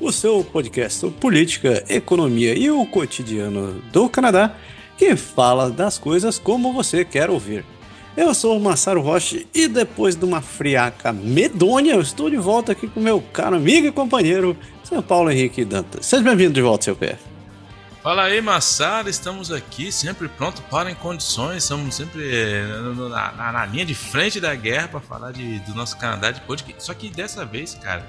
o seu podcast sobre política, economia e o cotidiano do Canadá, que fala das coisas como você quer ouvir. Eu sou o Massaro Roche e depois de uma friaca medonha, eu estou de volta aqui com meu caro amigo e companheiro, São Paulo Henrique Dantas. Seja bem-vindo de volta, seu PF. Fala aí, Massara, estamos aqui sempre pronto para em condições, estamos sempre eh, na, na, na linha de frente da guerra para falar de, do nosso Canadá de podcast. Só que dessa vez, cara,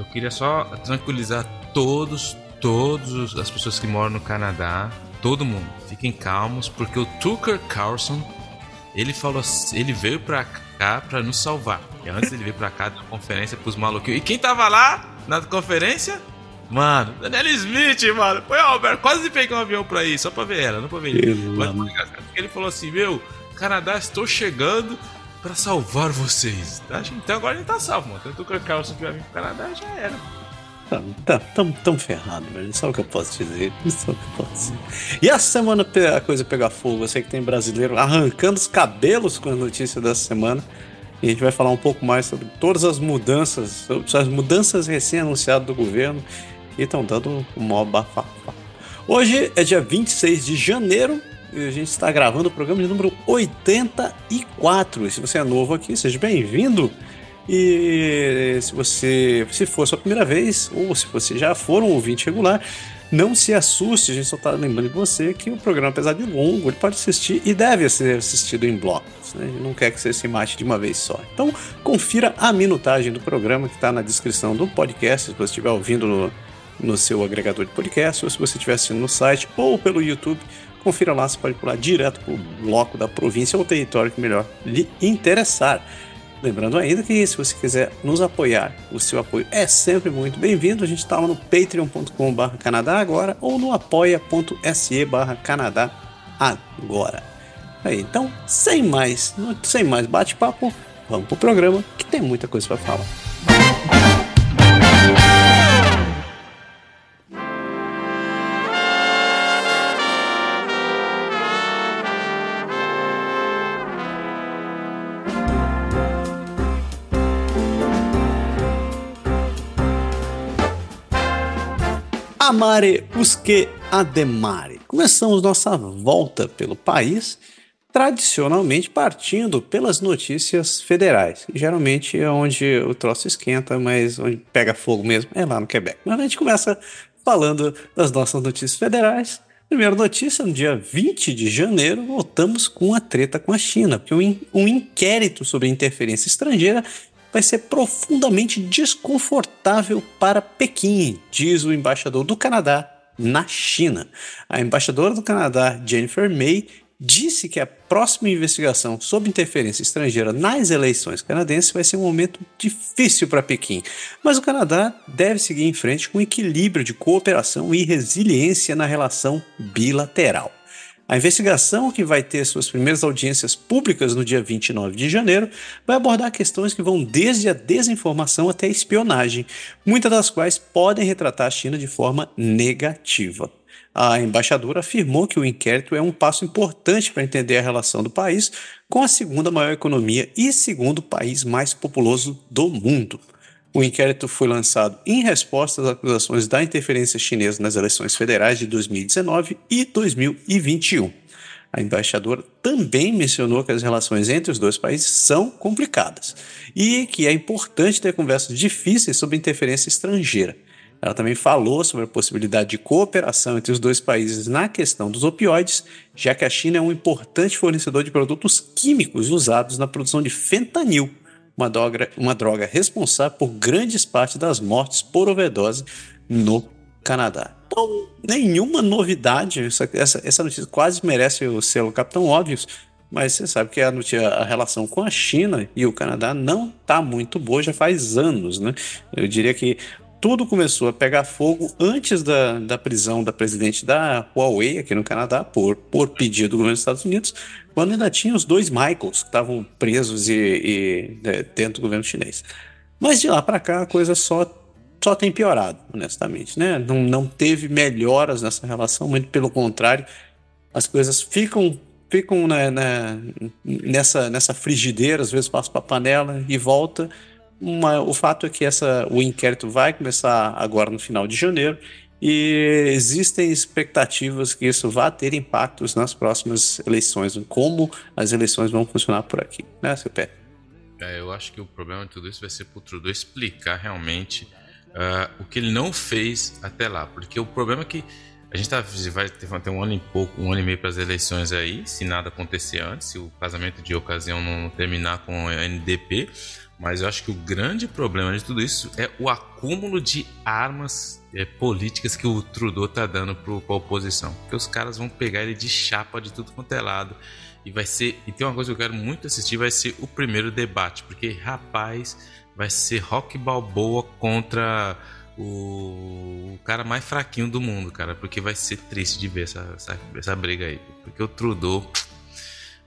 eu queria só tranquilizar todos, todas as pessoas que moram no Canadá, todo mundo. Fiquem calmos, porque o Tucker Carlson, ele falou, ele veio para cá para nos salvar. E antes ele veio para cá dar conferência pros maluquinhos. E quem tava lá na conferência? Mano, Daniel Smith, mano. Foi Albert, quase peguei um avião pra ir, só pra ver ela, não pra ver ele. Mas, ele falou assim: Meu, Canadá, estou chegando pra salvar vocês. Então agora a gente tá salvo, mano. Tanto que o Carlson que vai vir pro Canadá já era. Tá, tá tão, tão ferrado, velho. Só o que eu posso dizer. Só o que eu posso dizer. E a semana a coisa pegar fogo, você que tem brasileiro arrancando os cabelos com as notícias dessa semana. E a gente vai falar um pouco mais sobre todas as mudanças, as mudanças recém-anunciadas do governo e estão dando um maior bafafá. Hoje é dia 26 de janeiro a gente está gravando o programa de número 84. E se você é novo aqui, seja bem-vindo. E se você se for a sua primeira vez, ou se você já for um ouvinte regular, não se assuste, a gente só está lembrando de você que o programa, apesar de longo, ele pode assistir e deve ser assistido em blocos. Né? Não quer que você se mate de uma vez só. Então, confira a minutagem do programa que está na descrição do podcast, se você estiver ouvindo no, no seu agregador de podcast, ou se você estiver assistindo no site ou pelo YouTube confira lá, você pode pular direto para o bloco da província ou território que melhor lhe interessar. Lembrando ainda que se você quiser nos apoiar, o seu apoio é sempre muito bem-vindo. A gente está lá no patreon.com.br Canadá agora ou no apoia.se barra Canadá agora. Aí, então, sem mais, sem mais bate-papo, vamos pro programa que tem muita coisa para falar. Amare Usque Ademare. Começamos nossa volta pelo país, tradicionalmente partindo pelas notícias federais. Geralmente é onde o troço esquenta, mas onde pega fogo mesmo é lá no Quebec. Mas a gente começa falando das nossas notícias federais. Primeira notícia, no dia 20 de janeiro, voltamos com a treta com a China, porque um, inquérito sobre interferência estrangeira vai ser profundamente desconfortável para Pequim, diz o embaixador do Canadá na China. A embaixadora do Canadá, Jennifer May, disse que a próxima investigação sobre interferência estrangeira nas eleições canadenses vai ser um momento difícil para Pequim, mas o Canadá deve seguir em frente com equilíbrio de cooperação e resiliência na relação bilateral. A investigação, que vai ter suas primeiras audiências públicas no dia 29 de janeiro, vai abordar questões que vão desde a desinformação até a espionagem, muitas das quais podem retratar a China de forma negativa. A embaixadora afirmou que o inquérito é um passo importante para entender a relação do país com a segunda maior economia e segundo país mais populoso do mundo. O inquérito foi lançado em resposta às acusações da interferência chinesa nas eleições federais de 2019 e 2021. A embaixadora também mencionou que as relações entre os dois países são complicadas e que é importante ter conversas difíceis sobre interferência estrangeira. Ela também falou sobre a possibilidade de cooperação entre os dois países na questão dos opioides, já que a China é um importante fornecedor de produtos químicos usados na produção de fentanil, uma droga, uma droga responsável por grandes partes das mortes por overdose no Canadá. Então, nenhuma novidade. Essa, essa, notícia quase merece o selo Capitão Óbvios, mas você sabe que a, notícia, a relação com a China e o Canadá não está muito boa já faz anos, né? Eu diria que tudo começou a pegar fogo antes da, da prisão da presidente da Huawei aqui no Canadá, por, por pedido do governo dos Estados Unidos, quando ainda tinha os dois Michaels que estavam presos e, e né, dentro do governo chinês. Mas de lá para cá a coisa só só tem piorado, honestamente, né? Não, não teve melhoras nessa relação, muito pelo contrário, as coisas ficam ficam né, né, nessa, nessa frigideira, às vezes passa para a panela e volta. Uma, o fato é que essa, o inquérito vai começar agora no final de janeiro e existem expectativas que isso vá ter impactos nas próximas eleições, como as eleições vão funcionar por aqui, né, pé? É, eu acho que o problema de tudo isso vai ser para o Trudeau explicar realmente uh, o que ele não fez até lá, porque o problema é que a gente tá, vai ter um ano e pouco, um ano e meio para as eleições aí, se nada acontecer antes, se o casamento de ocasião não terminar com a NDP. Mas eu acho que o grande problema de tudo isso é o acúmulo de armas é, políticas que o Trudeau tá dando para a oposição. Porque os caras vão pegar ele de chapa de tudo quanto é lado. E vai ser. E tem uma coisa que eu quero muito assistir: vai ser o primeiro debate. Porque, rapaz, vai ser Rock Balboa contra o, cara mais fraquinho do mundo, cara, porque vai ser triste de ver essa, essa, essa briga aí. Porque o Trudeau.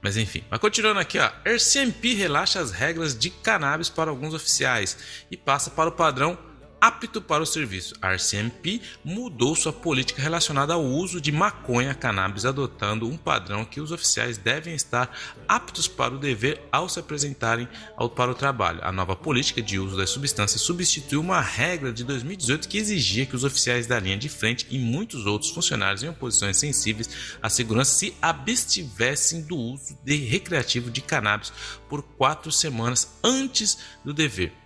Mas enfim, mas continuando aqui, ó, RCMP relaxa as regras de cannabis para alguns oficiais e passa para o padrão apto para o serviço. A RCMP mudou sua política relacionada ao uso de maconha cannabis, adotando um padrão que os oficiais devem estar aptos para o dever ao se apresentarem ao, para o trabalho. A nova política de uso das substâncias substituiu uma regra de 2018 que exigia que os oficiais da linha de frente e muitos outros funcionários em posições sensíveis à segurança se abstivessem do uso de recreativo de cannabis por quatro semanas antes do dever.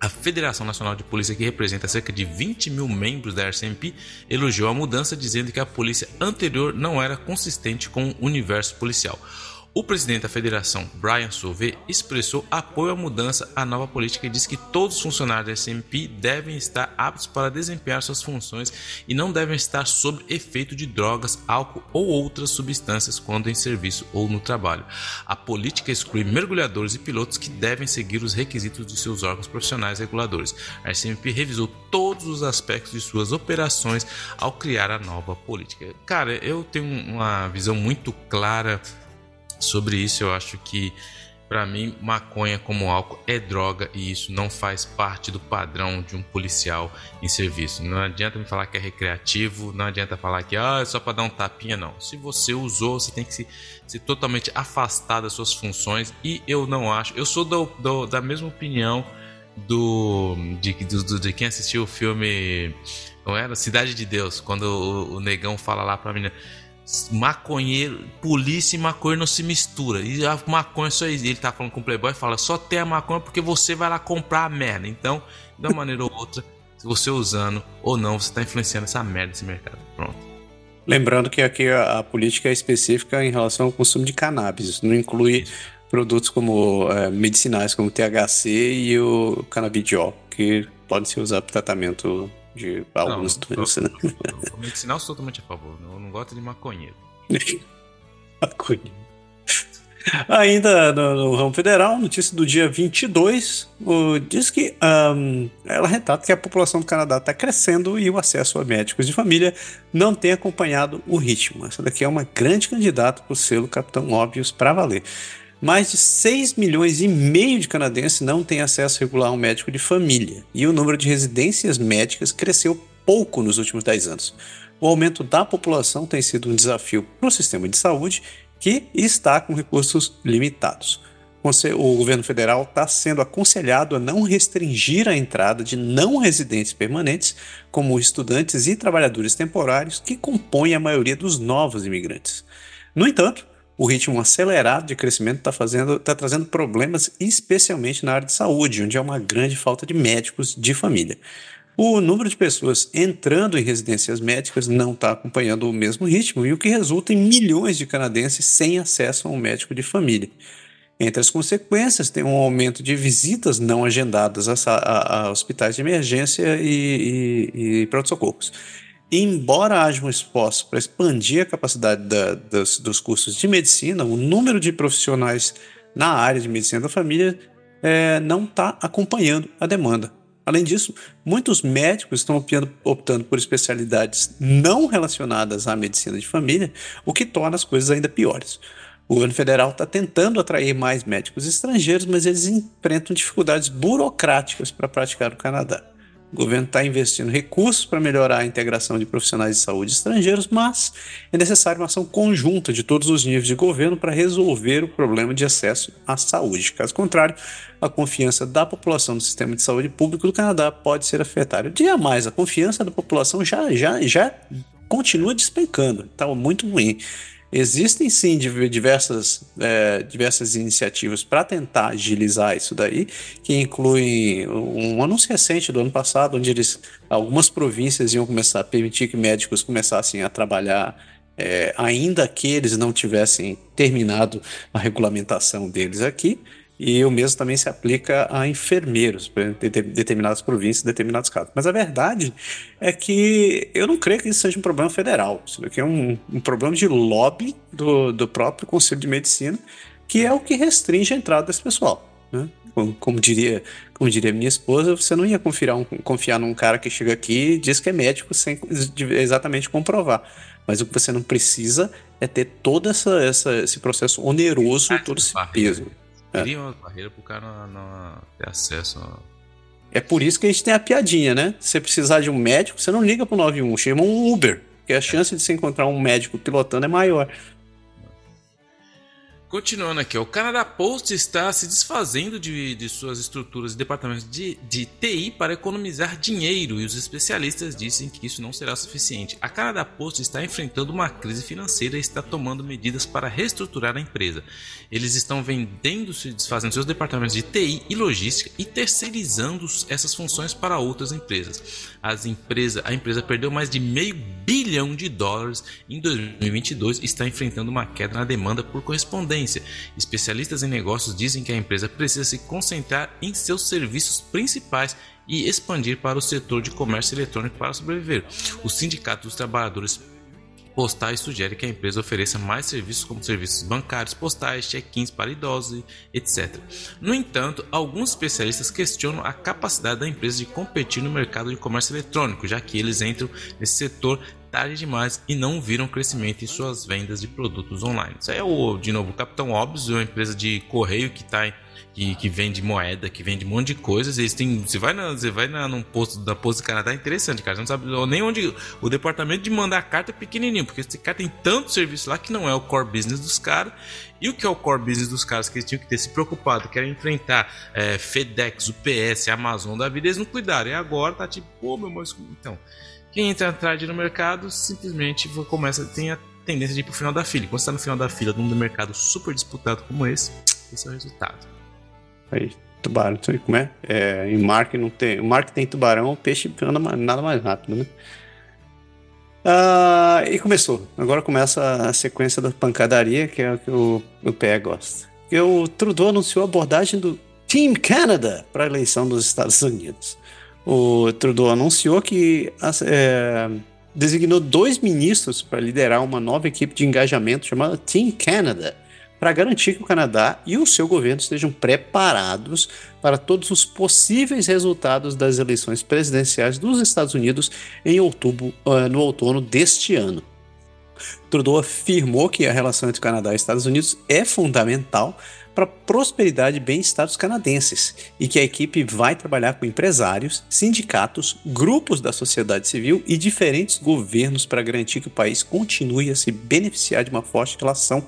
A Federação Nacional de Polícia, que representa cerca de 20 mil membros da RCMP, elogiou a mudança, dizendo que a polícia anterior não era consistente com o universo policial. O presidente da federação, Brian Sauvé, expressou apoio à mudança à nova política e disse que todos os funcionários da SMP devem estar aptos para desempenhar suas funções e não devem estar sob efeito de drogas, álcool ou outras substâncias quando em serviço ou no trabalho. A política exclui mergulhadores e pilotos que devem seguir os requisitos de seus órgãos profissionais reguladores. A SMP revisou todos os aspectos de suas operações ao criar a nova política. Cara, eu tenho uma visão muito clara sobre isso eu acho que para mim maconha como álcool é droga e isso não faz parte do padrão de um policial em serviço. Não adianta me falar que é recreativo, não adianta falar que ah, é só para dar um tapinha não. Se você usou, você tem que se, se totalmente afastar das suas funções e eu não acho. Eu sou do, do, da mesma opinião do de, do, de quem assistiu o filme não era Cidade de Deus, quando o, o negão fala lá para menina maconheiro, polícia e maconha não se mistura. E a maconha só ele tá falando com o Playboy fala só tem a maconha porque você vai lá comprar a merda. Então, de uma maneira ou outra, se você usando ou não, você está influenciando essa merda desse mercado. Pronto. Lembrando que aqui a, a, política é específica em relação ao consumo de cannabis, não inclui produtos como é, medicinais como THC e o canabidiol, que podem ser usados para tratamento de algumas doenças, né? O medicinal sou totalmente a favor. Eu não gosto de maconheiro. maconheiro. Ainda no, no, ramo federal, notícia do dia 22, o, diz que um, ela retrata que a população do Canadá está crescendo e o acesso a médicos de família não tem acompanhado o ritmo. Essa daqui é uma grande candidata para o selo Capitão Óbvios para valer. Mais de 6 milhões e meio de canadenses não têm acesso regular a um médico de família, e o número de residências médicas cresceu pouco nos últimos 10 anos. O aumento da população tem sido um desafio para o sistema de saúde, que está com recursos limitados. O governo federal está sendo aconselhado a não restringir a entrada de não residentes permanentes, como estudantes e trabalhadores temporários, que compõem a maioria dos novos imigrantes. No entanto, o ritmo acelerado de crescimento está fazendo, tá trazendo problemas, especialmente na área de saúde, onde há uma grande falta de médicos de família. O número de pessoas entrando em residências médicas não está acompanhando o mesmo ritmo, e o que resulta em milhões de canadenses sem acesso a um médico de família. Entre as consequências, tem um aumento de visitas não agendadas a, a, a hospitais de emergência e, e, e pronto-socorros embora haja um esforço para expandir a capacidade da, dos, dos, cursos de medicina, o número de profissionais na área de medicina da família é, não está acompanhando a demanda. Além disso, muitos médicos estão optando, optando por especialidades não relacionadas à medicina de família, o que torna as coisas ainda piores. O governo federal está tentando atrair mais médicos estrangeiros, mas eles enfrentam dificuldades burocráticas para praticar no Canadá. O governo está investindo recursos para melhorar a integração de profissionais de saúde estrangeiros, mas é necessária uma ação conjunta de todos os níveis de governo para resolver o problema de acesso à saúde. Caso contrário, a confiança da população no sistema de saúde público do Canadá pode ser afetada. Dia mais, a confiança da população já, já, já continua despencando, está muito ruim. Existem sim diversas, é, diversas iniciativas para tentar agilizar isso daí, que incluem um anúncio recente do ano passado, onde eles, algumas províncias iam começar a permitir que médicos começassem a trabalhar, é, ainda que eles não tivessem terminado a regulamentação deles aqui. E o mesmo também se aplica a enfermeiros, em determinadas províncias, determinados casos. Mas a verdade é que eu não creio que isso seja um problema federal. Isso aqui é um, um problema de lobby do, do próprio Conselho de Medicina, que é o que restringe a entrada desse pessoal. Né? Como, como, diria, como diria minha esposa, você não ia confiar, um, confiar num cara que chega aqui e diz que é médico sem exatamente comprovar. Mas o que você não precisa é ter todo essa, essa, esse processo oneroso, todo esse peso. É. Cria uma barreira pro cara não, não ter acesso a... É por isso que a gente tem a piadinha, né? Se você precisar de um médico, você não liga pro 91, chama um Uber. Porque a chance de você encontrar um médico pilotando é maior. Continuando aqui, o Canadá Post está se desfazendo de, de suas estruturas e departamentos de, de, TI para economizar dinheiro e os especialistas dizem que isso não será suficiente. A Canadá Post está enfrentando uma crise financeira e está tomando medidas para reestruturar a empresa. Eles estão vendendo, se desfazendo seus departamentos de TI e logística e terceirizando essas funções para outras empresas. As empresa, a empresa perdeu mais de meio bilhão de dólares em 2022 e está enfrentando uma queda na demanda por correspondência Especialistas em negócios dizem que a empresa precisa se concentrar em seus serviços principais e expandir para o setor de comércio eletrônico para sobreviver. O Sindicato dos Trabalhadores postais sugere que a empresa ofereça mais serviços como serviços bancários, postais, check-ins para idosos, etc. No entanto, alguns especialistas questionam a capacidade da empresa de competir no mercado de comércio eletrônico, já que eles entram nesse setor tarde demais e não viram crescimento em suas vendas de produtos online. Isso aí é o, de novo, o Capitão Óbvio, uma empresa de correio que está que, que, vende moeda, que vende um monte de coisas. Eles têm, você vai na, você vai na, num posto da Posto do Canadá, é interessante, cara. Você não sabe nem onde o departamento de mandar carta é pequenininho, porque esse cara tem tanto serviço lá que não é o core business dos caras. E o que é o core business dos caras que eles tinham que ter se preocupado, que era enfrentar é, FedEx, UPS, Amazon da vida, eles não cuidaram. E agora tá tipo, pô, meu irmão, então. Quem entra tarde no mercado simplesmente começa tem a tendência de ir para o final da fila. Quando está no final da fila de um mercado super disputado como esse, esse é o resultado. Aí, tubarão, como é? é em Mark não tem, o Mark tem tubarão, o peixe anda nada mais rápido, né? Ah, e começou. Agora começa a sequência da pancadaria, que é o que o, o PE gosta. O Trudeau anunciou a abordagem do Team Canada para a eleição dos Estados Unidos o Trudeau anunciou que é, designou dois ministros para liderar uma nova equipe de engajamento chamada Team Canada, para garantir que o Canadá e o seu governo estejam preparados para todos os possíveis resultados das eleições presidenciais dos Estados Unidos em outubro, uh, no outono deste ano. Trudeau afirmou que a relação entre Canadá e os Estados Unidos é fundamental para prosperidade e bem-estar dos canadenses e que a equipe vai trabalhar com empresários, sindicatos, grupos da sociedade civil e diferentes governos para garantir que o país continue a se beneficiar de uma forte relação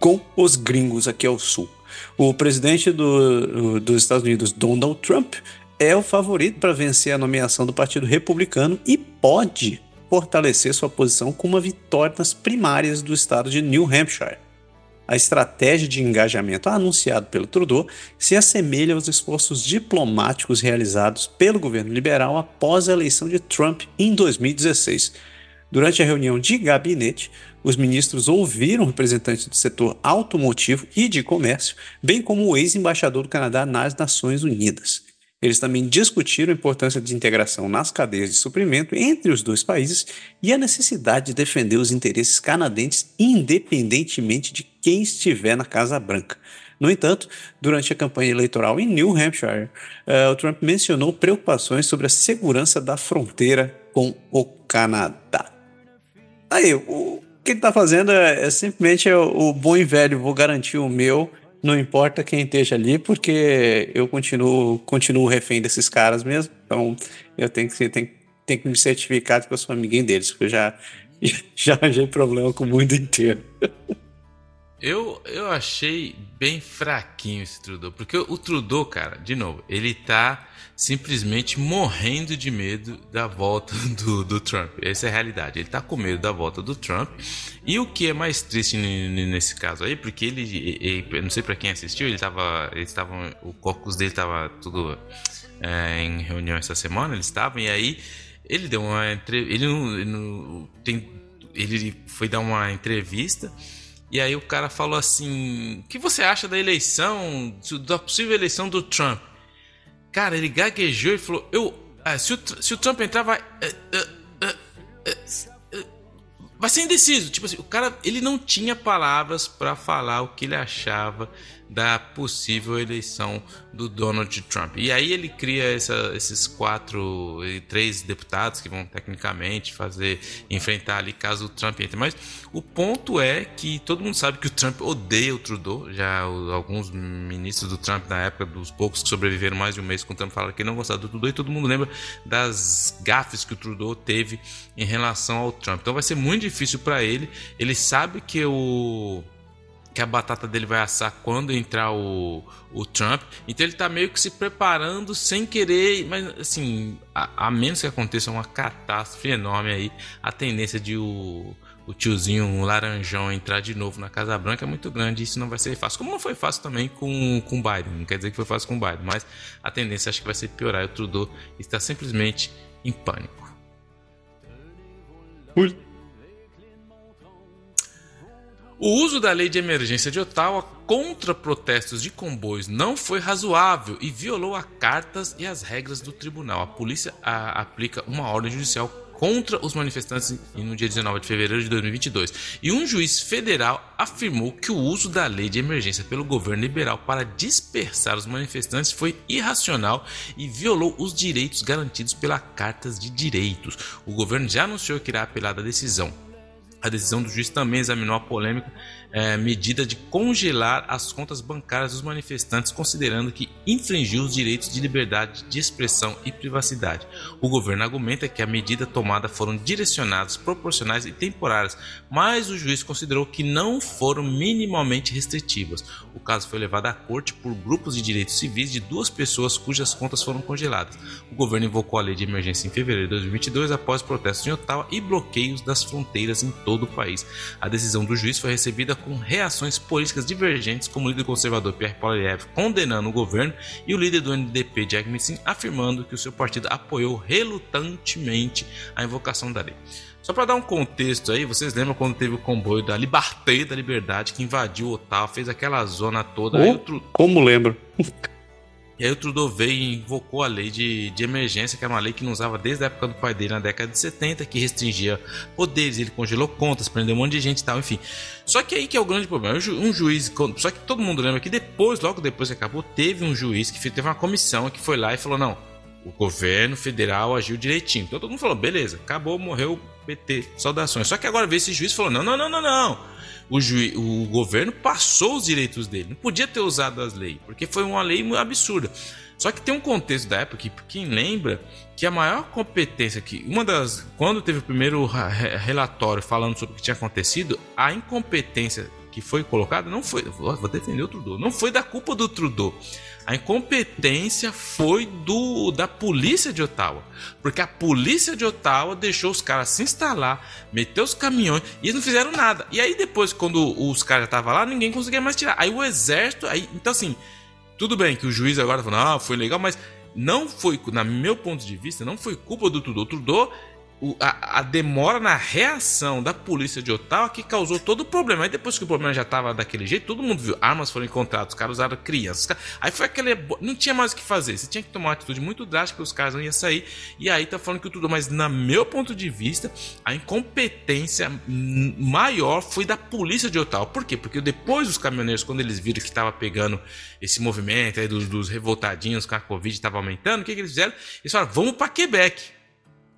com os gringos aqui ao sul. O presidente do, dos Estados Unidos, Donald Trump, é o favorito para vencer a nomeação do Partido Republicano e pode fortalecer sua posição com uma vitória nas primárias do estado de New Hampshire a estratégia de engajamento anunciada pelo Trudeau se assemelha aos esforços diplomáticos realizados pelo governo liberal após a eleição de Trump em 2016. Durante a reunião de gabinete, os ministros ouviram representantes do setor automotivo e de comércio, bem como o ex-embaixador do Canadá nas Nações Unidas. Eles também discutiram a importância de integração nas cadeias de suprimento entre os dois países e a necessidade de defender os interesses canadenses independentemente de quem estiver na Casa Branca. No entanto, durante a campanha eleitoral em New Hampshire, uh, o Trump mencionou preocupações sobre a segurança da fronteira com o Canadá. Aí, o que ele está fazendo é, é simplesmente o, o bom e velho, vou garantir o meu, não importa quem esteja ali, porque eu continuo, continuo refém desses caras mesmo. Então eu tenho que, tenho, tenho que me certificar que eu sou amiguinho deles, porque eu já, já arranjei problema com o mundo inteiro. Eu, eu achei bem fraquinho esse Trudeau, porque o Trudeau, cara, de novo, ele tá simplesmente morrendo de medo da volta do, do Trump. Essa é a realidade. Ele tá com medo da volta do Trump. E o que é mais triste nesse caso aí, porque ele, ele não sei para quem assistiu, ele tava, eles estavam, o caucus dele tava tudo é, em reunião essa semana, eles estavam e aí ele deu uma ele ele não tem, ele foi dar uma entrevista e aí o cara falou assim: O que você acha da eleição, da possível eleição do Trump? Cara, ele gaguejou e falou: Eu. Ah, se, o, se o Trump entrar, vai. Uh, uh, vai ser indeciso. Tipo assim, o cara ele não tinha palavras para falar o que ele achava da possível eleição do Donald Trump. E aí ele cria essa, esses quatro, três deputados que vão tecnicamente fazer enfrentar ali caso o Trump entre. Mas o ponto é que todo mundo sabe que o Trump odeia o Trudeau. Já alguns ministros do Trump na época dos poucos que sobreviveram mais de um mês com o Trump falaram que não gostavam do Trudeau e todo mundo lembra das gafes que o Trudeau teve em relação ao Trump. Então vai ser muito difícil para ele. Ele sabe que o que a batata dele vai assar quando entrar o, o Trump. Então ele está meio que se preparando sem querer, mas assim, a, a, menos que aconteça uma catástrofe enorme aí, a tendência de o, o tiozinho laranjão entrar de novo na Casa Branca é muito grande. E isso não vai ser fácil. Como não foi fácil também com com Biden. Não quer dizer que foi fácil com Biden, mas a tendência acho que vai ser piorar. O Trudeau está simplesmente em pânico. O uso da lei de emergência de Ottawa contra protestos de comboios não foi razoável e violou as cartas e as regras do tribunal. A polícia a, aplica uma ordem judicial contra os manifestantes no dia 19 de fevereiro de 2022. E um juiz federal afirmou que o uso da lei de emergência pelo governo liberal para dispersar os manifestantes foi irracional e violou os direitos garantidos pela Cartas de Direitos. O governo já anunciou que irá apelar da decisão. A decisão do juiz também examinou a polêmica é, medida de congelar as contas bancárias dos manifestantes, considerando que infringiu os direitos de liberdade de expressão e privacidade. O governo argumenta que a medida tomada foram direcionadas, proporcionais e temporárias, mas o juiz considerou que não foram minimamente restritivas. O caso foi levado à corte por grupos de direitos civis de duas pessoas cujas contas foram congeladas. O governo invocou a lei de emergência em fevereiro de 2022 após protestos em Ottawa e bloqueios das fronteiras em todo o país. A decisão do juiz foi recebida com reações políticas divergentes, como o líder conservador Pierre Poilievre condenando o governo e o líder do NDP, Jack Missing, afirmando que o seu partido apoiou relutantemente a invocação da lei. Só para dar um contexto aí, vocês lembram quando teve o comboio da Liberté da Liberdade que invadiu o Ottawa, fez aquela zona toda? Oh. Como lembro? E aí o Trudeau veio e invocou a lei de, de emergência, que era uma lei que não usava desde a época do pai dele, na década de 70, que restringia poderes, ele congelou contas, prendeu um monte de gente e tal, enfim. Só que aí que é o grande problema, um juiz, só que todo mundo lembra que depois, logo depois que acabou, teve um juiz que teve uma comissão que foi lá e falou, não, o governo federal agiu direitinho. Então todo mundo falou, beleza, acabou, morreu, PT, saudações. Só que agora veio esse juiz falou, não, não, não, não, não o, o governo passou os direitos dele. Não podia ter usado as leis, porque foi uma lei absurda. Só que tem um contexto da época que quem lembra que a maior competência que uma das quando teve o primeiro relatório falando sobre o que tinha acontecido, a incompetência que foi colocada não foi, vou defender o Trudeau, não foi da culpa do Trudeau. A incompetência foi do da polícia de Ottawa. Porque a polícia de Ottawa deixou os caras se instalar, meteu os caminhões e eles não fizeram nada. E aí depois, quando os caras estavam lá, ninguém conseguia mais tirar. Aí o exército. Aí, então assim, tudo bem que o juiz agora falou, ah, foi legal, mas não foi, na meu ponto de vista, não foi culpa do Trudeau. Trudeau o, a, a, demora na reação da polícia de Ottawa que causou todo o problema. Aí depois que o problema já estava daquele jeito, todo mundo viu. Armas foram encontradas, os caras usaram crianças. Aí foi aquele. Não tinha mais o que fazer. Você tinha que tomar uma atitude muito drástica, os caras não iam sair. E aí tá falando que tudo. Mas, na meu ponto de vista, a incompetência maior foi da polícia de Ottawa. Por quê? Porque depois os caminhoneiros, quando eles viram que estava pegando esse movimento aí dos, dos revoltadinhos, que a Covid estava aumentando, o que, que eles fizeram? Eles falaram: vamos para Quebec.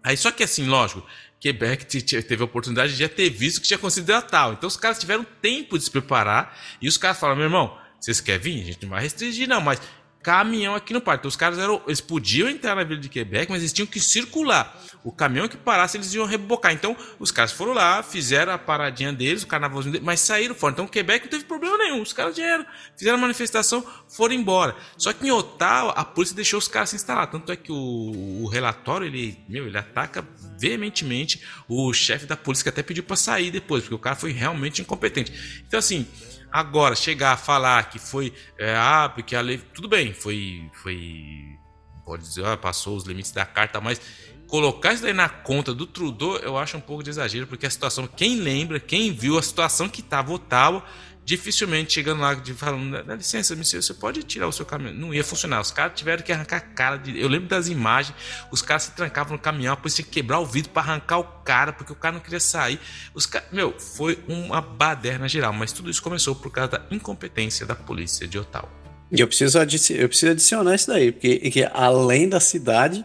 Aí só que assim, lógico, Quebec teve a oportunidade de já ter visto que tinha acontecido tal. Então os caras tiveram tempo de se preparar e os caras falaram, meu irmão, vocês querem vir? A gente não vai restringir não, mas caminhão aqui no parque. Então os caras eram, eles podiam entrar na vila de Quebec, mas eles tinham que circular. O caminhão que parasse, eles iam rebocar. Então os caras foram lá, fizeram a paradinha deles, o carnavalzinho deles, mas saíram fora. Então Quebec não teve problema nenhum. Os caras vieram, fizeram a manifestação, foram embora. Só que em Ottawa, a polícia deixou os caras se instalar. Tanto é que o, o relatório, ele, meu, ele ataca veementemente o chefe da polícia que até pediu para sair depois, porque o cara foi realmente incompetente. Então assim, Agora, chegar a falar que foi. É, ah, porque a lei. Tudo bem, foi. foi pode dizer, ah, passou os limites da carta, mas colocar isso daí na conta do Trudeau eu acho um pouco de exagero, porque a situação. Quem lembra, quem viu a situação que estava Ottawa dificilmente chegando lá de falando, dá licença, você pode tirar o seu caminhão. Não ia funcionar. Os caras tiveram que arrancar a cara. De... Eu lembro das imagens, os caras se trancavam no caminhão, depois tinha que quebrar o vidro para arrancar o cara, porque o cara não queria sair. Os car... Meu, foi uma baderna geral, mas tudo isso começou por causa da incompetência da polícia de Ottawa. E eu preciso, eu preciso adicionar isso daí, porque que além da cidade,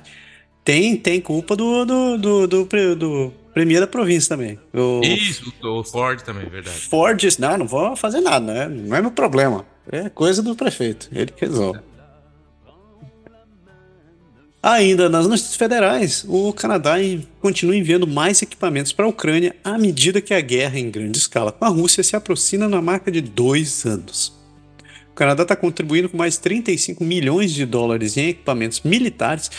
tem, tem culpa do, do, do, do, do Premier da província também. O, Isso, o Ford também, verdade. Ford disse, não, não vou fazer nada, né? não é meu problema. É coisa do prefeito, ele que resolve. Ainda nas notícias federais, o Canadá continua enviando mais equipamentos para a Ucrânia à medida que a guerra em grande escala com a Rússia se aproxima na marca de dois anos. O Canadá está contribuindo com mais 35 milhões de dólares em equipamentos militares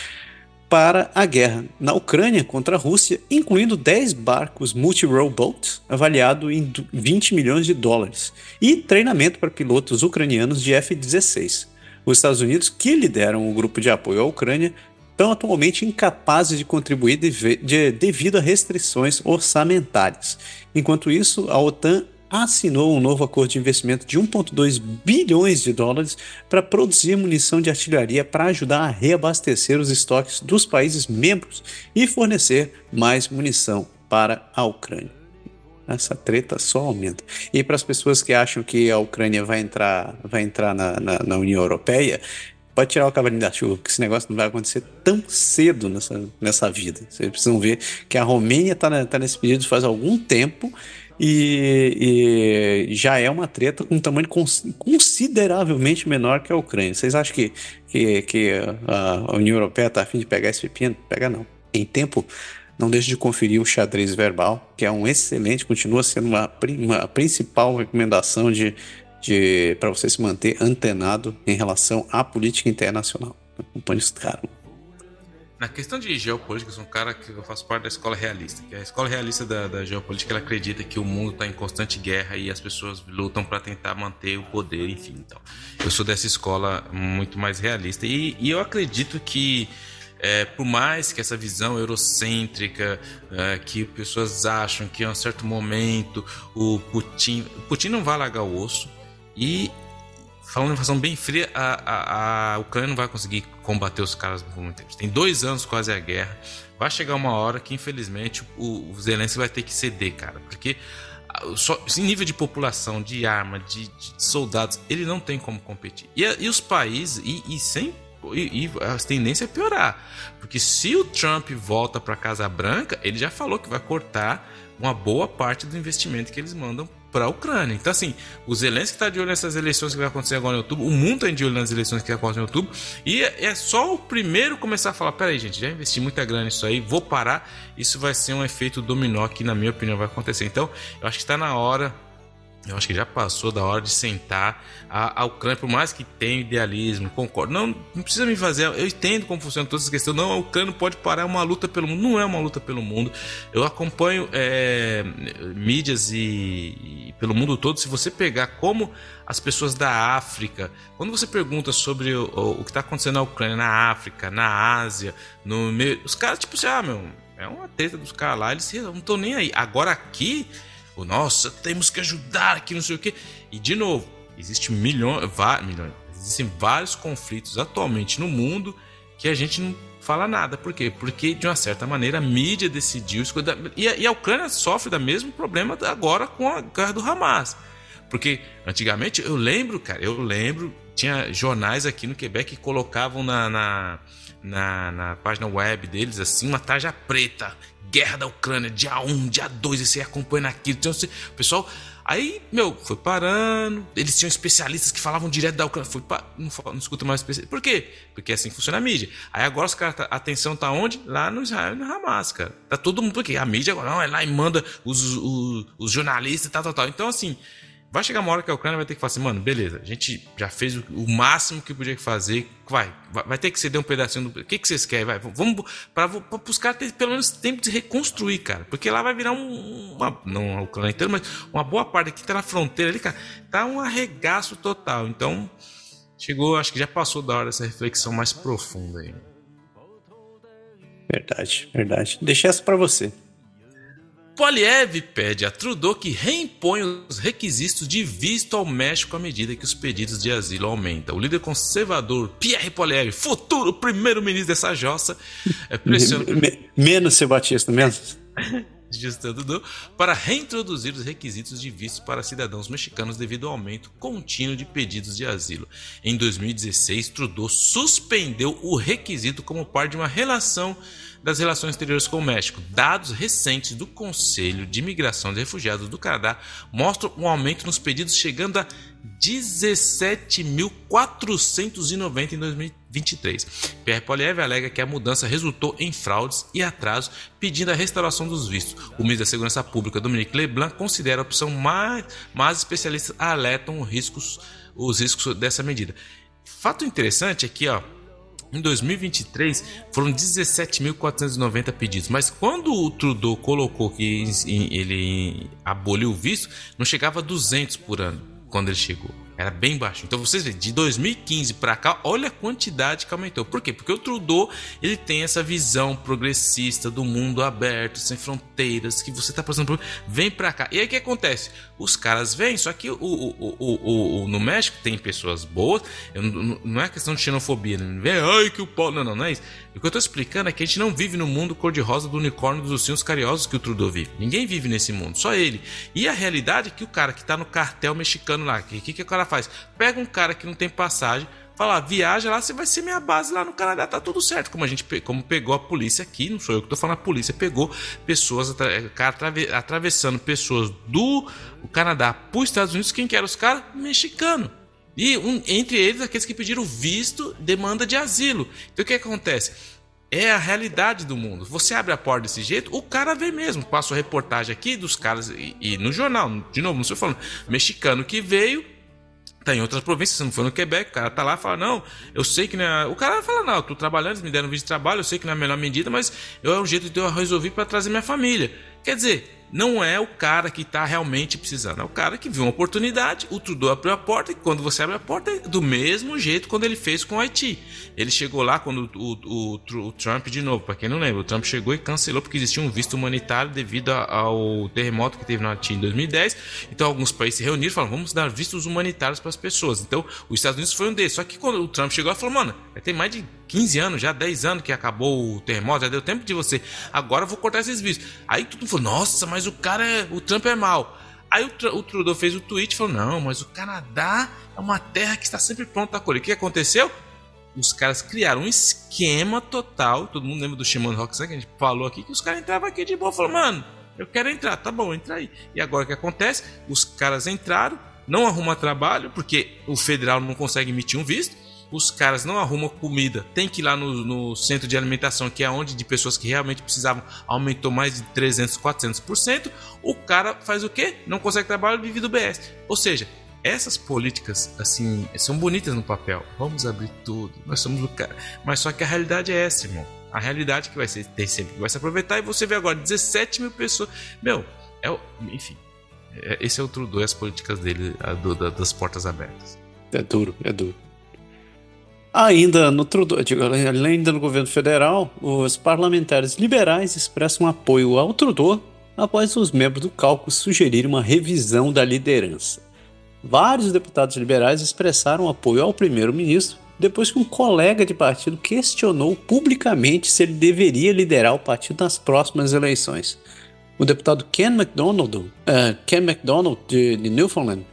para a guerra na Ucrânia contra a Rússia, incluindo 10 barcos multi-role boats, avaliado em 20 milhões de dólares, e treinamento para pilotos ucranianos de F-16. Os Estados Unidos, que lideram o grupo de apoio à Ucrânia, estão atualmente incapazes de contribuir devido a restrições orçamentárias. Enquanto isso, a OTAN assinou um novo acordo de investimento de 1,2 bilhões de dólares para produzir munição de artilharia para ajudar a reabastecer os estoques dos países membros e fornecer mais munição para a Ucrânia. Essa treta só aumenta. E para as pessoas que acham que a Ucrânia vai entrar, vai entrar na, na, na União Europeia, pode tirar o cavalinho da chuva, que esse negócio não vai acontecer tão cedo nessa, nessa vida. Vocês precisam ver que a Romênia está tá nesse pedido faz algum tempo e, e, já é uma treta com um tamanho consideravelmente menor que a Ucrânia. Vocês acham que, que, que a União Europeia está afim de pegar esse pepino? Pega não. Em tempo, não deixe de conferir o xadrez verbal, que é um excelente, continua sendo uma, uma principal recomendação de, de, para você se manter antenado em relação à política internacional. Acompanhe os caras. Na questão de geopolítica, eu sou um cara que eu faço parte da escola realista. Que a escola realista da, da geopolítica ela acredita que o mundo está em constante guerra e as pessoas lutam para tentar manter o poder, enfim. Então, eu sou dessa escola muito mais realista e, e eu acredito que é, por mais que essa visão eurocêntrica, é, que pessoas acham que em um certo momento o Putin, Putin não vai largar o osso e falando de informação bem fria, a, a, a, Ucrânia não vai conseguir combater os caras por muito tempo. Tem dois anos quase a guerra. Vai chegar uma hora que, infelizmente, o, o Zelensky vai ter que ceder, cara. Porque só, em nível de população, de arma, de, de soldados, ele não tem como competir. E, e os países, e, e sem e, e, a tendência é piorar. Porque se o Trump volta para a Casa Branca, ele já falou que vai cortar uma boa parte do investimento que eles mandam para a Ucrânia. Então, assim, o Zelensky está de olho nessas eleições que vai acontecer agora em outubro, o mundo está de olho nas eleições que acontecem em outubro, e é, só o primeiro começar a falar: peraí, gente, já investi muita grana nisso aí, vou parar. Isso vai ser um efeito dominó que, na minha opinião, vai acontecer. Então, eu acho que está na hora eu acho que já passou da hora de sentar a, a Ucrânia, por mais que tenha idealismo, concordo. Não, não precisa me fazer. Eu entendo como funciona todas essas questões. Não, a Ucrânia pode parar uma luta pelo mundo. Não é uma luta pelo mundo. Eu acompanho é, mídias e, e, pelo mundo todo. Se você pegar como as pessoas da África, quando você pergunta sobre o, o, o que está acontecendo na Ucrânia, na África, na Ásia, no meio, os caras tipo assim, ah, meu É uma treta dos caras lá, eles não estão nem aí. Agora aqui, o nossa, temos que ajudar aqui, não sei o quê. E de novo, existe milhões, milhões, existem vários conflitos atualmente no mundo que a gente não fala nada. Por quê? Porque, de uma certa maneira, a mídia decidiu. E a, e a Ucrânia sofre do mesmo problema agora com a guerra do Hamas. Porque antigamente, eu lembro, cara, eu lembro, tinha jornais aqui no Quebec que colocavam na, na, na, na página web deles assim, uma tarja preta. Guerra da Ucrânia, dia 1, dia 2, e você acompanha aquilo. Então, você, pessoal Aí, meu, foi parando. Eles tinham especialistas que falavam direto da Ucrânia. Foi pa... não, não escuta mais especialistas. Por quê? Porque é assim que funciona a mídia. Aí agora os caras, tá, a atenção tá onde? Lá no Israel e no Hamas, cara. Tá todo mundo. Porque a mídia agora não, é lá e manda os, os, os jornalistas e tal, tal, tal. Então, assim, Vai chegar uma hora que a Ucrânia vai ter que falar assim, mano, beleza, a gente já fez o, máximo que podia fazer, vai, vai, vai, ter que ceder um pedacinho do. O que, que vocês querem? Vai, vamos para os caras terem pelo menos tempo de reconstruir, cara. Porque lá vai virar um, uma. Não a Ucrânia inteira, mas uma boa parte aqui tá na fronteira ali, cara. Tá um arregaço total. Então, chegou, acho que já passou da hora dessa reflexão mais profunda aí. Verdade, verdade. Deixa essa para você. Poliev pede a Trudeau que reimponha os requisitos de visto ao México à medida que os pedidos de asilo aumentam. O líder conservador Pierre Poliev, futuro primeiro-ministro dessa jossa, é pressiona... Menos seu Batista, menos. Justin Trudeau, para reintroduzir os requisitos de visto para cidadãos mexicanos devido ao aumento contínuo de pedidos de asilo. Em 2016, Trudeau suspendeu o requisito como parte de uma relação das relações exteriores com o México. Dados recentes do Conselho de Imigração de Refugiados do Canadá mostram um aumento nos pedidos chegando a 17.490 em 2023. Pierre Poliev alega que a mudança resultou em fraudes e atrasos, pedindo a restauração dos vistos. O ministro da Segurança Pública, Dominique Leblanc, considera a opção mais, mas especialistas alertam os riscos, os riscos dessa medida. Fato interessante é ó, em 2023 foram 17.490 pedidos, mas quando o Trudeau colocou que ele aboliu o visto, não chegava a 200 por ano quando ele chegou. Era bem baixo. Então vocês veem, de 2015 para cá, olha a quantidade que aumentou. Por quê? Porque o Trudeau, ele tem essa visão progressista do mundo aberto, sem fronteiras, que você tá passando por... Vem para cá. E aí o que acontece? Os caras vêm, só que o, o, o, o, no México tem pessoas boas, não é questão de xenofobia, não vem, ai que o pau... Não, não, não é isso. O que eu tô explicando é que a gente não vive no mundo cor-de-rosa do unicórnio dos ursinhos carinhosos que o Trudeau vive. Ninguém vive nesse mundo, só ele. E a realidade é que o cara que tá no cartel mexicano lá, o que, que, que o cara faz? Pega um cara que não tem passagem, fala, viaja lá, você vai ser minha base lá no Canadá, tá tudo certo. Como a gente como pegou a polícia aqui, não sou eu que tô falando, a polícia pegou pessoas atrave, atravessando pessoas do Canadá para os Estados Unidos, quem que eram os caras? Mexicano. E um, entre eles, aqueles que pediram visto, demanda de asilo. Então o que acontece? É a realidade do mundo. Você abre a porta desse jeito, o cara vê mesmo. Passo a reportagem aqui dos caras, e, e no jornal, de novo, não estou falando, mexicano que veio, tá em outras províncias, você não foi no Quebec, o cara tá lá e fala, não, eu sei que não é... O cara fala, não, eu tô trabalhando, eles me deram um vídeo de trabalho, eu sei que não é a melhor medida, mas eu, é um jeito de eu resolver para trazer minha família. Quer dizer, não é o cara que está realmente precisando, é o cara que viu uma oportunidade, o Trudeau abriu a porta e quando você abre a porta é do mesmo jeito quando ele fez com o Haiti. Ele chegou lá quando o, o, o, Trump, de novo, para quem não lembra, o Trump chegou e cancelou porque existia um visto humanitário devido ao terremoto que teve no Haiti em 2010. Então alguns países se reuniram e falaram, vamos dar vistos humanitários para as pessoas. Então os Estados Unidos foi um desses. Só que quando o Trump chegou, ele falou, mano, tem mais de 15 anos, já 10 anos que acabou o terremoto, já deu tempo de você. Agora eu vou cortar esses vistos. Aí todo mundo falou, nossa, mas o cara é. O Trump é mal. Aí o, o Trudeau fez o tweet e falou: não, mas o Canadá é uma terra que está sempre pronta a colher. O que aconteceu? Os caras criaram um esquema total. Todo mundo lembra do Shimon Rock, sabe que a gente falou aqui? Que os caras entravam aqui de boa. Falou, mano, eu quero entrar. Tá bom, entra aí. E agora o que acontece? Os caras entraram, não arruma trabalho, porque o federal não consegue emitir um visto os caras não arrumam comida, tem que ir lá no, no, centro de alimentação, que é onde de pessoas que realmente precisavam aumentou mais de 300, 400%, o cara faz o quê? Não consegue trabalho, vive do BS. Ou seja, essas políticas assim são bonitas no papel. Vamos abrir tudo. Nós somos o cara. Mas só que a realidade é essa, irmão. A realidade que vai ser tem sempre que vai se aproveitar e você vê agora 17 mil pessoas. Meu, é o, enfim. É, esse é o Trudeau e as políticas dele a, do, da, das portas abertas. É duro, é duro. Ainda no Trudeau, digo, ainda no governo federal, os parlamentares liberais expressam apoio ao Trudeau após os membros do cálculo sugerirem uma revisão da liderança. Vários deputados liberais expressaram apoio ao primeiro-ministro depois que um colega de partido questionou publicamente se ele deveria liderar o partido nas próximas eleições. O deputado Ken MacDonald, uh, Ken MacDonald de, de Newfoundland,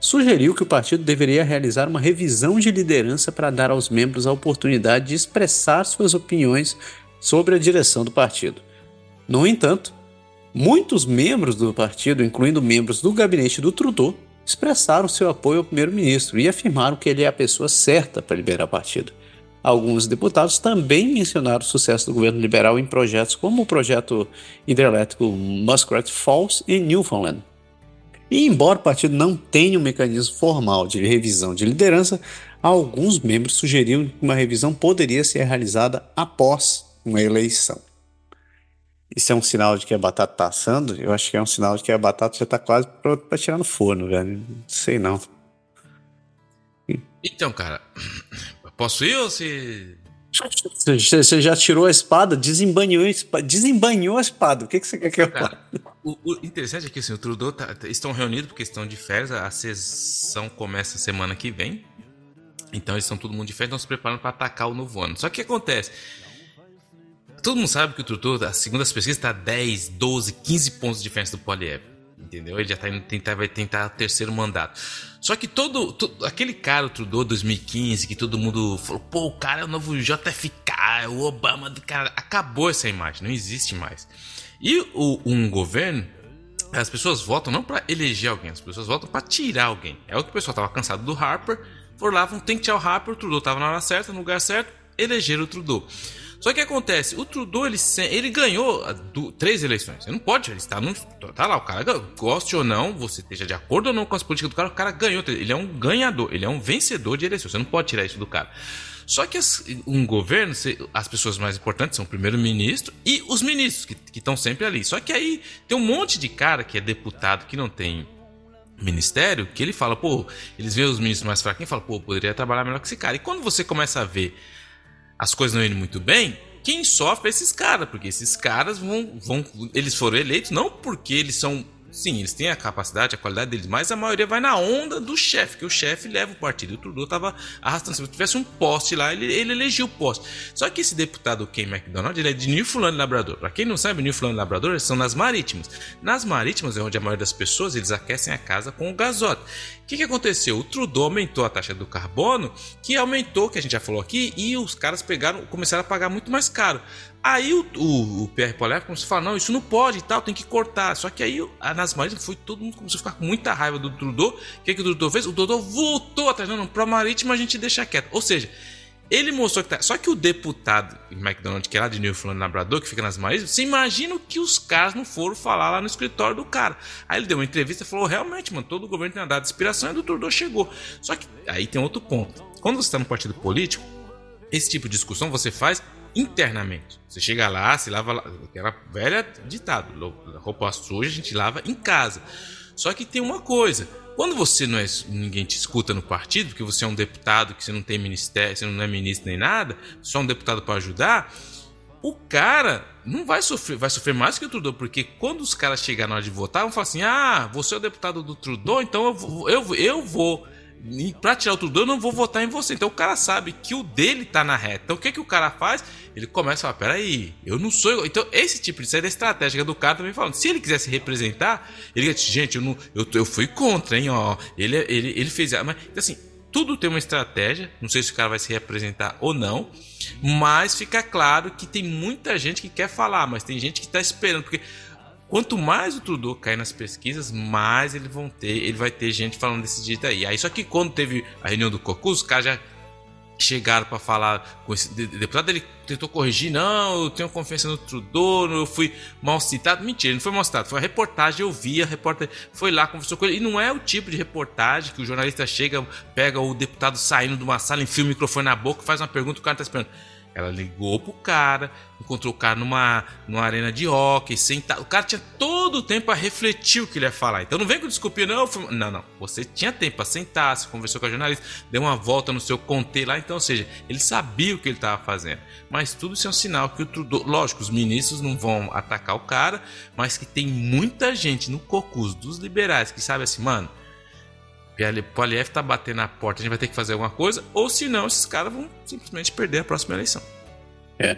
sugeriu que o partido deveria realizar uma revisão de liderança para dar aos membros a oportunidade de expressar suas opiniões sobre a direção do partido. No entanto, muitos membros do partido, incluindo membros do gabinete do Trudeau, expressaram seu apoio ao primeiro-ministro e afirmaram que ele é a pessoa certa para liberar o partido. Alguns deputados também mencionaram o sucesso do governo liberal em projetos como o projeto hidrelétrico Muskrat Falls em Newfoundland. E embora o partido não tenha um mecanismo formal de revisão de liderança, alguns membros sugeriram que uma revisão poderia ser realizada após uma eleição. Isso é um sinal de que a batata está assando? Eu acho que é um sinal de que a batata já está quase pronta para tirar no forno, velho. Não sei não. Então, cara, posso ir ou se. Você já tirou a espada, desembanhou, desembanhou a espada. O que, que você quer que eu faça? O, o, interessante é que assim, o Trudeau tá, estão reunidos porque estão de férias. A sessão começa semana que vem. Então eles estão todo mundo de férias, estão se preparando para atacar o novo ano. Só que o que acontece? Todo mundo sabe que o Trudeau, segundo as pesquisas, está 10, 12, 15 pontos de diferença do Poliev. Entendeu? Ele já tá indo tentar, vai tentar o terceiro mandato. Só que todo, todo, aquele cara, o Trudeau 2015, que todo mundo falou, pô, o cara é o novo JFK, é o Obama do cara. Acabou essa imagem, não existe mais. E o, um governo, as pessoas votam não para eleger alguém, as pessoas votam para tirar alguém. É o que o pessoal tava cansado do Harper, foram lá, tem que tirar o Harper, o Trudeau tava na hora certa, no lugar certo, elegeram o Trudeau. Só que acontece, o Trudeau ele, ele ganhou do, três eleições. Você não pode, ele está. Tá lá, o cara goste ou não, você esteja de acordo ou não com as políticas do cara, o cara ganhou. Ele é um ganhador, ele é um vencedor de eleições. Você não pode tirar isso do cara. Só que as, um governo, as pessoas mais importantes são o primeiro-ministro e os ministros, que estão sempre ali. Só que aí tem um monte de cara que é deputado que não tem ministério, que ele fala, pô, eles veem os ministros mais fracos e falam, pô, poderia trabalhar melhor que esse cara. E quando você começa a ver as coisas não indo muito bem, quem sofre é esses caras, porque esses caras vão, vão. Eles foram eleitos não porque eles são Sim, eles têm a capacidade, a qualidade deles, mas a maioria vai na onda do chefe, que o chefe leva o partido. O Trudeau estava arrastando. Se tivesse um poste lá, ele, ele elegia o poste. Só que esse deputado Ken MacDonald, ele é de Newfoundland Labrador. Para quem não sabe, Newfoundland Labrador são nas marítimas. Nas marítimas é onde a maioria das pessoas eles aquecem a casa com o gasote. O que, que aconteceu? O Trudeau aumentou a taxa do carbono, que aumentou, que a gente já falou aqui, e os caras pegaram, começaram a pagar muito mais caro. Aí o, o, o Pierre Poliev começou a falar: não, isso não pode e tal, tem que cortar. Só que aí nas marítimas foi todo mundo começou a ficar com muita raiva do Trudeau. O que, que o Trudeau fez? O Trudeau voltou atrás, não, não, para marítima a gente deixa quieto. Ou seja, ele mostrou que tá. Só que o deputado McDonald, que é lá de Newfoundland Labrador, que fica nas marítimas, você imagina que os caras não foram falar lá no escritório do cara. Aí ele deu uma entrevista e falou: realmente, mano, todo o governo tem dado inspiração e o Trudeau chegou. Só que aí tem outro ponto. Quando você está no partido político, esse tipo de discussão você faz internamente. Você chega lá, se lava aquela velha ditado, roupa suja a gente lava em casa. Só que tem uma coisa, quando você não é ninguém te escuta no partido, porque você é um deputado que você não tem ministério, você não é ministro nem nada, só um deputado para ajudar, o cara não vai sofrer, vai sofrer mais que o Trudeau, porque quando os caras chegarem na hora de votar, vão falar assim: "Ah, você é o deputado do Trudeau, então eu, eu, eu vou pra tirar o Trudeau, eu não vou votar em você. Então o cara sabe que o dele tá na reta. Então o que, que o cara faz? Ele começa a falar: peraí, eu não sou. Então esse tipo de saída estratégica do cara também falando. Se ele quisesse representar, ele gente, eu, não, eu, eu fui contra, hein? Ó, ele, ele, ele fez. Mas, então, assim, tudo tem uma estratégia. Não sei se o cara vai se representar ou não. Mas fica claro que tem muita gente que quer falar, mas tem gente que tá esperando. Porque Quanto mais o Trudeau cair nas pesquisas, mais ele, vão ter, ele vai ter gente falando desse jeito aí. Aí só que quando teve a reunião do Cocus, os caras já chegaram para falar com esse deputado, ele tentou corrigir, não, eu tenho confiança no Trudeau, eu fui mal citado. Mentira, não foi mal citado, foi a reportagem, eu vi, a repórter foi lá, conversou com ele. E não é o tipo de reportagem que o jornalista chega, pega o deputado saindo de uma sala, enfia o microfone na boca, faz uma pergunta, o cara tá esperando. Ela ligou pro cara, encontrou o cara numa, numa arena de hockey, sentado. O cara tinha todo o tempo a refletir o que ele ia falar. Então não vem com desculpa, não. Não, não. Você tinha tempo para sentar, se conversou com a jornalista, deu uma volta no seu contê lá. Então, ou seja, ele sabia o que ele estava fazendo. Mas tudo isso é um sinal que o Trudeau. Lógico, os ministros não vão atacar o cara, mas que tem muita gente no cocus dos liberais que sabe assim, mano Poliev tá batendo na porta, a gente vai ter que fazer alguma coisa, ou senão esses caras vão simplesmente perder a próxima eleição. É,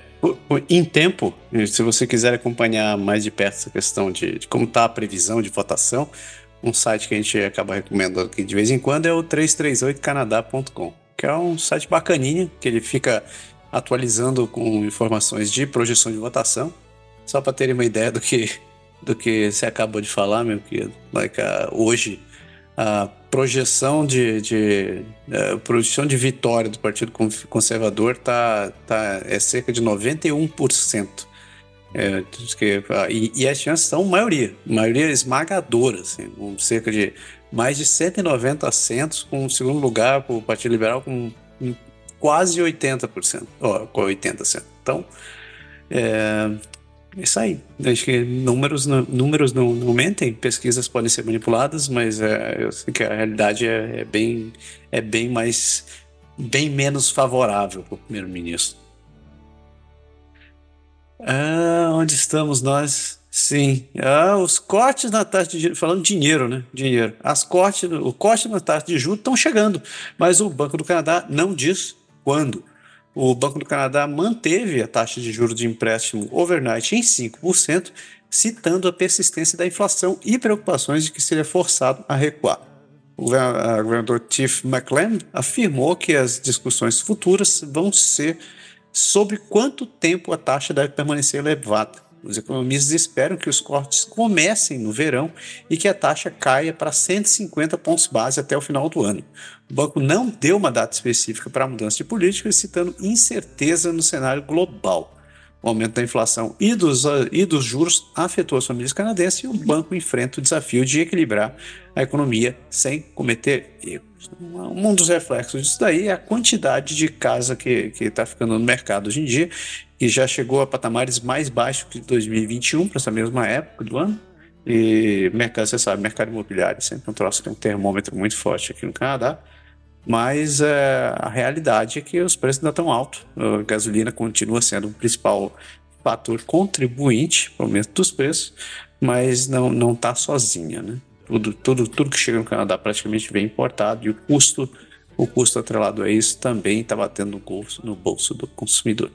em tempo, se você quiser acompanhar mais de perto essa questão de, de como está a previsão de votação, um site que a gente acaba recomendando aqui de vez em quando é o 338canadá.com, que é um site bacaninha, que ele fica atualizando com informações de projeção de votação, só para terem uma ideia do que do que você acabou de falar, meu querido. Like, uh, hoje a projeção de, de uh, projeção de vitória do Partido Conservador tá, tá, é cerca de 91%. É, que, e, e, as chances são maioria, maioria esmagadora, assim, com cerca de mais de 190 assentos, com o segundo lugar para o Partido Liberal com quase 80%, ó, com 80%. Então, é, isso aí. Acho que números, números não, não mentem, pesquisas podem ser manipuladas, mas é, eu sei que a realidade é, é bem, é bem mais, bem menos favorável para o primeiro-ministro. Ah, onde estamos nós? Sim. Ah, os cortes na taxa de juros, falando dinheiro, né? Dinheiro. As cortes, o corte na taxa de juros estão chegando, mas o Banco do Canadá não diz quando o Banco do Canadá manteve a taxa de juros de empréstimo overnight em 5%, citando a persistência da inflação e preocupações de que seria forçado a recuar. O governador Tiff McLean afirmou que as discussões futuras vão ser sobre quanto tempo a taxa deve permanecer elevada. Os economistas esperam que os cortes comecem no verão e que a taxa caia para 150 pontos base até o final do ano. O banco não deu uma data específica para a mudança de política, citando incerteza no cenário global. O aumento da inflação e dos, e dos juros afetou as famílias canadenses e o banco enfrenta o desafio de equilibrar a economia sem cometer erros. Um dos reflexos disso daí é a quantidade de casa que está ficando no mercado hoje em dia, que já chegou a patamares mais baixos que 2021, para essa mesma época do ano. E mercado, você sabe, mercado imobiliário sempre um troço, tem um termômetro muito forte aqui no Canadá. Mas é, a realidade é que os preços ainda estão altos. A gasolina continua sendo o principal fator contribuinte para o aumento dos preços, mas não não está sozinha, né? Tudo, tudo, tudo que chega no Canadá praticamente vem importado e o custo o custo atrelado a isso também está batendo no bolso, no bolso do consumidor.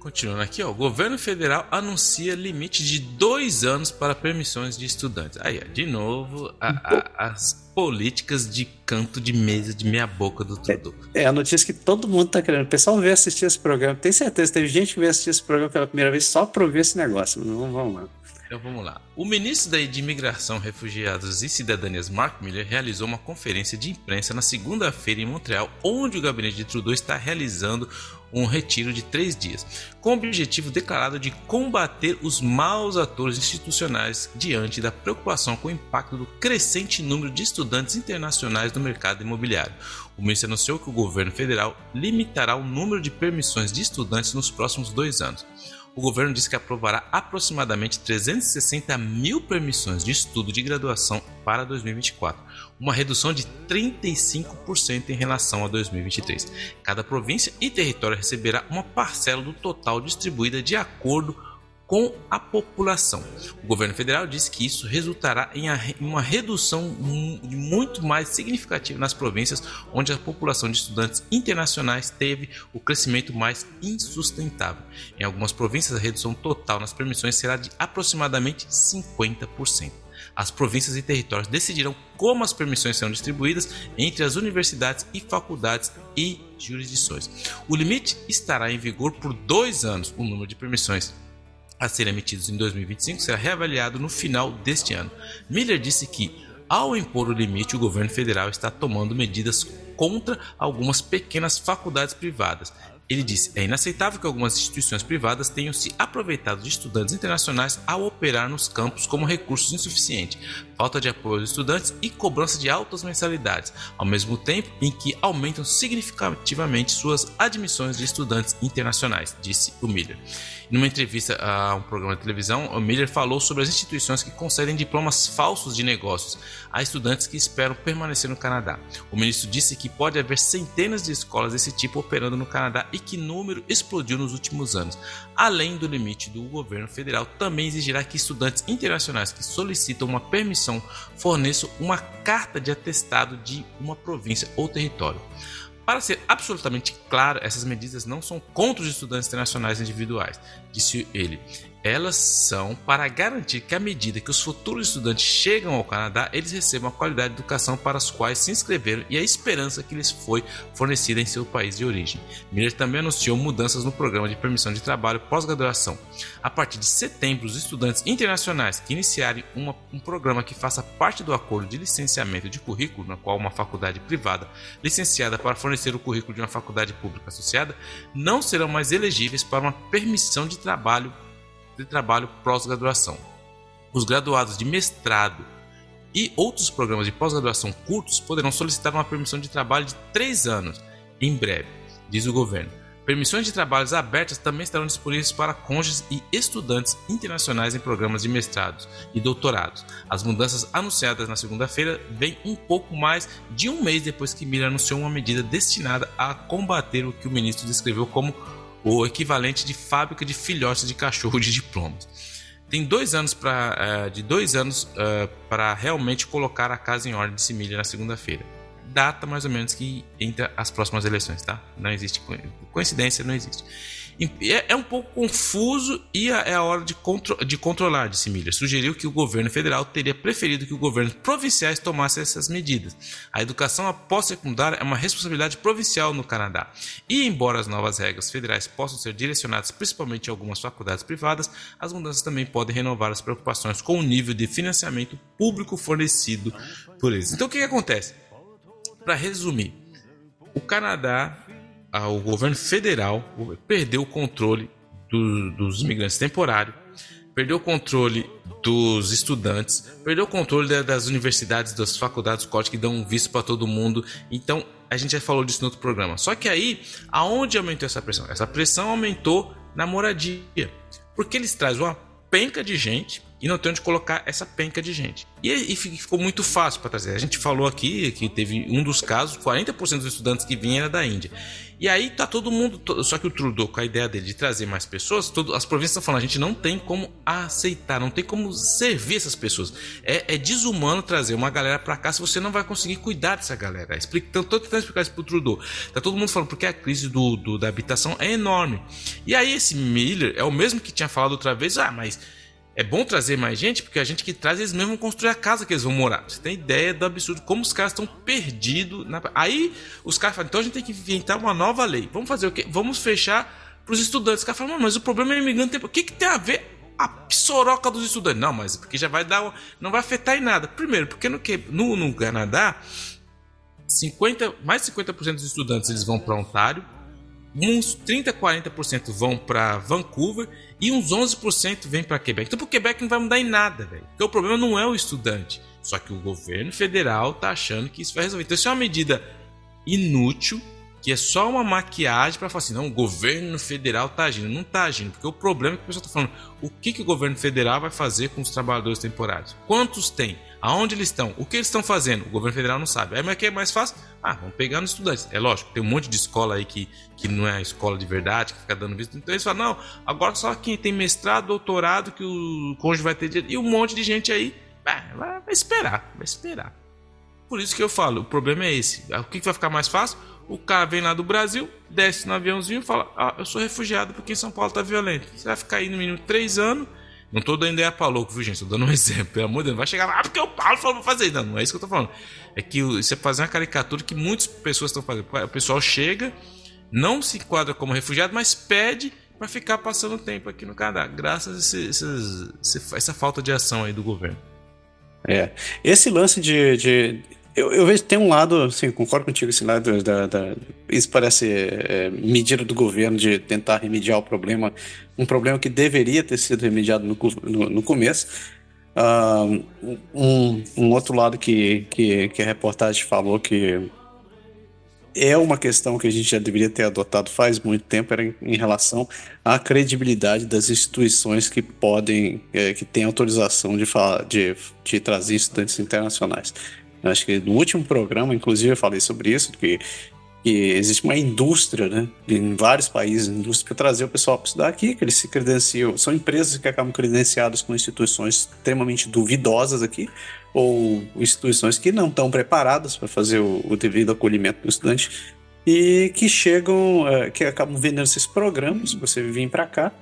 Continuando aqui, ó, o governo federal anuncia limite de dois anos para permissões de estudantes. Aí, ó, de novo, a, a, as políticas de canto de mesa de meia boca do Trudeau. É, é, a notícia que todo mundo tá querendo. O pessoal veio assistir esse programa. Tem certeza, teve gente que veio assistir esse programa pela primeira vez só para ouvir esse negócio. Não vamos lá. Então vamos lá. O ministro de Imigração, Refugiados e Cidadanias, Mark Miller, realizou uma conferência de imprensa na segunda-feira em Montreal, onde o gabinete de Trudeau está realizando um retiro de três dias, com o objetivo declarado de combater os maus atores institucionais diante da preocupação com o impacto do crescente número de estudantes internacionais no mercado imobiliário. O ministro anunciou que o governo federal limitará o número de permissões de estudantes nos próximos dois anos o governo disse que aprovará aproximadamente 360 mil permissões de estudo de graduação para 2024, uma redução de 35% em relação a 2023. Cada província e território receberá uma parcela do total distribuída de acordo com a população. O governo federal disse que isso resultará em uma redução muito mais significativa nas províncias onde a população de estudantes internacionais teve o crescimento mais insustentável. Em algumas províncias, a redução total nas permissões será de aproximadamente 50%. As províncias e territórios decidirão como as permissões serão distribuídas entre as universidades e faculdades e jurisdições. O limite estará em vigor por dois anos. O número de permissões a serem emitidos em 2025 será reavaliado no final deste ano. Miller disse que, ao impor o limite, o governo federal está tomando medidas contra algumas pequenas faculdades privadas. Ele disse: é inaceitável que algumas instituições privadas tenham se aproveitado de estudantes internacionais ao operar nos campos como recursos insuficientes, falta de apoio aos estudantes e cobrança de altas mensalidades, ao mesmo tempo em que aumentam significativamente suas admissões de estudantes internacionais, disse o Miller. Numa entrevista a um programa de televisão, o Miller falou sobre as instituições que concedem diplomas falsos de negócios a estudantes que esperam permanecer no Canadá. O ministro disse que pode haver centenas de escolas desse tipo operando no Canadá e que número explodiu nos últimos anos. Além do limite do governo federal, também exigirá que estudantes internacionais que solicitam uma permissão forneçam uma carta de atestado de uma província ou território. Para ser absolutamente claro, essas medidas não são contra os estudantes internacionais individuais, disse ele. Elas são para garantir que, à medida que os futuros estudantes chegam ao Canadá, eles recebam a qualidade de educação para as quais se inscreveram e a esperança que lhes foi fornecida em seu país de origem. Miller também anunciou mudanças no programa de permissão de trabalho pós-graduação. A partir de setembro, os estudantes internacionais que iniciarem uma, um programa que faça parte do acordo de licenciamento de currículo, na qual uma faculdade privada licenciada para fornecer o currículo de uma faculdade pública associada, não serão mais elegíveis para uma permissão de trabalho de trabalho pós-graduação. Os graduados de mestrado e outros programas de pós-graduação curtos poderão solicitar uma permissão de trabalho de três anos em breve, diz o governo. Permissões de trabalhos abertas também estarão disponíveis para cônjuges e estudantes internacionais em programas de mestrados e doutorados. As mudanças anunciadas na segunda-feira vêm um pouco mais de um mês depois que Miller anunciou uma medida destinada a combater o que o ministro descreveu como o equivalente de fábrica de filhotes de cachorro de diplomas. Tem dois anos para uh, de dois anos uh, para realmente colocar a casa em ordem de Similha na segunda-feira. Data mais ou menos que entra as próximas eleições, tá? Não existe coincidência, não existe. É, é um pouco confuso e é a hora de, contro de controlar, disse Miller. Sugeriu que o governo federal teria preferido que os governos provinciais tomassem essas medidas. A educação após secundária é uma responsabilidade provincial no Canadá. E, embora as novas regras federais possam ser direcionadas principalmente a algumas faculdades privadas, as mudanças também podem renovar as preocupações com o nível de financiamento público fornecido por eles. Então, o que, que acontece? Para resumir, o Canadá o governo federal perdeu o controle do, dos imigrantes temporários, perdeu o controle dos estudantes, perdeu o controle das universidades, das faculdades, corte que dão visto para todo mundo. Então, a gente já falou disso no outro programa. Só que aí, aonde aumentou essa pressão? Essa pressão aumentou na moradia, porque eles trazem uma penca de gente e não tem onde colocar essa penca de gente. E, e ficou muito fácil para trazer. A gente falou aqui que teve um dos casos, 40% dos estudantes que vinham era da Índia. E aí tá todo mundo. Só que o Trudeau, com a ideia dele de trazer mais pessoas, todo, as províncias estão falando, a gente não tem como aceitar, não tem como servir essas pessoas. É, é desumano trazer uma galera para cá se você não vai conseguir cuidar dessa galera. Explica, tô, tô tentando explicar isso pro Trudeau. Tá todo mundo falando porque a crise do, do, da habitação é enorme. E aí esse Miller é o mesmo que tinha falado outra vez, ah, mas é bom trazer mais gente, porque a gente que traz, eles mesmos construir a casa que eles vão morar. Você tem ideia do absurdo, como os caras estão perdidos. Na... Aí os caras falam, então a gente tem que inventar uma nova lei. Vamos fazer o quê? Vamos fechar para os estudantes. Os caras falam, mas o problema é imigrante. O que, que tem a ver a psoroca dos estudantes? Não, mas porque já vai dar. Não vai afetar em nada. Primeiro, porque no, no, no Canadá, 50, mais de 50% dos estudantes eles vão para Ontário uns 30, 40% vão para Vancouver e uns 11% vêm para Quebec. Então, para Quebec não vai mudar em nada, velho. Porque o problema não é o estudante. Só que o governo federal tá achando que isso vai resolver. Então, isso é uma medida inútil, que é só uma maquiagem para falar assim: não, o governo federal tá agindo. Não tá agindo, porque o problema é que o pessoal tá falando: o que, que o governo federal vai fazer com os trabalhadores temporários? Quantos tem? Aonde eles estão? O que eles estão fazendo? O governo federal não sabe. Aí, mas que é mais fácil? Ah, vamos pegar nos estudantes. É lógico, tem um monte de escola aí que, que não é a escola de verdade, que fica dando visto. Então eles falam, não, agora só quem tem mestrado, doutorado, que o cônjuge vai ter dinheiro. E um monte de gente aí, vai, vai esperar, vai esperar. Por isso que eu falo, o problema é esse. O que vai ficar mais fácil? O cara vem lá do Brasil, desce no aviãozinho e fala: Ah, eu sou refugiado porque em São Paulo tá violento. Você vai ficar aí no mínimo três anos não tô dando ideia pra louco, viu, gente? Tô dando um exemplo. Pelo amor de Deus, vai chegar lá, ah, porque o Paulo falou pra fazer. Não, não é isso que eu tô falando. É que você fazer uma caricatura que muitas pessoas estão fazendo. O pessoal chega, não se enquadra como refugiado, mas pede para ficar passando tempo aqui no Canadá, graças a esse, esse, essa falta de ação aí do governo. É. Esse lance de, de eu, eu vejo tem um lado, assim, concordo contigo, esse lado da, da isso parece é, medida do governo de tentar remediar o problema, um problema que deveria ter sido remediado no, no, no começo. Uh, um, um outro lado que, que, que a reportagem falou que é uma questão que a gente já deveria ter adotado faz muito tempo era em, em relação à credibilidade das instituições que podem, é, que têm autorização de, falar, de, de trazer estudantes internacionais. Acho que no último programa, inclusive, eu falei sobre isso, que, que existe uma indústria, né, em vários países, indústria para trazer o pessoal para estudar aqui, que eles se credenciam, são empresas que acabam credenciadas com instituições extremamente duvidosas aqui, ou instituições que não estão preparadas para fazer o, o, devido acolhimento do estudante e que chegam, é, que acabam vendendo esses programas, você vir para cá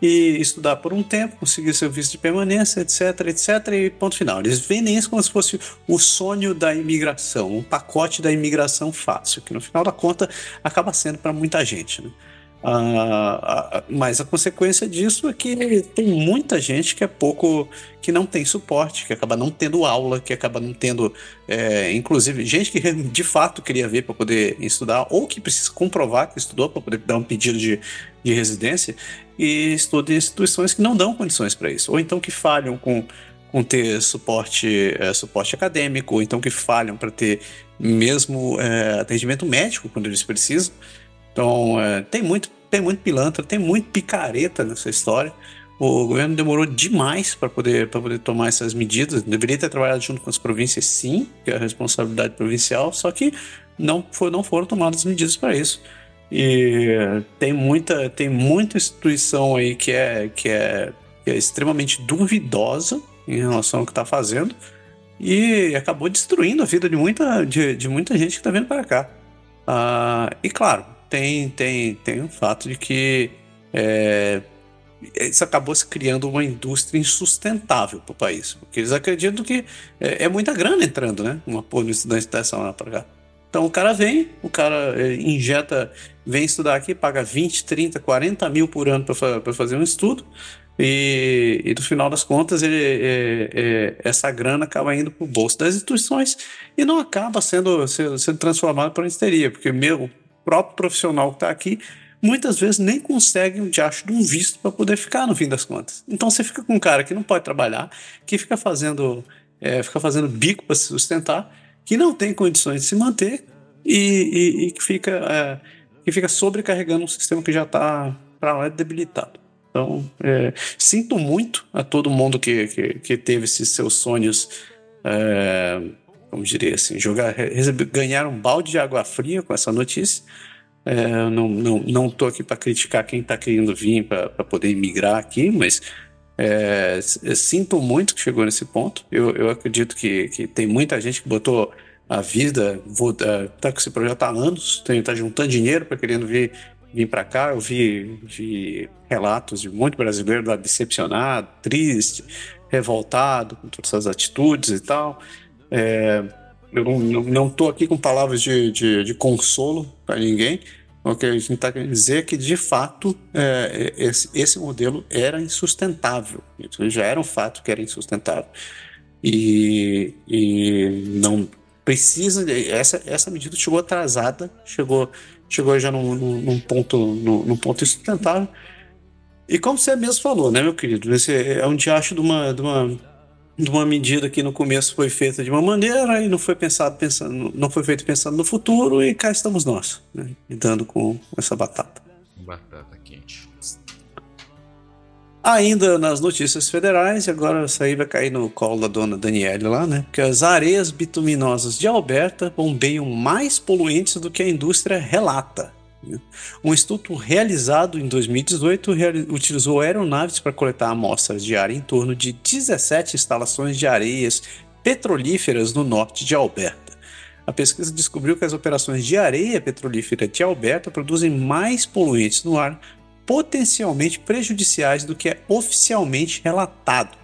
e estudar por um tempo, conseguir seu visto de permanência, etc, etc, e ponto final. Eles vendem isso como se fosse o sonho da imigração, um pacote da imigração fácil, que no final da conta acaba sendo para muita gente, né? Uh, uh, mas a consequência disso é que tem muita gente que é pouco, que não tem suporte, que acaba não tendo aula, que acaba não tendo, é, inclusive, gente que de fato queria ver para poder estudar, ou que precisa comprovar que estudou para poder dar um pedido de, de residência, e estuda em instituições que não dão condições para isso, ou então que falham com, com ter suporte, é, suporte acadêmico, ou então que falham para ter mesmo é, atendimento médico quando eles precisam. Então, é, tem, muito, tem muito pilantra, tem muito picareta nessa história. O governo demorou demais para poder, poder tomar essas medidas. Deveria ter trabalhado junto com as províncias, sim, que é a responsabilidade provincial, só que não, foi, não foram tomadas medidas para isso. E tem muita, tem muita instituição aí que é, que é, que é extremamente duvidosa em relação ao que está fazendo e acabou destruindo a vida de muita, de, de muita gente que está vindo para cá. Ah, e claro, tem, tem, tem o fato de que é, isso acabou se criando uma indústria insustentável para o país, porque eles acreditam que é, é, muita grana entrando, né? Uma porra estudante dessa lá para cá. Então o cara vem, o cara é, injeta, vem estudar aqui, paga 20, 30, 40 mil por ano para fazer um estudo, e, e, no final das contas ele, é, é, essa grana acaba indo para o bolso das instituições e não acaba sendo, sendo, sendo transformado para histeria, porque meu, próprio profissional que está aqui muitas vezes nem consegue um diacho de um visto para poder ficar no fim das contas. Então você fica com um cara que não pode trabalhar, que fica fazendo, é, fica fazendo bico para se sustentar, que não tem condições de se manter e, e, e que, fica, é, que fica sobrecarregando um sistema que já está para lá debilitado. Então, é, sinto muito a todo mundo que, que, que teve esses seus sonhos é, como diria assim, jogar, receber, ganhar um balde de água fria com essa notícia. É, não, não, não aqui para criticar quem está querendo vir para poder imigrar aqui, mas é, sinto muito que chegou nesse ponto. Eu, eu acredito que, que tem muita gente que botou a vida, vou, é, tá com esse projeto há anos, tem, tá juntando dinheiro para querendo vir, vir para cá. Eu vi, vi relatos de muito brasileiro lá decepcionado, triste, revoltado com todas essas atitudes e tal. É, eu não estou aqui com palavras de, de, de consolo para ninguém. O que a gente está querendo dizer é que, de fato, é, esse, esse modelo era insustentável. Já era um fato que era insustentável. E, e não precisa. Essa, essa medida chegou atrasada, chegou, chegou já num, num, ponto, num, num ponto insustentável. E como você mesmo falou, né, meu querido? Esse é um diacho de uma, de uma de uma medida que no começo foi feita de uma maneira e não foi pensado pensando, não foi feito pensando no futuro e cá estamos nós, né, lidando com essa batata. Batata. Ainda nas notícias federais, agora isso aí vai cair no colo da dona Daniele lá, né? Que as areias bituminosas de Alberta bombeiam mais poluentes do que a indústria relata. Um estudo realizado em 2018 utilizou aeronaves para coletar amostras de ar em torno de 17 instalações de areias petrolíferas no norte de Alberta. A pesquisa descobriu que as operações de areia petrolífera de Alberta produzem mais poluentes no ar, potencialmente prejudiciais do que é oficialmente relatado,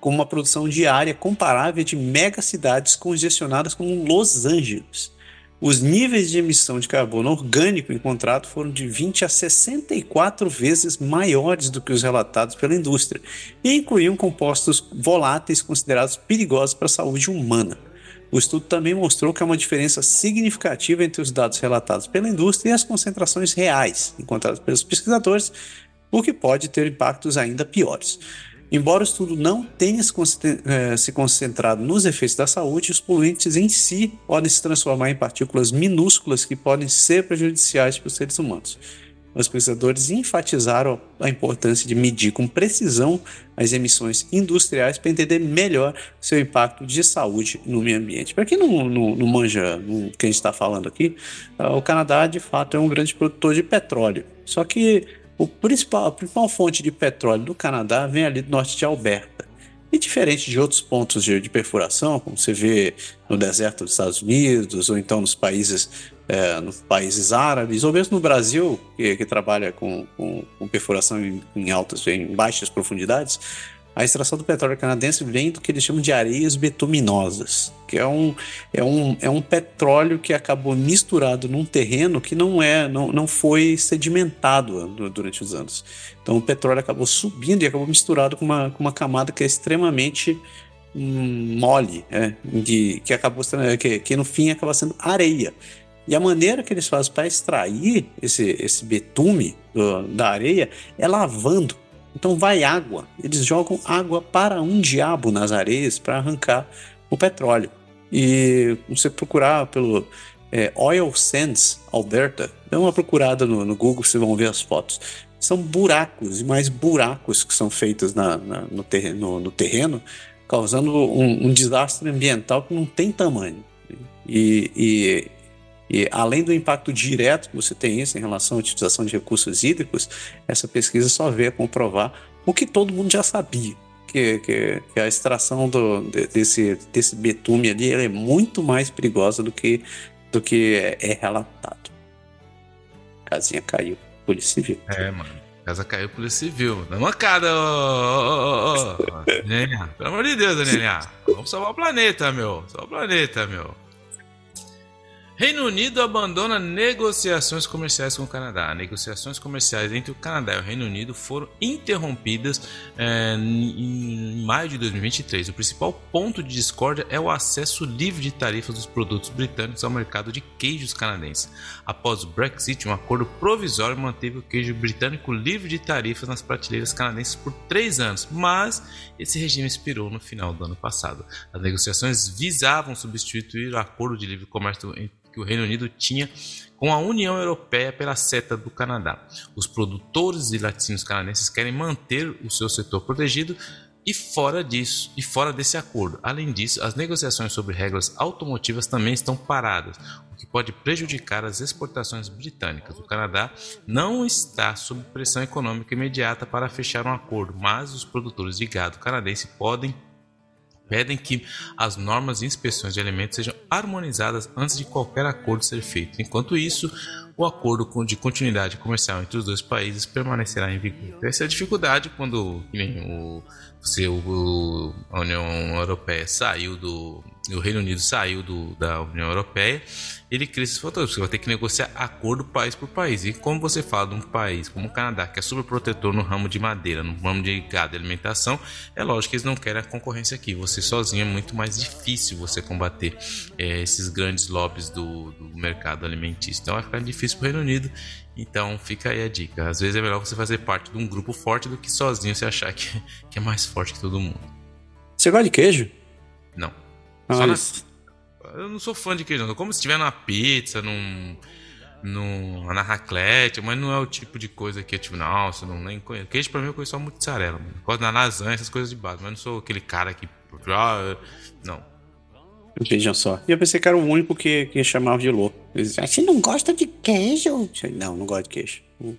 com uma produção diária comparável de megacidades congestionadas como Los Angeles. Os níveis de emissão de carbono orgânico encontrados foram de 20 a 64 vezes maiores do que os relatados pela indústria e incluíam compostos voláteis considerados perigosos para a saúde humana. O estudo também mostrou que há uma diferença significativa entre os dados relatados pela indústria e as concentrações reais encontradas pelos pesquisadores, o que pode ter impactos ainda piores. Embora o estudo não tenha eh, se concentrado nos efeitos da saúde, os poluentes em si podem se transformar em partículas minúsculas que podem ser prejudiciais para os seres humanos. Os pesquisadores enfatizaram a importância de medir com precisão as emissões industriais para entender melhor seu impacto de saúde no meio ambiente. Para quem não, não, não manja o que a gente está falando aqui, ah, o Canadá de fato é um grande produtor de petróleo. Só que o principal, a principal fonte de petróleo do Canadá vem ali do norte de Alberta. E diferente de outros pontos de, de, perfuração, como você vê no deserto dos Estados Unidos, ou então nos países, é, nos países árabes, ou mesmo no Brasil, que, que trabalha com, com, com perfuração em, em, altas, em baixas profundidades, a extração do petróleo canadense vem do que eles chamam de areias betuminosas, que é um, é um, é um petróleo que acabou misturado num terreno que não é não, não foi sedimentado durante os anos. Então o petróleo acabou subindo e acabou misturado com uma, com uma camada que é extremamente hum, mole, é, de, que acabou que, que no fim acaba sendo areia. E a maneira que eles fazem para extrair esse, esse betume do, da areia é lavando então vai água. Eles jogam água para um diabo nas areias para arrancar o petróleo. E você procurar pelo é, Oil Sands Alberta, dá uma procurada no, no, Google, vocês vão ver as fotos. São buracos e mais buracos que são feitos na, na, no, terreno, no, terreno, causando um, um, desastre ambiental que não tem tamanho. E, e e além do impacto direto que você tem isso em relação à utilização de recursos hídricos, essa pesquisa só veio a comprovar o que todo mundo já sabia, que, que, que a extração do, desse, desse betume ali é muito mais perigosa do que, do que é, é relatado. Casinha caiu, Polícia Civil. É, mano. Casa caiu, Polícia Civil. Na mancada, ô, ô, ô, ô. Pelo amor de Deus, Daniel. Vamos salvar o planeta, meu. Salvar o planeta, meu. Reino Unido abandona negociações comerciais com o Canadá. Negociações comerciais entre o Canadá e o Reino Unido foram interrompidas é, em maio de 2023. O principal ponto de discórdia é o acesso livre de tarifas dos produtos britânicos ao mercado de queijos canadenses. Após o Brexit, um acordo provisório manteve o queijo britânico livre de tarifas nas prateleiras canadenses por três anos, mas esse regime expirou no final do ano passado. As negociações visavam substituir o acordo de livre comércio entre que o Reino Unido tinha com a União Europeia pela seta do Canadá. Os produtores de laticínios canadenses querem manter o seu setor protegido e fora disso, e fora desse acordo. Além disso, as negociações sobre regras automotivas também estão paradas, o que pode prejudicar as exportações britânicas. O Canadá não está sob pressão econômica imediata para fechar um acordo, mas os produtores de gado canadense podem pedem que as normas de inspeções de alimentos sejam harmonizadas antes de qualquer acordo ser feito. Enquanto isso, o acordo de continuidade comercial entre os dois países permanecerá em vigor. Essa é a dificuldade quando o, se o, a União Europeia saiu do, o Reino Unido saiu do, da União Europeia, ele cria esses fatores. Você vai ter que negociar acordo país por país. E como você fala de um país como o Canadá, que é super protetor no ramo de madeira, no ramo de gado e alimentação, é lógico que eles não querem a concorrência aqui. Você sozinho é muito mais difícil você combater é, esses grandes lobbies do, do mercado alimentício. Então vai ficar difícil para o Reino Unido. Então fica aí a dica. Às vezes é melhor você fazer parte de um grupo forte do que sozinho você achar que, que é mais forte que todo mundo. Você gosta de queijo? Não. Só. Eu não sou fã de queijo, não. Como se estiver numa pizza, num, num, na raclette, mas não é o tipo de coisa que eu, tipo, nossa, não nem conheço. Queijo pra mim eu conheço só mussarela, mano. Gosto da lasanha, essas coisas de base, mas não sou aquele cara que. Ah, não. Vejam só. E eu pensei que era o único que, que chamava de louco. Você não gosta de queijo? Não, não gosto de queijo. Não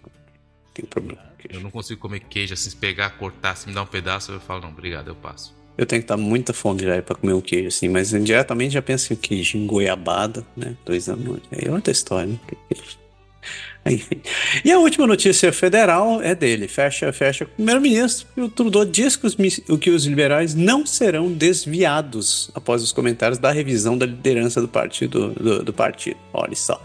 tem problema. Eu não consigo comer queijo assim, se pegar, cortar, se me dar um pedaço, eu falo, não, obrigado, eu passo. Eu tenho que estar muita fome já para comer um queijo, assim, mas indiretamente já penso em queijo em goiabada, né? Dois anos. É outra história, né? Enfim. E a última notícia federal é dele. Fecha, fecha primeiro-ministro. O Trudeau diz que os, que os liberais não serão desviados após os comentários da revisão da liderança do partido. Do, do partido. Olha só.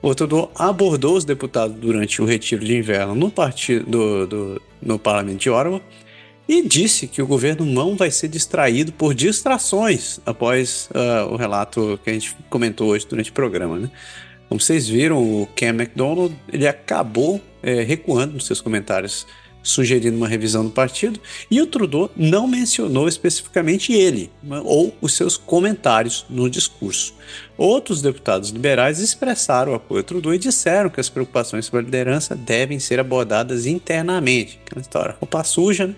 O Trudeau abordou os deputados durante o retiro de inverno no, partido, do, do, no parlamento de Ottawa e disse que o governo não vai ser distraído por distrações após uh, o relato que a gente comentou hoje durante o programa. Né? Como vocês viram, o Cam McDonald ele acabou é, recuando nos seus comentários sugerindo uma revisão do partido, e o Trudeau não mencionou especificamente ele ou os seus comentários no discurso. Outros deputados liberais expressaram o apoio ao Trudeau e disseram que as preocupações sobre a liderança devem ser abordadas internamente. Aquela história, roupa suja, né?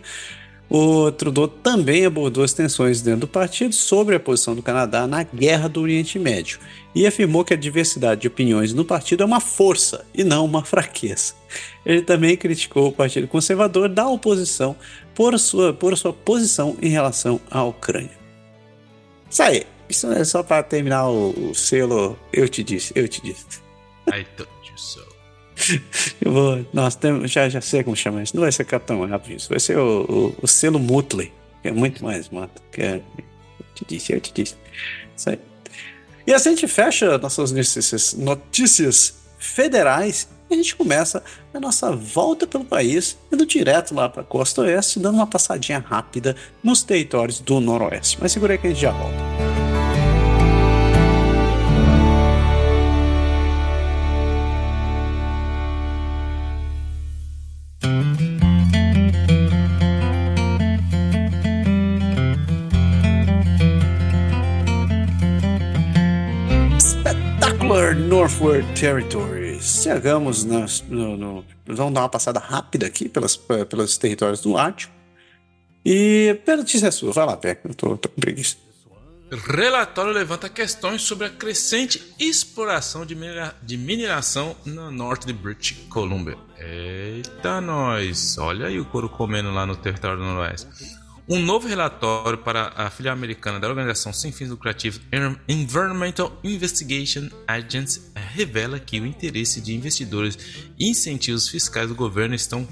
O Trudeau também abordou as tensões dentro do partido sobre a posição do Canadá na guerra do Oriente Médio e afirmou que a diversidade de opiniões no partido é uma força e não uma fraqueza. Ele também criticou o Partido Conservador da oposição por sua, por sua posição em relação à Ucrânia. Isso aí, isso é só para terminar o, o, selo Eu Te Disse, Eu Te Disse. I told you so. Eu vou. Nossa, já, já sei como chama isso. Não vai ser Capitão Rápido isso. Vai ser o, o, o selo Mutley, que é muito mais mata. Que é, eu te disse, eu te disse. Isso aí. E assim a gente fecha nossas notícias, notícias federais e a gente começa a nossa volta pelo país, indo direto lá para a costa oeste, dando uma passadinha rápida nos territórios do noroeste. Mas segura aí que a gente já volta. Northward Territories. Chegamos no, no, Vamos dar uma passada rápida aqui pelas, pelos territórios do Ártico. E a notícia é sua. Vai lá, Peca. Eu tô, tô com preguiça. Relatório levanta questões sobre a crescente exploração de, minera de mineração no norte de British Columbia. Eita, nós! Olha aí o couro comendo lá no território do Noroeste. Um novo relatório para a filial americana da organização sem fins lucrativos Environmental Investigation Agency revela que o interesse de investidores e incentivos fiscais do governo estão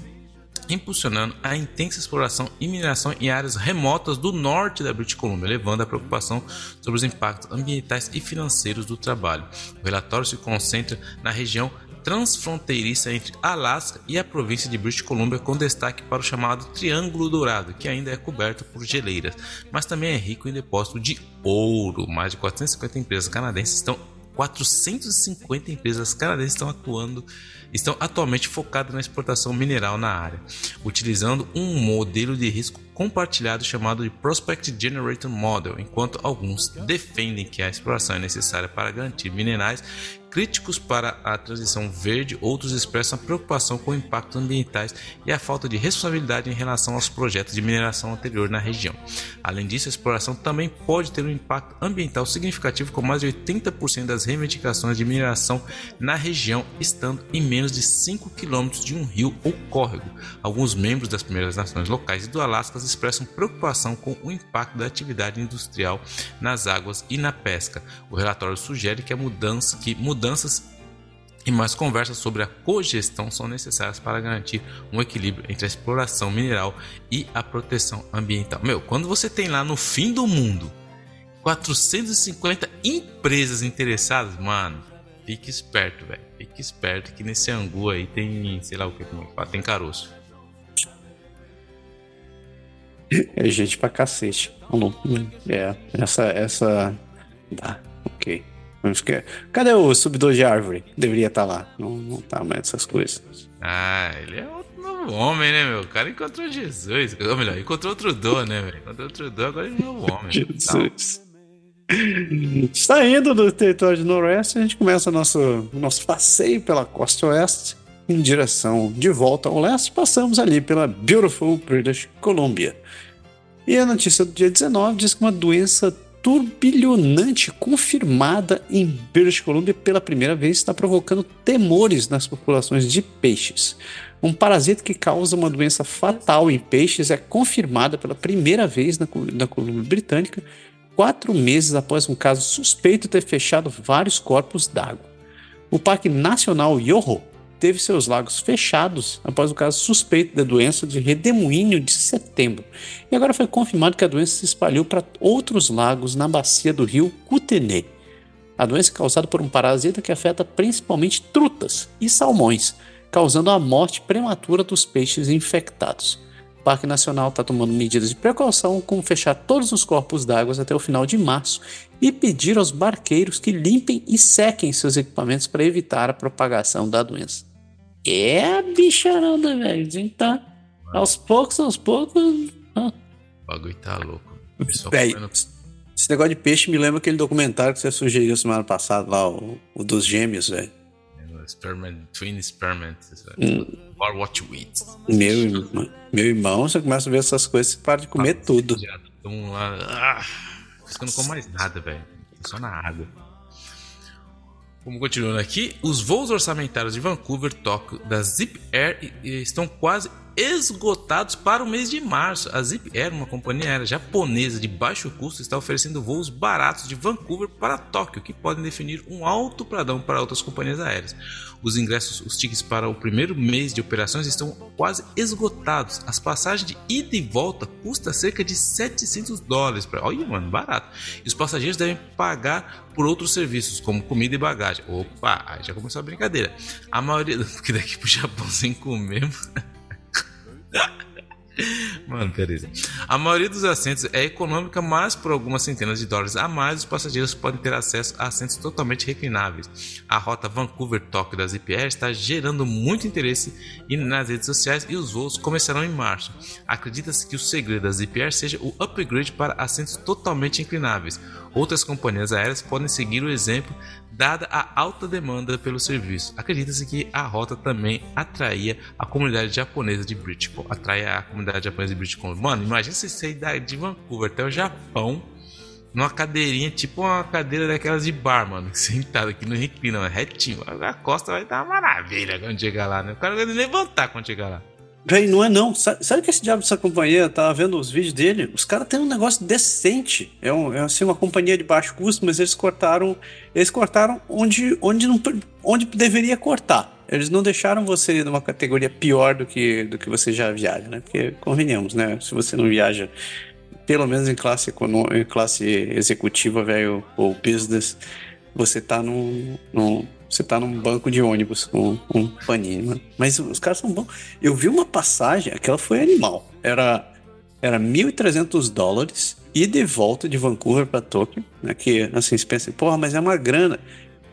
impulsionando a intensa exploração e mineração em áreas remotas do norte da British Columbia, levando a preocupação sobre os impactos ambientais e financeiros do trabalho. O relatório se concentra na região transfronteiriça entre Alasca e a província de British Columbia, com destaque para o chamado Triângulo Dourado, que ainda é coberto por geleiras, mas também é rico em depósito de ouro. Mais de 450 empresas canadenses estão 450 empresas canadenses estão atuando, estão atualmente focadas na exportação mineral na área, utilizando um modelo de risco compartilhado chamado de Prospect Generator Model, enquanto alguns defendem que a exploração é necessária para garantir minerais críticos para a transição verde, outros expressam preocupação com impactos ambientais e a falta de responsabilidade em relação aos projetos de mineração anterior na região. Além disso, a exploração também pode ter um impacto ambiental significativo, com mais de 80% das reivindicações de mineração na região estando em menos de 5 km de um rio ou córrego. Alguns membros das primeiras nações locais e do Alasca expressam preocupação com o impacto da atividade industrial nas águas e na pesca. O relatório sugere que a mudança que mudanças e mais conversas sobre a cogestão são necessárias para garantir um equilíbrio entre a exploração mineral e a proteção ambiental. Meu, quando você tem lá no fim do mundo 450 empresas interessadas, mano, fique esperto, velho. Fique esperto que nesse angu aí tem, sei lá o que, como é que tem caroço. É gente pra cacete. É, essa, essa. Tá, ok. Cadê o subidor de árvore? Deveria estar tá lá. Não, não tá mais essas coisas. Ah, ele é outro novo homem, né, meu? O cara encontrou Jesus. Ou melhor, encontrou outro dor, né, velho? Encontrou outro dor, agora ele é um novo homem. Jesus. Saindo do território de Noroeste, a gente começa nosso, nosso passeio pela costa oeste em direção de volta ao leste. Passamos ali pela Beautiful British Columbia. E a notícia do dia 19 diz que uma doença turbilhonante confirmada em British Columbia pela primeira vez está provocando temores nas populações de peixes. Um parasita que causa uma doença fatal em peixes é confirmada pela primeira vez na, na Colômbia Britânica, quatro meses após um caso suspeito ter fechado vários corpos d'água. O Parque Nacional Yoho teve seus lagos fechados após o caso suspeito da doença de redemoinho de setembro. E agora foi confirmado que a doença se espalhou para outros lagos na bacia do rio Kootenay. A doença é causada por um parasita que afeta principalmente trutas e salmões, causando a morte prematura dos peixes infectados. Parque Nacional está tomando medidas de precaução, como fechar todos os corpos d'água até o final de março e pedir aos barqueiros que limpem e sequem seus equipamentos para evitar a propagação da doença. É a bicharada, velho. A gente tá aos poucos, aos poucos. O bagulho tá louco. Véi, comendo... Esse negócio de peixe me lembra aquele documentário que você sugeriu semana passada lá, o, o dos gêmeos, velho. Experiment, Twin Experiment. Hum. Or what you eat. Meu, meu irmão, você começa a ver essas coisas, você para de comer ah, tudo. Um lá, ah, eu não como mais nada, velho. Só na água. Como continuando aqui, os voos orçamentários de Vancouver, Tóquio, da Zip Air estão quase esgotados para o mês de março. A Zip Air, uma companhia aérea japonesa de baixo custo, está oferecendo voos baratos de Vancouver para Tóquio, que podem definir um alto pradão para outras companhias aéreas. Os ingressos, os tickets para o primeiro mês de operações estão quase esgotados. As passagens de ida e volta custam cerca de 700 dólares. Pra... Olha, mano, barato. E os passageiros devem pagar por outros serviços, como comida e bagagem. Opa, aí já começou a brincadeira. A maioria. Porque daqui pro Japão sem comer, mano. Mano. A maioria dos assentos é econômica, mas por algumas centenas de dólares a mais, os passageiros podem ter acesso a assentos totalmente reclináveis. A rota Vancouver-Tóquio das IPR está gerando muito interesse nas redes sociais e os voos começarão em março. Acredita-se que o segredo das IPR seja o upgrade para assentos totalmente inclináveis. Outras companhias aéreas podem seguir o exemplo dada a alta demanda pelo serviço. Acredita-se que a rota também atraía a comunidade japonesa de British Columbia. Atrai a comunidade japonesa de Columbia. Mano, imagina você sair de Vancouver até o Japão numa cadeirinha, tipo uma cadeira daquelas de bar, mano. Sentado aqui no reclina, retinho. A costa vai dar uma maravilha quando chegar lá, né? O cara vai levantar quando chegar lá. Véi, não é não. Sabe, sabe, que esse diabo dessa companhia, tava vendo os vídeos dele? Os caras têm um negócio decente. É, um, é assim, uma companhia de baixo custo, mas eles cortaram. Eles cortaram onde, onde, não, onde deveria cortar. Eles não deixaram você numa categoria pior do que, do que você já viaja, né? Porque convenhamos, né? Se você não viaja, pelo menos em classe, em classe executiva, velho, ou business, você tá num, num você tá num banco de ônibus com um paninho, mano. Mas os caras são bons. Eu vi uma passagem, aquela foi animal. Era, era 1.300 dólares e de volta de Vancouver para Tóquio. Né, que assim, você pensa, porra, mas é uma grana.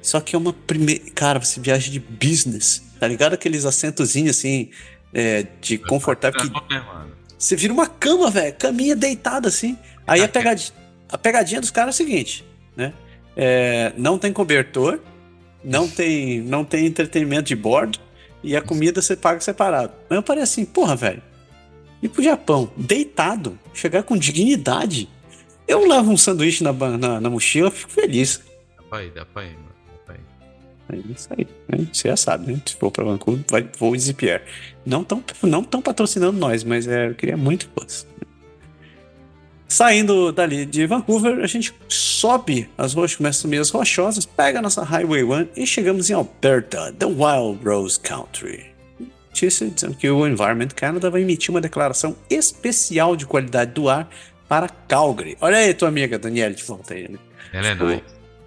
Só que é uma primeira. Cara, você viaja de business. Tá ligado? Aqueles assentozinhos assim, é, de confortável. Que... Você vira uma cama, velho. Caminha deitada assim. Aí a pegadinha, a pegadinha dos caras é o seguinte, né? É, não tem cobertor não tem, não tem entretenimento de bordo e a comida você paga separado. Mas eu parei assim, porra, velho. Ir pro Japão, deitado, chegar com dignidade. Eu levo um sanduíche na, na, na mochila, fico feliz. Dá pra ir, dá pra ir, mano. Dá pra ir. É isso aí, né? Você já sabe, né? Se for pra Vancouver, vai, vou Zipier. Não tão, não tão patrocinando nós, mas é, eu queria muito que fosse. Saindo dali de Vancouver, a gente sobe as rochas, começa a subir as rochosas, pega a nossa Highway 1 e chegamos em Alberta, the Wild Rose Country. Notícia dizendo que o Environment Canada vai emitir uma declaração especial de qualidade do ar para Calgary. Olha aí, tua amiga Daniela de volta aí, né? Ela é nóis.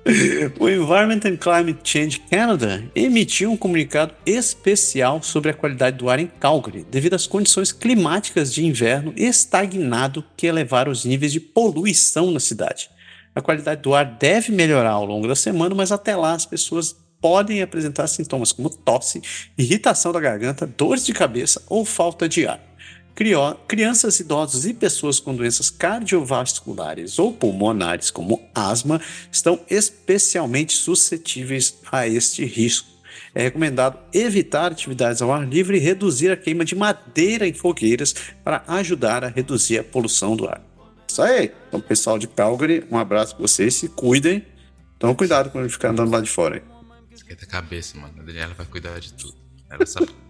O Environment and Climate Change Canada emitiu um comunicado especial sobre a qualidade do ar em Calgary, devido às condições climáticas de inverno estagnado que elevaram os níveis de poluição na cidade. A qualidade do ar deve melhorar ao longo da semana, mas até lá as pessoas podem apresentar sintomas como tosse, irritação da garganta, dores de cabeça ou falta de ar crianças, idosos e pessoas com doenças cardiovasculares ou pulmonares, como asma, estão especialmente suscetíveis a este risco. É recomendado evitar atividades ao ar livre e reduzir a queima de madeira em fogueiras para ajudar a reduzir a poluição do ar. Isso aí. Então, pessoal de Calgary, um abraço para vocês. Se cuidem. Então, cuidado quando ficar andando lá de fora. Esquenta a cabeça, mano. A Daniela vai cuidar de tudo. Ela sabe.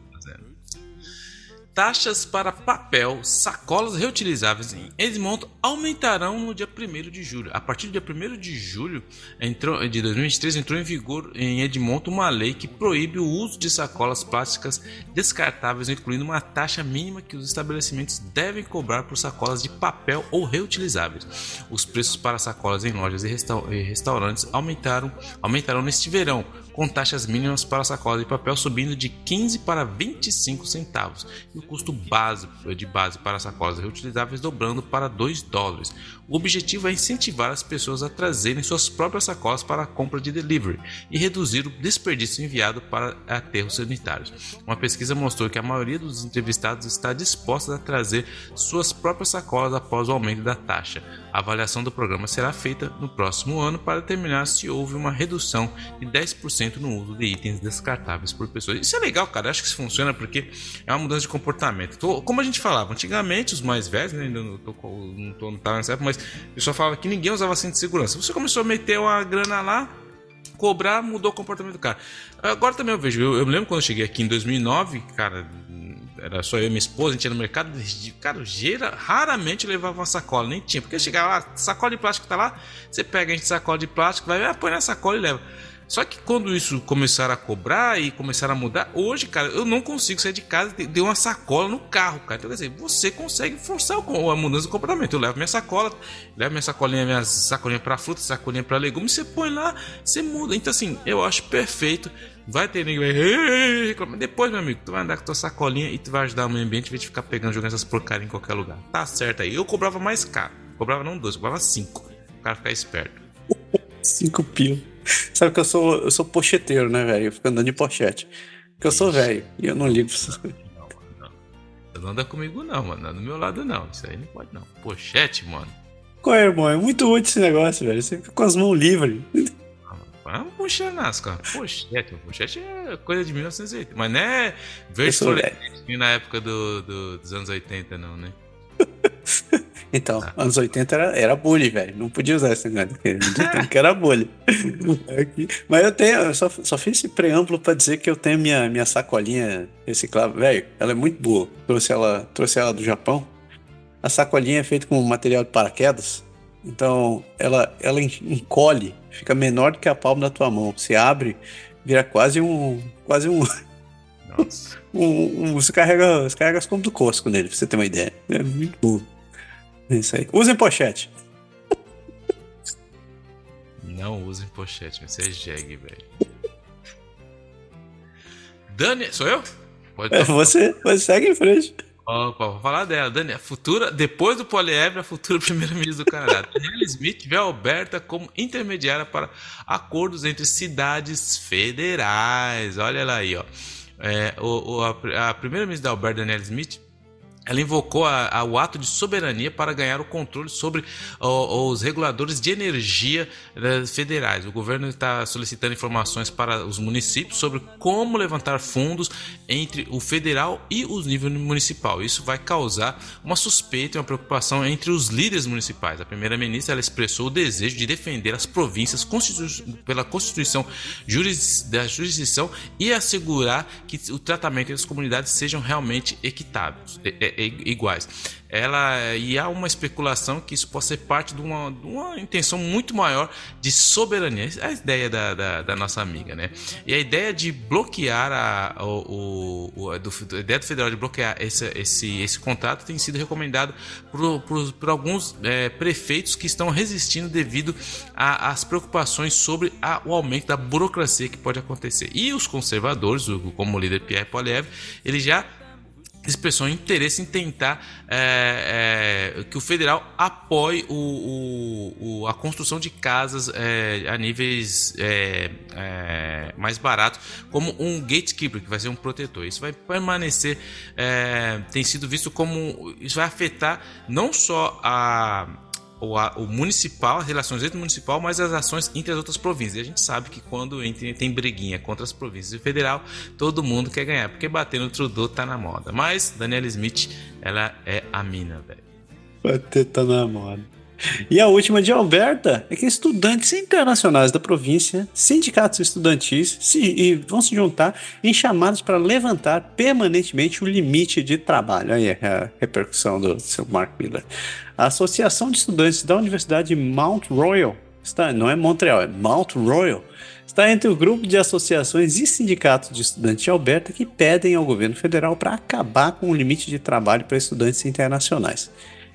Taxas para papel, sacolas reutilizáveis em Edmonton aumentarão no dia 1 de julho. A partir do dia 1 de julho entrou, de 2023 entrou em vigor em Edmonton uma lei que proíbe o uso de sacolas plásticas descartáveis, incluindo uma taxa mínima que os estabelecimentos devem cobrar por sacolas de papel ou reutilizáveis. Os preços para sacolas em lojas e, restaurantes aumentaram, aumentarão neste verão, com taxas mínimas para sacolas de papel subindo de 15 para 25 centavos e o custo de base para sacolas reutilizáveis dobrando para 2 dólares. O objetivo é incentivar as pessoas a trazerem suas próprias sacolas para a compra de delivery e reduzir o desperdício enviado para aterros sanitários. Uma pesquisa mostrou que a maioria dos entrevistados está disposta a trazer suas próprias sacolas após o aumento da taxa. A avaliação do programa será feita no próximo ano para determinar se houve uma redução de 10% no uso de itens descartáveis por pessoas. Isso é legal, cara. Acho que isso funciona porque é uma mudança de comportamento. Como a gente falava, antigamente os mais velhos, né, ainda não tô, não tô não nessa época, mas eu só falava que ninguém usava cinto de segurança. Você começou a meter uma grana lá, cobrar, mudou o comportamento do cara. Agora também eu vejo, eu, eu lembro quando eu cheguei aqui em 2009, cara, era só eu e minha esposa, a gente ia no mercado, cara, geira, raramente levava uma sacola, nem tinha, porque chegava lá, sacola de plástico tá lá, você pega a gente sacola de plástico, vai, ah, põe na sacola e leva. Só que quando isso começaram a cobrar e começaram a mudar, hoje, cara, eu não consigo sair de casa e ter uma sacola no carro, cara. Então, quer dizer, você consegue forçar a mudança do comportamento. Eu levo minha sacola, levo minha sacolinha, minha sacolinha para fruta, sacolinha para legumes, você põe lá, você muda. Então, assim, eu acho perfeito. Vai ter ninguém vai Depois, meu amigo, tu vai andar com tua sacolinha e tu vai ajudar o meio ambiente em vez ficar pegando, jogando essas porcarias em qualquer lugar. Tá certo aí. Eu cobrava mais caro. Cobrava não dois, cobrava cinco. O cara ficar esperto. cinco pila. Sabe que eu sou, eu sou pocheteiro, né, velho? Eu fico andando de pochete. Porque eu sou velho e eu não ligo pra essas coisas. Não, não. Você não anda comigo, não, mano. Não é do meu lado, não. Isso aí não pode, não. Pochete, mano. Qual é, irmão? É muito útil esse negócio, velho. Você fica com as mãos livres. É um puxanaço, cara. Pochete. Pochete é coisa de 1980. Mas não é verde na época do, do, dos anos 80, não, né? Então, ah. anos 80 era, era bullying, velho. Não podia usar esse negócio que era bullying. Aqui. Mas eu tenho, eu só, só fiz esse preâmbulo pra dizer que eu tenho minha, minha sacolinha reciclável. Velho, ela é muito boa. Trouxe ela, trouxe ela do Japão. A sacolinha é feita com material de paraquedas. Então, ela, ela encolhe, fica menor do que a palma da tua mão. Você abre, vira quase um. Quase um. Nossa. um, um, você, carrega, você carrega as compras do Costco nele, pra você ter uma ideia. É muito bom. É isso aí. Usem pochete. Não usem pochete, você é jegue, velho. Dani, sou eu? Pode é você, você segue em frente. Opa, vou falar dela. Dani, a futura, depois do poliédro, a futura primeira-ministra do Canadá. Daniela Smith vê a Alberta como intermediária para acordos entre cidades federais. Olha lá aí, ó. É, o, o, a, a primeira-ministra da Alberta, Daniela Smith, ela invocou a, a, o ato de soberania para ganhar o controle sobre o, os reguladores de energia eh, federais. O governo está solicitando informações para os municípios sobre como levantar fundos entre o federal e o nível municipal. Isso vai causar uma suspeita e uma preocupação entre os líderes municipais. A primeira-ministra expressou o desejo de defender as províncias constitu pela Constituição juris da jurisdição e assegurar que o tratamento das comunidades sejam realmente equitáveis. É, iguais. Ela e há uma especulação que isso possa ser parte de uma, de uma intenção muito maior de soberania. É a ideia da, da, da, nossa amiga, né? E a ideia de bloquear a, o, o a, do, a ideia do federal de bloquear esse, esse, esse contrato tem sido recomendado por, por, por alguns é, prefeitos que estão resistindo devido às preocupações sobre a, o aumento da burocracia que pode acontecer. E os conservadores, como o líder Pierre Poilievre, ele já expressou interesse em tentar é, é, que o federal apoie o, o, o, a construção de casas é, a níveis é, é, mais baratos, como um gatekeeper, que vai ser um protetor. Isso vai permanecer, é, tem sido visto como. Isso vai afetar não só a o, a, o municipal, as relações entre o municipal, mas as ações entre as outras províncias. E a gente sabe que quando entre, tem briguinha contra as províncias e federal, todo mundo quer ganhar, porque bater no Trudeau tá na moda. Mas Daniela Smith, ela é a mina, velho. Bater tá na moda. E a última de Alberta é que estudantes internacionais da província, sindicatos estudantis se, vão se juntar em chamadas para levantar permanentemente o limite de trabalho. Aí é a repercussão do seu Mark Miller. A Associação de Estudantes da Universidade Mount Royal, está, não é Montreal, é Mount Royal, está entre o grupo de associações e sindicatos de estudantes de Alberta que pedem ao governo federal para acabar com o limite de trabalho para estudantes internacionais.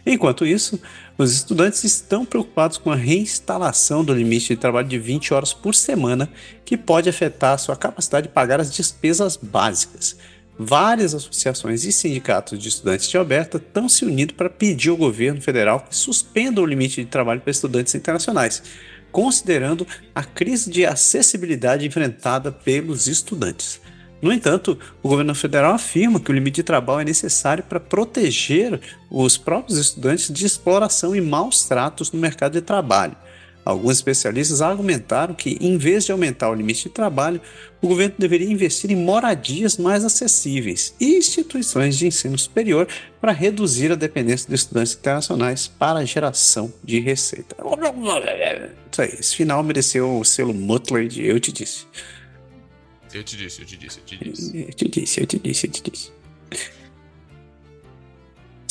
Enquanto isso, os estudantes estão preocupados com a reinstalação do limite de trabalho de 20 horas por semana, que pode afetar sua capacidade de pagar as despesas básicas. várias associações e sindicatos de estudantes de Alberta estão se unindo para pedir ao governo federal que suspenda o limite de trabalho para estudantes internacionais, considerando a crise de acessibilidade enfrentada pelos estudantes. No entanto, o governo federal afirma que o limite de trabalho é necessário para proteger os próprios estudantes de exploração e maus tratos no mercado de trabalho. Alguns especialistas argumentaram que, em vez de aumentar o limite de trabalho, o governo deveria investir em moradias mais acessíveis e instituições de ensino superior para reduzir a dependência de estudantes internacionais para a geração de receita. Isso aí, esse final mereceu o selo Mutler de Eu Te Disse. Eu te disse, eu te disse, eu te disse. Eu te disse, eu te disse, eu te disse.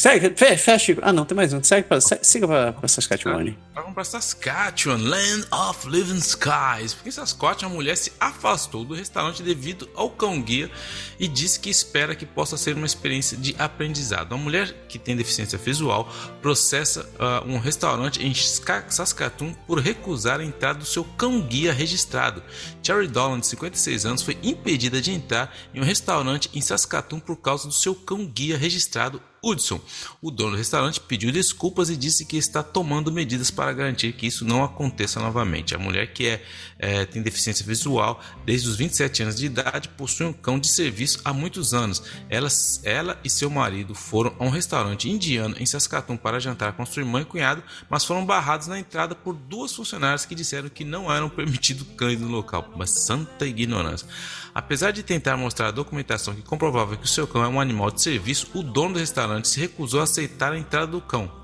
Segue, fecha. Ah, não, tem mais um. Segue pra, siga pra, pra Saskatchewan. Vamos pra Saskatchewan, Land of Living Skies. Porque Saskatchewan, a mulher se afastou do restaurante devido ao cão guia e disse que espera que possa ser uma experiência de aprendizado. Uma mulher que tem deficiência visual processa uh, um restaurante em Saskatoon por recusar a entrada do seu cão guia registrado. Cherry Dolan, de 56 anos, foi impedida de entrar em um restaurante em Saskatoon por causa do seu cão guia registrado Hudson. O dono do restaurante pediu desculpas e disse que está tomando medidas para garantir que isso não aconteça novamente. A mulher, que é, é, tem deficiência visual desde os 27 anos de idade, possui um cão de serviço há muitos anos. Ela, ela e seu marido foram a um restaurante indiano em Saskatoon para jantar com sua irmã e cunhado, mas foram barrados na entrada por duas funcionárias que disseram que não eram permitidos cães no local. Uma santa ignorância. Apesar de tentar mostrar a documentação que comprovava que o seu cão é um animal de serviço, o dono do restaurante se recusou a aceitar a entrada do cão.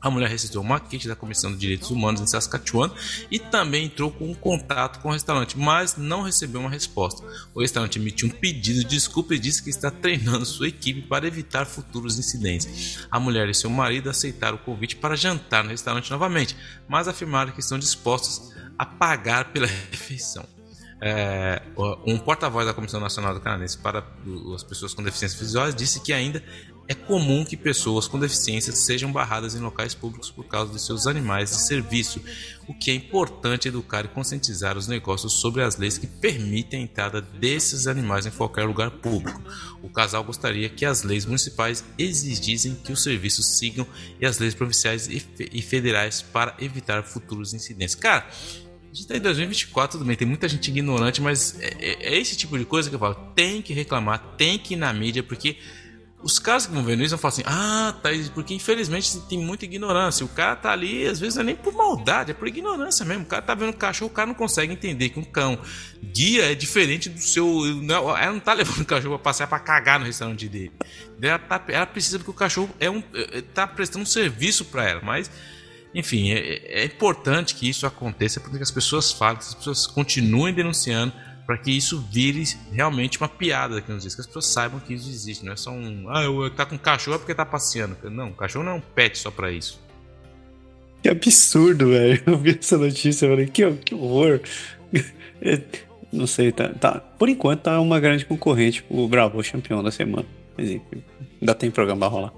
A mulher recebeu uma queixa da Comissão de Direitos Humanos em Saskatchewan e também entrou com um contato com o restaurante, mas não recebeu uma resposta. O restaurante emitiu um pedido de desculpa e disse que está treinando sua equipe para evitar futuros incidentes. A mulher e seu marido aceitaram o convite para jantar no restaurante novamente, mas afirmaram que estão dispostos a pagar pela refeição é, um porta-voz da Comissão Nacional do Canadense para as pessoas com deficiências visuais disse que ainda é comum que pessoas com deficiências sejam barradas em locais públicos por causa dos seus animais de serviço, o que é importante educar e conscientizar os negócios sobre as leis que permitem a entrada desses animais em qualquer lugar público. O casal gostaria que as leis municipais exigissem que os serviços sigam e as leis provinciais e federais para evitar futuros incidentes. Cara, gente tá em 2024, tudo bem, tem muita gente ignorante, mas é, é, é, esse tipo de coisa que eu falo. Tem que reclamar, tem que ir na mídia, porque os caras que vão vendo isso vão falar assim: ah, tá, porque infelizmente tem muita ignorância. O cara tá ali, às vezes não é nem por maldade, é por ignorância mesmo. O cara tá vendo um cachorro, o cara não consegue entender que um cão guia é diferente do seu. Não, ela não tá levando o cachorro pra passear pra cagar no restaurante dele. Ela, tá, ela precisa porque o cachorro é um, é, tá prestando um serviço para ela, mas enfim, é, é, importante que isso aconteça para que as pessoas falem, que as pessoas continuem denunciando, para que isso vire realmente uma piada daqui nos dias, que as pessoas saibam que isso existe, não é só um. Ah, eu tá com cachorro é porque tá passeando. Não, cachorro não é um pet só para isso. Que absurdo, velho. Eu vi essa notícia e falei, que, que horror. É, não sei, tá, tá, Por enquanto tá uma grande concorrente pro Bravo campeão da semana. Mas enfim, ainda tem programa pra rolar.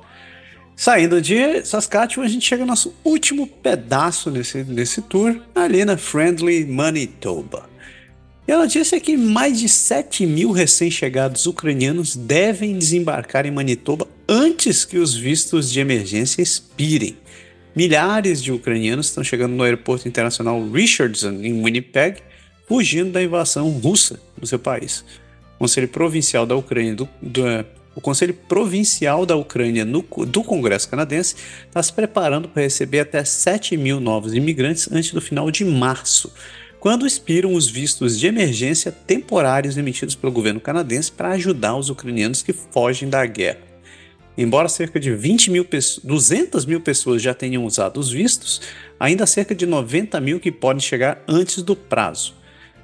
Saindo de Saskatchewan, a gente chega ao nosso último pedaço nesse, nesse tour, ali na Friendly Manitoba. E ela disse que mais de 7 mil recém-chegados ucranianos devem desembarcar em Manitoba antes que os vistos de emergência expirem. Milhares de ucranianos estão chegando no aeroporto internacional Richardson, em Winnipeg, fugindo da invasão russa no seu país. O Conselho Provincial da Ucrânia do, do, o Conselho Provincial da Ucrânia no, do Congresso Canadense está se preparando para receber até 7 mil novos imigrantes antes do final de março, quando expiram os vistos de emergência temporários emitidos pelo governo canadense para ajudar os ucranianos que fogem da guerra. Embora cerca de 20 mil 200 mil pessoas já tenham usado os vistos, ainda há cerca de 90 mil que podem chegar antes do prazo.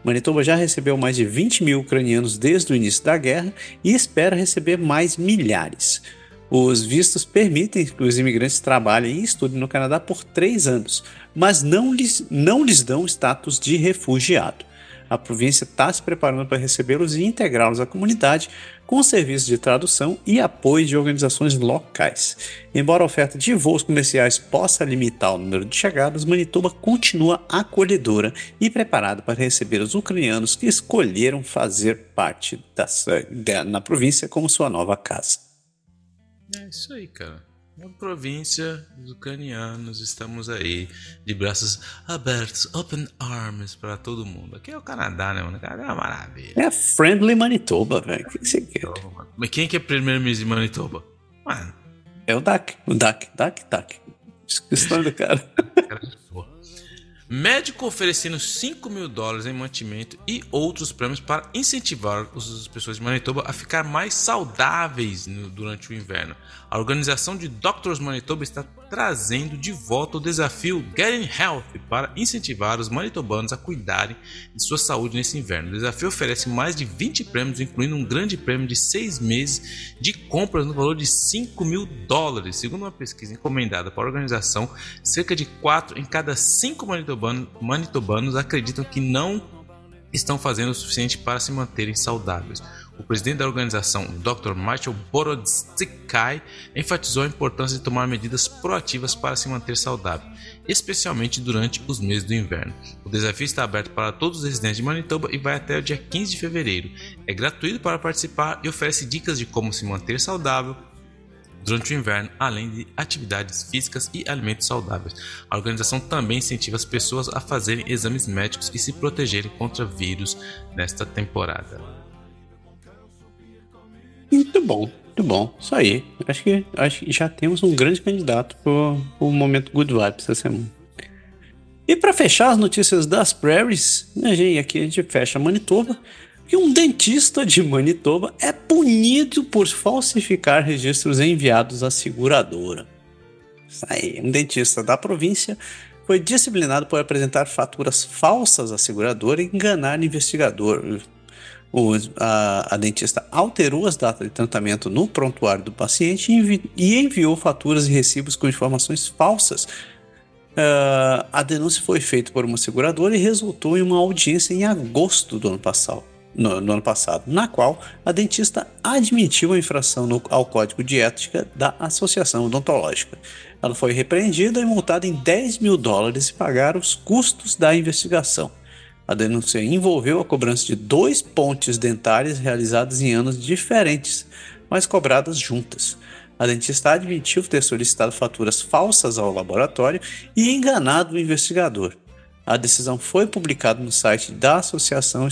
Manitoba já recebeu mais de 20 mil ucranianos desde o início da guerra e espera receber mais milhares. Os vistos permitem que os imigrantes trabalhem e estudem no Canadá por três anos, mas não lhes, não lhes dão status de refugiado. A província está se preparando para recebê-los e integrá-los à comunidade, com serviços de tradução e apoio de organizações locais. Embora a oferta de voos comerciais possa limitar o número de chegadas, Manitoba continua acolhedora e preparada para receber os ucranianos que escolheram fazer parte da, da, na província como sua nova casa. É isso aí, cara. Uma província dos ucranianos, estamos aí de braços abertos, open arms para todo mundo. Aqui é o Canadá, né, mano? Canadá é uma maravilha. É Friendly Manitoba, velho. O que você quer? Mas quem que é primeiro-ministro de Manitoba? Mano. É o Duck. O Duck, Duck, Duck. Esqueci do cara. Médico oferecendo 5 mil dólares em mantimento e outros prêmios para incentivar as pessoas de Manitoba a ficar mais saudáveis no, durante o inverno. A organização de Doctors Manitoba está trazendo de volta o desafio Getting Healthy para incentivar os manitobanos a cuidarem de sua saúde nesse inverno. O desafio oferece mais de 20 prêmios, incluindo um grande prêmio de 6 meses de compras no valor de 5 mil dólares. Segundo uma pesquisa encomendada para a organização, cerca de 4 em cada 5 manitobanos, manitobanos acreditam que não estão fazendo o suficiente para se manterem saudáveis. O presidente da organização, Dr. Michael Borodzikai, enfatizou a importância de tomar medidas proativas para se manter saudável, especialmente durante os meses do inverno. O desafio está aberto para todos os residentes de Manitoba e vai até o dia 15 de fevereiro. É gratuito para participar e oferece dicas de como se manter saudável, durante o inverno, além de atividades físicas e alimentos saudáveis. A organização também incentiva as pessoas a fazerem exames médicos e se protegerem contra vírus nesta temporada. Muito bom, muito bom. Isso aí. Acho que, acho que já temos um grande candidato para o momento Good Vibes essa semana. E para fechar as notícias das prairies, né, gente, aqui a gente fecha Manitoba, que um dentista de Manitoba é punido por falsificar registros enviados à seguradora. Isso aí, um dentista da província foi disciplinado por apresentar faturas falsas à seguradora e enganar investigador. O, a, a, dentista alterou as datas de tratamento no prontuário do paciente e, envi, e enviou faturas e recibos com informações falsas. Uh, a denúncia foi feita por uma seguradora e resultou em uma audiência em agosto do ano passado no, no, ano passado, na qual a dentista admitiu a infração no, ao código de ética da Associação Odontológica. Ela foi repreendida e multada em 10 mil dólares e pagar os custos da investigação. A denúncia envolveu a cobrança de dois pontes dentários realizados em anos diferentes, mas cobradas juntas. A dentista admitiu ter solicitado faturas falsas ao laboratório e enganado o investigador. A decisão foi publicada no site da associação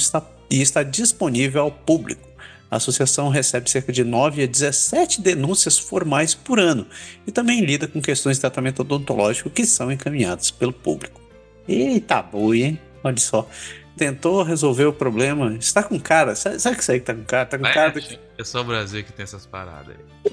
e está disponível ao público. A associação recebe cerca de 9 a 17 denúncias formais por ano e também lida com questões de tratamento odontológico que são encaminhadas pelo público. Eita boi, hein? Olha só. Tentou resolver o problema. Está com cara. Sabe, sabe que isso aí que tá com cara? Tá com é, cara. Do... É só o Brasil que tem essas paradas aí.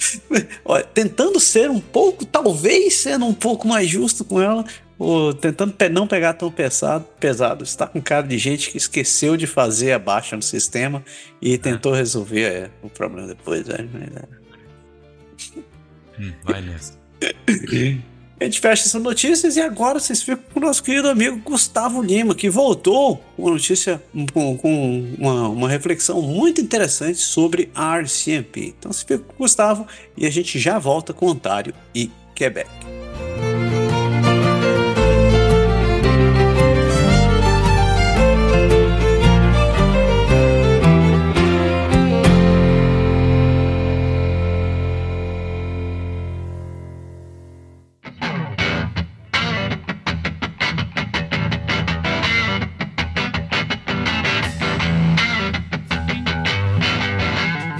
Olha, tentando ser um pouco, talvez sendo um pouco mais justo com ela, ou tentando não pegar tão pesado, pesado. Está com cara de gente que esqueceu de fazer a baixa no sistema e tentou resolver é, o problema depois. É, hum, vai nessa. A gente fecha essas notícias e agora vocês ficam com o nosso querido amigo Gustavo Lima, que voltou com uma notícia com, uma, uma, reflexão muito interessante sobre a RCMP. Então se fica com o Gustavo e a gente já volta com Ontário e Quebec.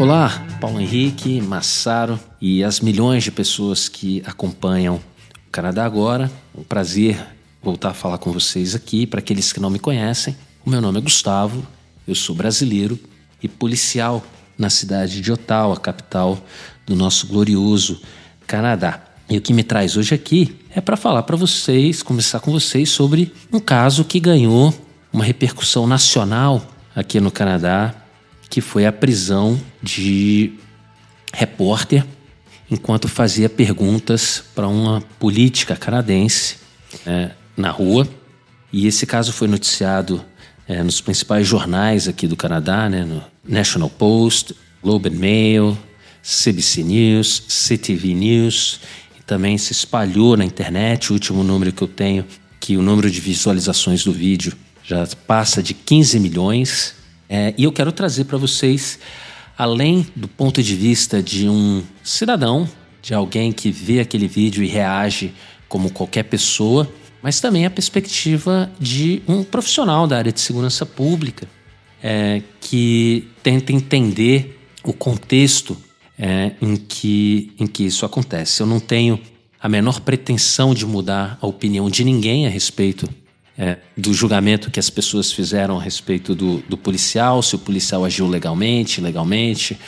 Olá, Paulo Henrique, Massaro e as milhões de pessoas que acompanham o Canadá Agora. Um prazer voltar a falar com vocês aqui. Para aqueles que não me conhecem, o meu nome é Gustavo, eu sou brasileiro e policial na cidade de Ottawa, capital do nosso glorioso Canadá. E o que me traz hoje aqui é para falar para vocês, conversar com vocês sobre um caso que ganhou uma repercussão nacional aqui no Canadá que foi a prisão de repórter enquanto fazia perguntas para uma política canadense é, na rua. E esse caso foi noticiado é, nos principais jornais aqui do Canadá, né, no National Post, Globe and Mail, CBC News, CTV News, e também se espalhou na internet. O último número que eu tenho, que o número de visualizações do vídeo já passa de 15 milhões. É, e eu quero trazer para vocês, além do ponto de vista de um cidadão, de alguém que vê aquele vídeo e reage como qualquer pessoa, mas também a perspectiva de um profissional da área de segurança pública é, que tenta entender o contexto é, em, que, em que isso acontece. Eu não tenho a menor pretensão de mudar a opinião de ninguém a respeito é, do julgamento que as pessoas fizeram a respeito do, do policial, se o policial agiu legalmente, ilegalmente,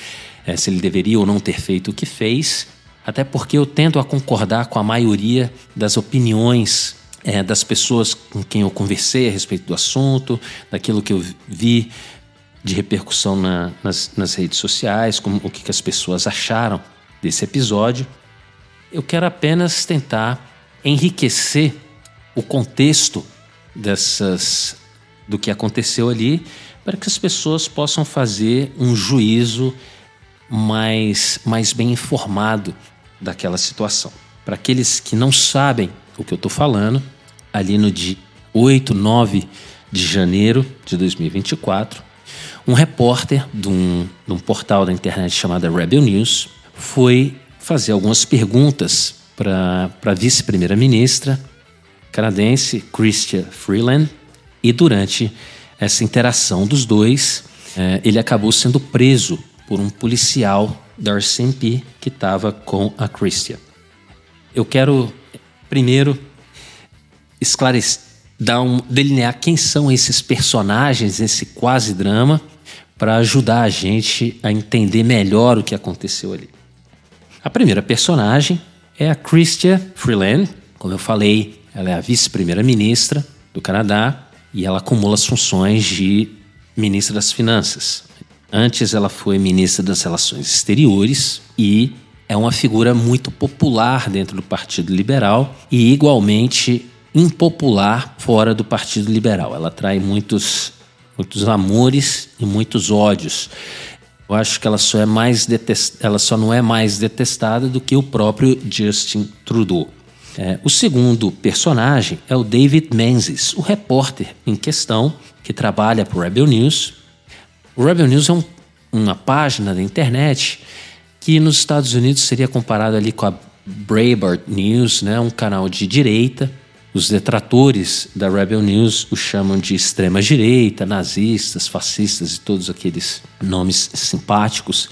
é, se ele deveria ou não ter feito o que fez, até porque eu tendo a concordar com a maioria das opiniões é, das pessoas com quem eu conversei a respeito do assunto, daquilo que eu vi de repercussão na, nas, nas, redes sociais, como, o que, que as pessoas acharam desse episódio. Eu quero apenas tentar enriquecer o contexto dessas do que aconteceu ali para que as pessoas possam fazer um juízo mais, mais bem informado daquela situação. Para aqueles que não sabem o que eu estou falando, ali no dia 8, 9 de janeiro de 2024, um repórter de um, de um portal da internet chamado Rebel News foi fazer algumas perguntas para a vice-primeira-ministra canadense Chrystia Freeland e durante essa interação dos dois, eh, ele acabou sendo preso por um policial da RCMP que estava com a Chrystia. Eu quero primeiro esclarecer, dar um, delinear quem são esses personagens, esse quase drama, para ajudar a gente a entender melhor o que aconteceu ali. A primeira personagem é a Chrystia Freeland, como eu falei, ela é a vice-primeira-ministra do Canadá e ela acumula as funções de ministra das Finanças. Antes ela foi ministra das Relações Exteriores e é uma figura muito popular dentro do Partido Liberal e igualmente impopular fora do Partido Liberal. Ela atrai muitos, muitos amores e muitos ódios. Eu acho que ela só, é mais detest... ela só não é mais detestada do que o próprio Justin Trudeau. É, o segundo personagem é o David Menzies, o repórter em questão que trabalha para o Rebel News. O Rebel News é um, uma página da internet que nos Estados Unidos seria comparado ali com a Breitbart News, né, um canal de direita. Os detratores da Rebel News o chamam de extrema direita, nazistas, fascistas e todos aqueles nomes simpáticos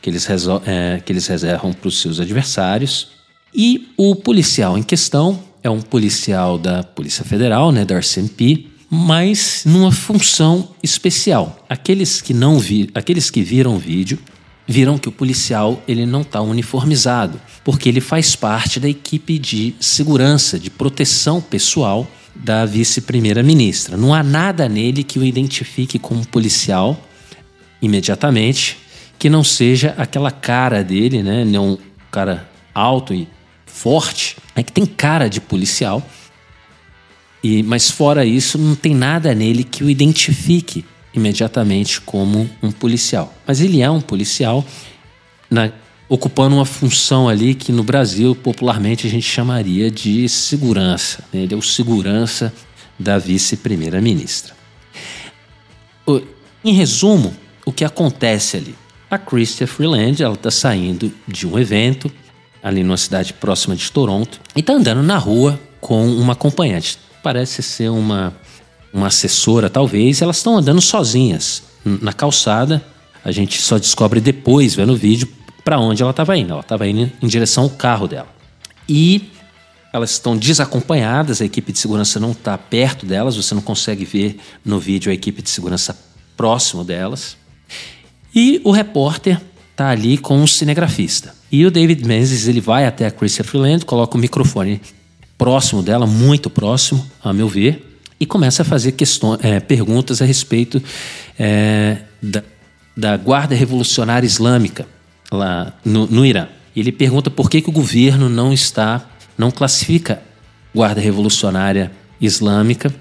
que eles, é, que eles reservam para os seus adversários. E o policial em questão é um policial da Polícia Federal, né, da RCMP, mas numa função especial. Aqueles que não vi, aqueles que viram o vídeo viram que o policial ele não está uniformizado, porque ele faz parte da equipe de segurança, de proteção pessoal da vice-primeira-ministra. Não há nada nele que o identifique como policial imediatamente, que não seja aquela cara dele, né? Um cara alto e forte, é que tem cara de policial. E, mas fora isso, não tem nada nele que o identifique imediatamente como um policial. Mas ele é um policial na, ocupando uma função ali que no Brasil popularmente a gente chamaria de segurança. Né? Ele é o segurança da vice-primeira-ministra. Em resumo, o que acontece ali? A Christia Freeland ela está saindo de um evento ali numa cidade próxima de Toronto, e está andando na rua com uma acompanhante. Parece ser uma, uma assessora, talvez. Elas estão andando sozinhas na calçada. A gente só descobre depois, vendo o vídeo, para onde ela estava indo. Ela estava indo em direção ao carro dela. E elas estão desacompanhadas, a equipe de segurança não está perto delas, você não consegue ver no vídeo a equipe de segurança próximo delas. E o repórter está ali com um cinegrafista. E o David Menzies ele vai até a Christian Freeland, coloca o microfone próximo dela, muito próximo, a meu ver, e começa a fazer questões, é, perguntas a respeito é, da, da, Guarda Revolucionária Islâmica lá no, no Irã. Ele pergunta por que, que o governo não está, não classifica Guarda Revolucionária Islâmica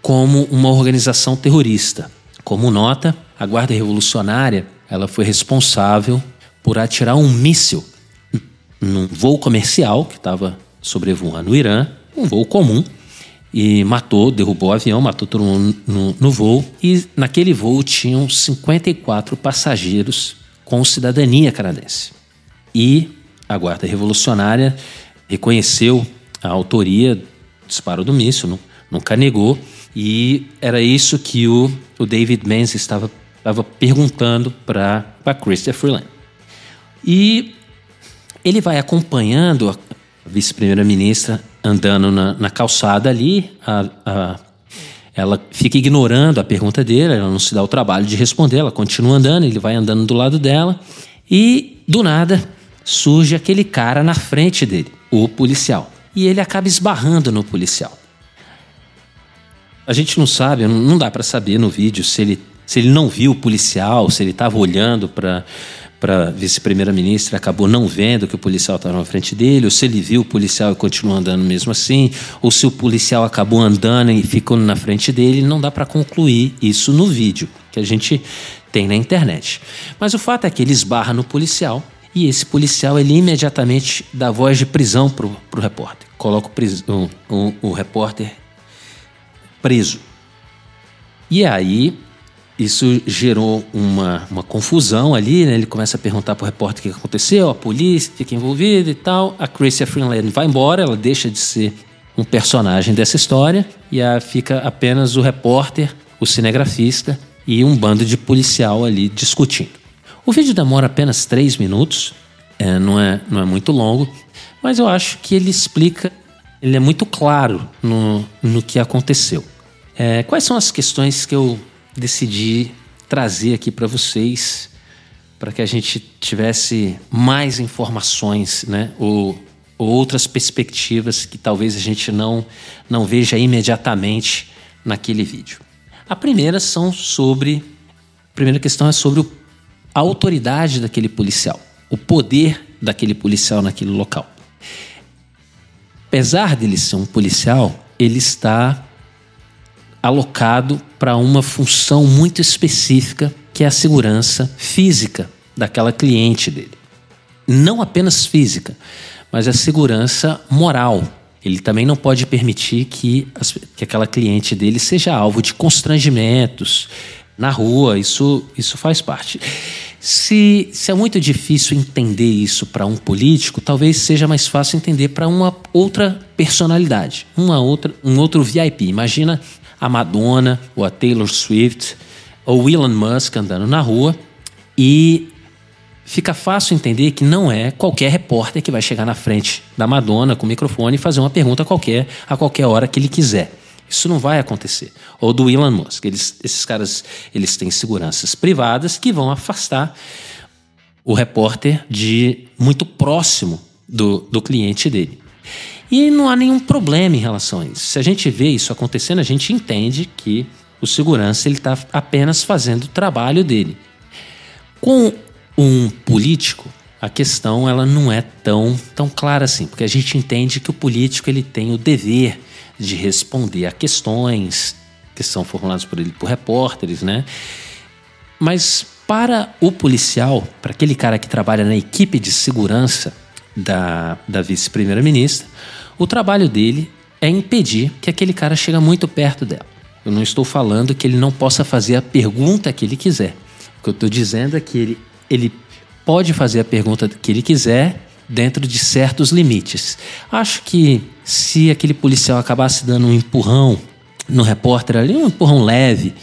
como uma organização terrorista. Como nota, a Guarda Revolucionária ela foi responsável por atirar um míssil num voo comercial que estava sobrevoando o Irã, um voo comum, e matou, derrubou o avião, matou todo mundo no, no voo. E naquele voo tinham 54 passageiros com cidadania canadense. E a Guarda Revolucionária reconheceu a autoria do disparo do míssil, nunca negou, e era isso que o, o David Menz estava, estava perguntando para Christopher Freeland. E ele vai acompanhando a vice-primeira-ministra andando na, na, calçada ali, a, a, ela fica ignorando a pergunta dele, ela não se dá o trabalho de responder, ela continua andando, ele vai andando do lado dela e do nada surge aquele cara na frente dele, o policial. E ele acaba esbarrando no policial. A gente não sabe, não dá para saber no vídeo se ele, se ele não viu o policial, se ele estava olhando para para vice-primeira-ministra acabou não vendo que o policial estava na frente dele, ou se ele viu o policial e continuou andando mesmo assim, ou se o policial acabou andando e ficou na frente dele, não dá para concluir isso no vídeo que a gente tem na internet. Mas o fato é que ele esbarra no policial e esse policial ele imediatamente dá voz de prisão para o repórter, coloca o, o, o repórter preso. E aí isso gerou uma, uma confusão ali, né? Ele começa a perguntar para o repórter o que aconteceu, a polícia fica envolvida e tal. A Chrissy Freeland vai embora, ela deixa de ser um personagem dessa história e a, fica apenas o repórter, o cinegrafista e um bando de policial ali discutindo. O vídeo demora apenas três minutos, é, não, é, não é muito longo, mas eu acho que ele explica, ele é muito claro no, no que aconteceu. É, quais são as questões que eu decidi trazer aqui para vocês, para que a gente tivesse mais informações, né? Ou, ou, outras perspectivas que talvez a gente não, não veja imediatamente naquele vídeo. A primeira são sobre. A primeira questão é sobre a autoridade daquele policial, o poder daquele policial naquele local. Apesar dele ser um policial, ele está alocado para uma função muito específica, que é a segurança física daquela cliente dele. Não apenas física, mas a segurança moral. Ele também não pode permitir que, as, que aquela cliente dele seja alvo de constrangimentos na rua, isso, isso faz parte. Se, se é muito difícil entender isso para um político, talvez seja mais fácil entender para uma outra personalidade, uma outra, um outro VIP. Imagina a Madonna ou a Taylor Swift ou Elon Musk andando na rua e fica fácil entender que não é qualquer repórter que vai chegar na frente da Madonna com o microfone e fazer uma pergunta qualquer a qualquer hora que ele quiser. Isso não vai acontecer. Ou do Elon Musk. Eles, esses caras eles têm seguranças privadas que vão afastar o repórter de muito próximo do, do cliente dele. E não há nenhum problema em relação a isso. Se a gente vê isso acontecendo, a gente entende que o segurança ele está apenas fazendo o trabalho dele. Com um político, a questão ela não é tão, tão clara assim, porque a gente entende que o político ele tem o dever de responder a questões que são formuladas por ele por repórteres, né? Mas para o policial, para aquele cara que trabalha na equipe de segurança da, da vice-primeira-ministra, o trabalho dele é impedir que aquele cara chegue muito perto dela. Eu não estou falando que ele não possa fazer a pergunta que ele quiser. O que eu estou dizendo é que ele, ele pode fazer a pergunta que ele quiser dentro de certos limites. Acho que se aquele policial acabasse dando um empurrão no repórter ali, um empurrão leve,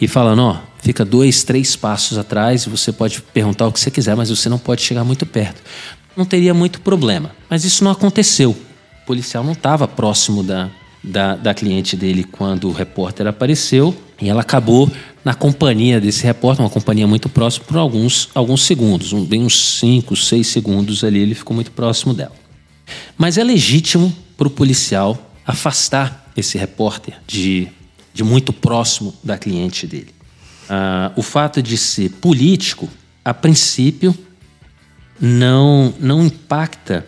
e falando, ó, fica dois, três passos atrás e você pode perguntar o que você quiser, mas você não pode chegar muito perto. Não teria muito problema. Mas isso não aconteceu policial não estava próximo da, da, da, cliente dele quando o repórter apareceu e ela acabou na companhia desse repórter, uma companhia muito próxima, por alguns, alguns segundos, um, bem uns 5, 6 segundos ali, ele ficou muito próximo dela. Mas é legítimo para o policial afastar esse repórter de, de muito próximo da cliente dele. Ah, o fato de ser político, a princípio, não, não impacta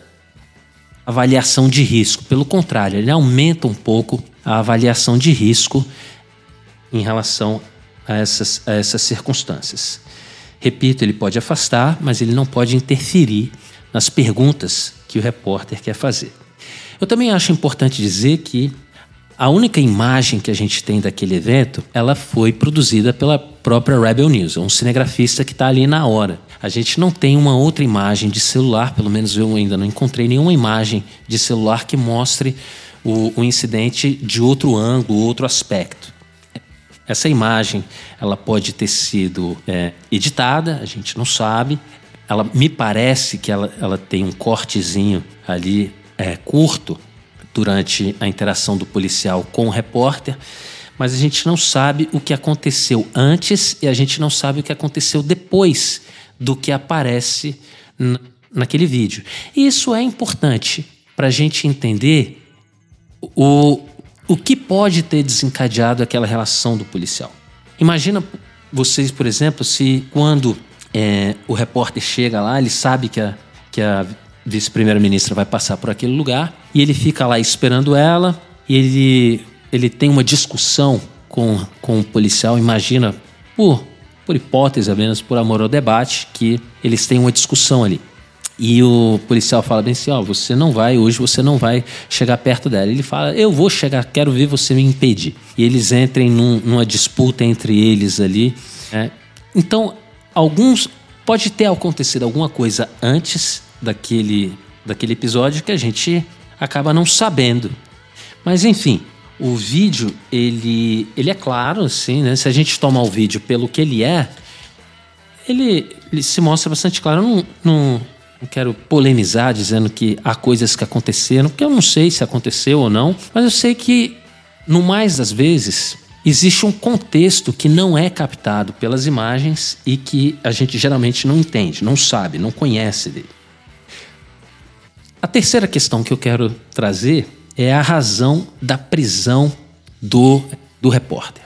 avaliação de risco. Pelo contrário, ele aumenta um pouco a avaliação de risco em relação a essas, a essas circunstâncias. Repito, ele pode afastar, mas ele não pode interferir nas perguntas que o repórter quer fazer. Eu também acho importante dizer que a única imagem que a gente tem daquele evento, ela foi produzida pela própria Rebel News, um cinegrafista que está ali na hora. A gente não tem uma outra imagem de celular, pelo menos eu ainda não encontrei nenhuma imagem de celular que mostre o, o incidente de outro ângulo, outro aspecto. Essa imagem, ela pode ter sido é, editada, a gente não sabe. Ela me parece que ela, ela tem um cortezinho ali é, curto durante a interação do policial com o repórter, mas a gente não sabe o que aconteceu antes e a gente não sabe o que aconteceu depois do que aparece naquele vídeo. E isso é importante para a gente entender o, o que pode ter desencadeado aquela relação do policial. Imagina vocês, por exemplo, se quando é, o repórter chega lá, ele sabe que a, que a vice-primeira-ministra vai passar por aquele lugar e ele fica lá esperando ela e ele, ele tem uma discussão com, com o policial. Imagina, por, por hipótese apenas, por amor ao debate, que eles têm uma discussão ali. E o policial fala bem assim: Ó, oh, você não vai, hoje você não vai chegar perto dela. Ele fala: Eu vou chegar, quero ver você me impedir. E eles entrem num, numa disputa entre eles ali. Né? Então, alguns. Pode ter acontecido alguma coisa antes daquele, daquele episódio que a gente acaba não sabendo. Mas enfim, o vídeo, ele, ele é claro, assim, né? Se a gente tomar o vídeo pelo que ele é, ele, ele se mostra bastante claro. Eu não, não, não quero polemizar dizendo que há coisas que aconteceram, porque eu não sei se aconteceu ou não, mas eu sei que, no mais das vezes, existe um contexto que não é captado pelas imagens e que a gente geralmente não entende, não sabe, não conhece dele. A terceira questão que eu quero trazer é a razão da prisão do, do repórter.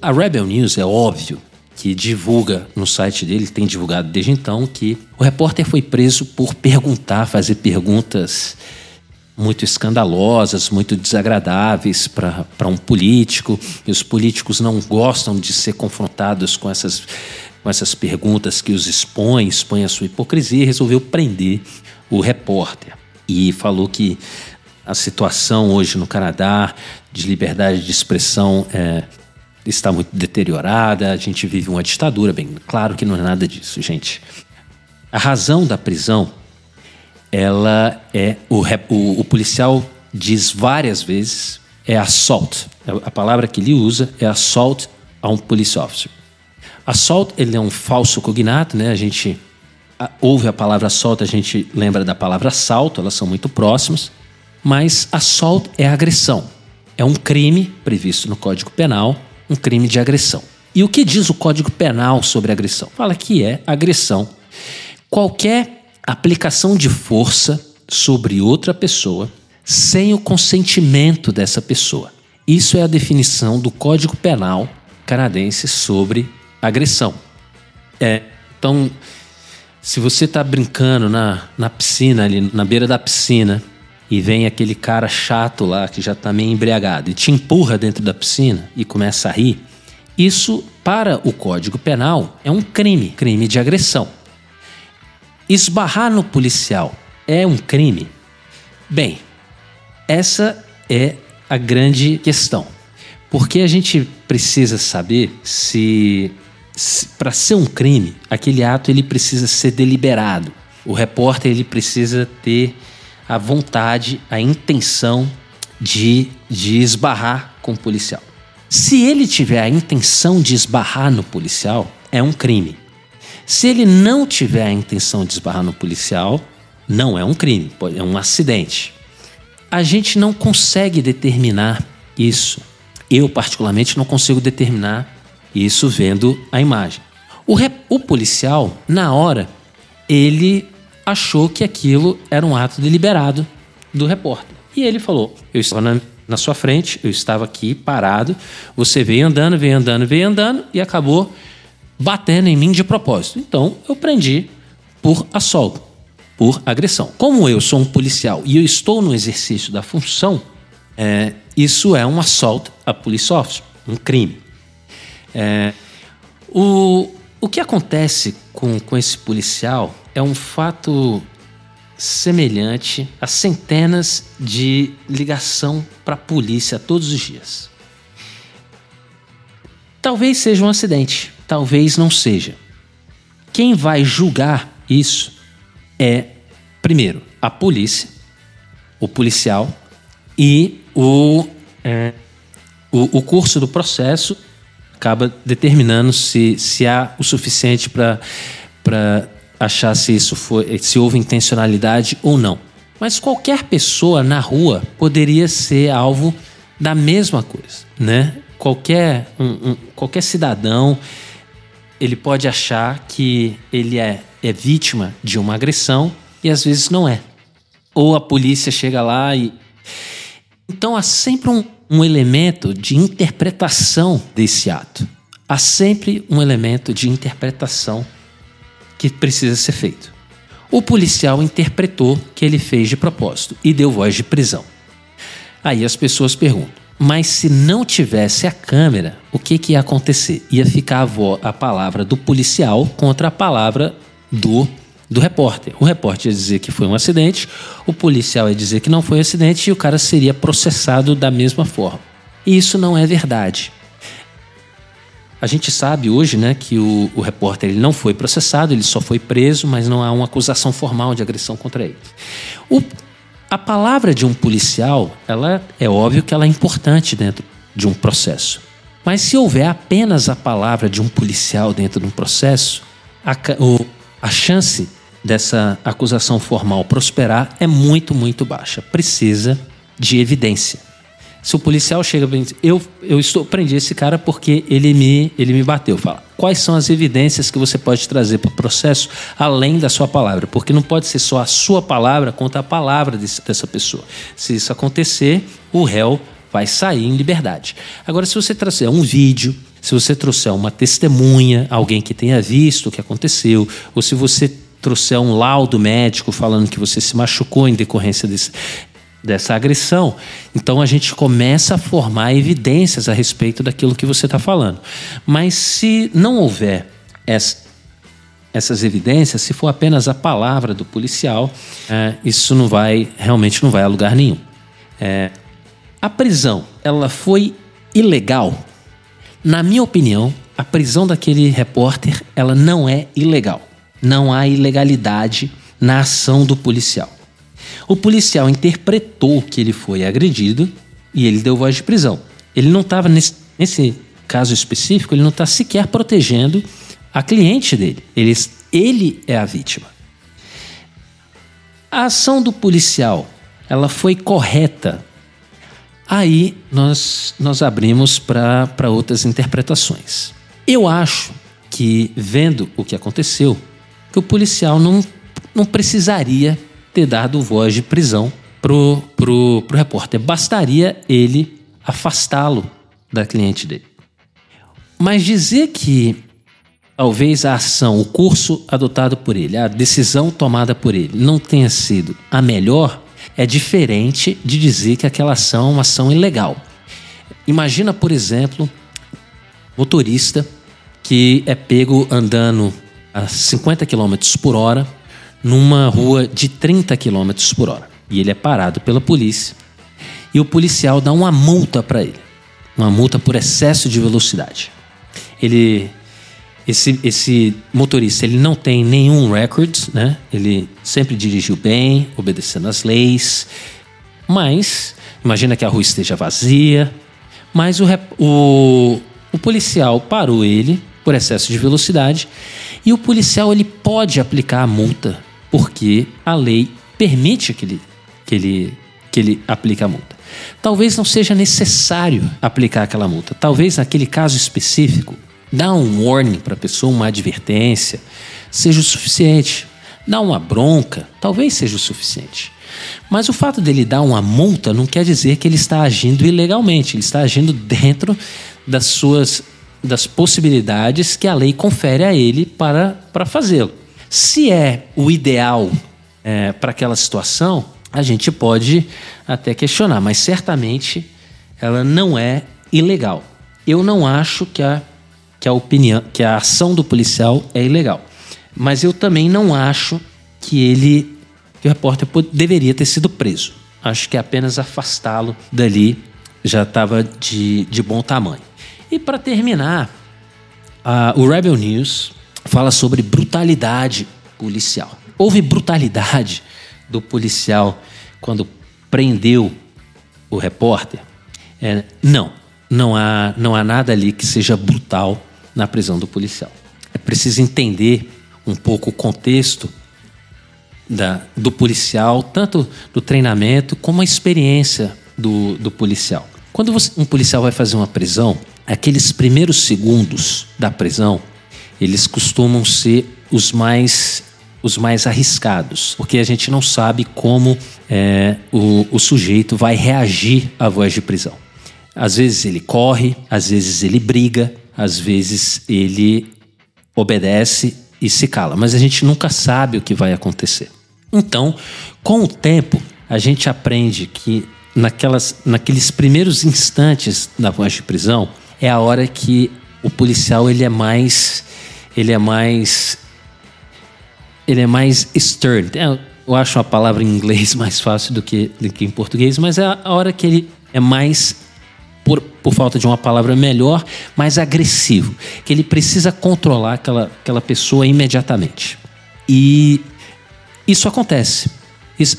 A Rebel News é óbvio que divulga no site dele, tem divulgado desde então, que o repórter foi preso por perguntar, fazer perguntas muito escandalosas, muito desagradáveis para um político, e os políticos não gostam de ser confrontados com essas, com essas perguntas que os expõem, expõem a sua hipocrisia, e resolveu prender o repórter e falou que a situação hoje no Canadá de liberdade de expressão é, está muito deteriorada, a gente vive uma ditadura. Bem, claro que não é nada disso, gente. A razão da prisão, ela é. O, o, o policial diz várias vezes, é assault. A palavra que ele usa é assault a um police officer. Assault, ele é um falso cognato, né? A gente ouve a palavra assalto, a gente lembra da palavra assalto, elas são muito próximas, mas assalto é agressão. É um crime previsto no Código Penal, um crime de agressão. E o que diz o Código Penal sobre agressão? Fala que é agressão. Qualquer aplicação de força sobre outra pessoa sem o consentimento dessa pessoa. Isso é a definição do Código Penal canadense sobre agressão. É, então, se você está brincando na, na piscina, ali na beira da piscina, e vem aquele cara chato lá que já está meio embriagado e te empurra dentro da piscina e começa a rir, isso, para o Código Penal, é um crime, crime de agressão. Esbarrar no policial é um crime? Bem, essa é a grande questão. Porque a gente precisa saber se para ser um crime, aquele ato ele precisa ser deliberado. O repórter ele precisa ter a vontade, a intenção de, de esbarrar com o policial. Se ele tiver a intenção de esbarrar no policial, é um crime. Se ele não tiver a intenção de esbarrar no policial, não é um crime, é um acidente. A gente não consegue determinar isso. Eu, particularmente, não consigo determinar isso vendo a imagem. O, rep, o policial, na hora, ele achou que aquilo era um ato deliberado do repórter. E ele falou: Eu estava na, na sua frente, eu estava aqui parado, você veio andando, veio andando, veio andando e acabou batendo em mim de propósito. Então eu prendi por assalto. por agressão. Como eu sou um policial e eu estou no exercício da função, é, isso é um assalto a police officer, um crime. É, o, o que acontece com, com esse policial é um fato semelhante a centenas de ligação para a polícia todos os dias. Talvez seja um acidente, talvez não seja. Quem vai julgar isso é, primeiro, a polícia, o policial e o, é, o, o, curso do processo acaba determinando se, se há o suficiente para achar se isso foi, se houve intencionalidade ou não. Mas qualquer pessoa na rua poderia ser alvo da mesma coisa, né? Qualquer, um, um, qualquer cidadão ele pode achar que ele é, é vítima de uma agressão e às vezes não é. Ou a polícia chega lá e. Então há sempre um, um elemento de interpretação desse ato. Há sempre um elemento de interpretação que precisa ser feito. O policial interpretou que ele fez de propósito e deu voz de prisão. Aí as pessoas perguntam: mas se não tivesse a câmera, o que, que ia acontecer? Ia ficar a, a palavra do policial contra a palavra do, do repórter. O repórter ia dizer que foi um acidente, o policial ia dizer que não foi um acidente e o cara seria processado da mesma forma. E isso não é verdade. A gente sabe hoje né, que o, o repórter ele não foi processado, ele só foi preso, mas não há uma acusação formal de agressão contra ele. O, a palavra de um policial, ela é óbvio que ela é importante dentro de um processo. Mas se houver apenas a palavra de um policial dentro de um processo, a, o, a chance dessa acusação formal prosperar é muito, muito baixa. Precisa de evidência. Se o policial chega para eu eu estou prendi esse cara porque ele me ele me bateu, fala. Quais são as evidências que você pode trazer para o processo além da sua palavra? Porque não pode ser só a sua palavra contra a palavra desse, dessa pessoa. Se isso acontecer, o réu vai sair em liberdade. Agora, se você trouxer um vídeo, se você trouxer uma testemunha, alguém que tenha visto o que aconteceu, ou se você trouxer um laudo médico falando que você se machucou em decorrência desse, dessa agressão. Então a gente começa a formar evidências a respeito daquilo que você está falando. Mas se não houver essa, essas evidências, se for apenas a palavra do policial, é, isso não vai realmente não vai a lugar nenhum. É, a prisão, ela foi ilegal. Na minha opinião, a prisão daquele repórter, ela não é ilegal. Não há ilegalidade na ação do policial. O policial interpretou que ele foi agredido e ele deu voz de prisão. Ele não estava nesse, nesse caso específico, ele não está sequer protegendo a cliente dele. Ele, ele é a vítima. A ação do policial, ela foi correta. Aí nós, nós abrimos para outras interpretações. Eu acho que, vendo o que aconteceu, que o policial não, não precisaria ter dado voz de prisão pro, pro, pro repórter. Bastaria ele afastá-lo da cliente dele. Mas dizer que talvez a ação, o curso adotado por ele, a decisão tomada por ele não tenha sido a melhor, é diferente de dizer que aquela ação é uma ação ilegal. Imagina, por exemplo, motorista que é pego andando a 50 km por hora numa rua de 30 km por hora. E ele é parado pela polícia. E o policial dá uma multa para ele. Uma multa por excesso de velocidade. Ele esse, esse motorista ele não tem nenhum record, né? Ele sempre dirigiu bem, obedecendo às leis. Mas imagina que a rua esteja vazia. Mas o, o, o policial parou ele por excesso de velocidade e o policial ele pode aplicar a multa porque a lei permite que ele, que ele, que ele aplique a multa. Talvez não seja necessário aplicar aquela multa. Talvez naquele caso específico, dar um warning para a pessoa, uma advertência, seja o suficiente. Dar uma bronca, talvez seja o suficiente. Mas o fato dele dar uma multa não quer dizer que ele está agindo ilegalmente. Ele está agindo dentro das suas das possibilidades que a lei confere a ele para, para fazê-lo. Se é o ideal é, para aquela situação, a gente pode até questionar, mas certamente ela não é ilegal. Eu não acho que a, que a opinião, que a ação do policial é ilegal, mas eu também não acho que ele, que o repórter deveria ter sido preso. Acho que apenas afastá-lo dali já estava de, de bom tamanho. E para terminar, uh, o Rebel News fala sobre brutalidade policial. Houve brutalidade do policial quando prendeu o repórter? É, não, não há, não há nada ali que seja brutal na prisão do policial. É preciso entender um pouco o contexto da, do policial, tanto do treinamento como a experiência do, do policial. Quando você, um policial vai fazer uma prisão, aqueles primeiros segundos da prisão, eles costumam ser os mais os mais arriscados, porque a gente não sabe como é, o, o sujeito vai reagir à voz de prisão. Às vezes ele corre, às vezes ele briga, às vezes ele obedece e se cala, mas a gente nunca sabe o que vai acontecer. Então, com o tempo, a gente aprende que naquelas, naqueles primeiros instantes da voz de prisão é a hora que o policial ele é mais ele é mais ele é mais stern. É, eu acho a palavra em inglês mais fácil do que, do que em português, mas é a hora que ele é mais, por, por falta de uma palavra melhor, mais agressivo. Que ele precisa controlar aquela, aquela pessoa imediatamente. E isso acontece. Isso,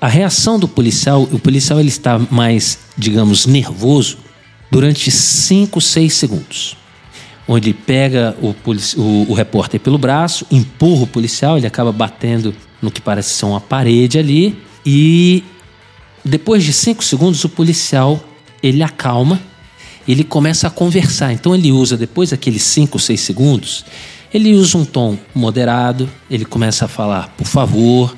a reação do policial, o policial ele está mais, digamos, nervoso durante 5, 6 segundos onde pega o, o, o repórter pelo braço, empurra o policial, ele acaba batendo no que parece ser uma parede ali e depois de cinco segundos o policial ele acalma, ele começa a conversar. Então ele usa depois daqueles cinco, seis segundos, ele usa um tom moderado, ele começa a falar por favor,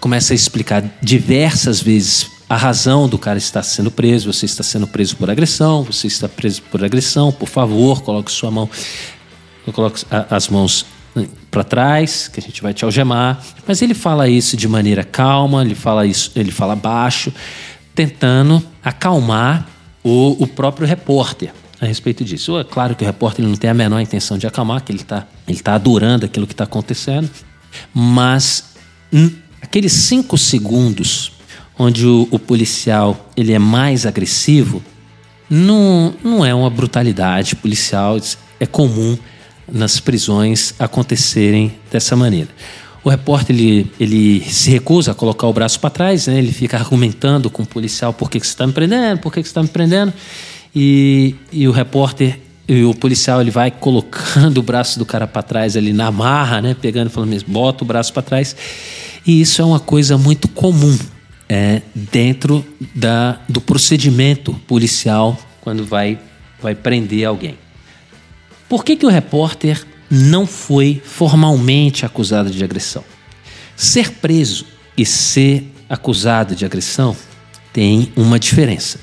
começa a explicar diversas vezes a razão do cara estar sendo preso, você está sendo preso por agressão, você está preso por agressão, por favor, coloque sua mão, coloque as mãos para trás, que a gente vai te algemar. Mas ele fala isso de maneira calma, ele fala isso, ele fala baixo, tentando acalmar o, o próprio repórter a respeito disso. É claro que o repórter não tem a menor intenção de acalmar, que ele está ele tá adorando aquilo que está acontecendo, mas aqueles cinco segundos onde o, o policial ele é mais agressivo, não, não é uma brutalidade policial, é comum nas prisões acontecerem dessa maneira. O repórter ele, ele se recusa a colocar o braço para trás, né? ele fica argumentando com o policial por que, que você está me prendendo, por que, que você está me prendendo. E, e o repórter e o policial ele vai colocando o braço do cara para trás ali na marra, né? pegando falando mesmo, bota o braço para trás. E isso é uma coisa muito comum é, dentro da, do procedimento policial quando vai, vai prender alguém. Por que, que o repórter não foi formalmente acusado de agressão? Ser preso e ser acusado de agressão tem uma diferença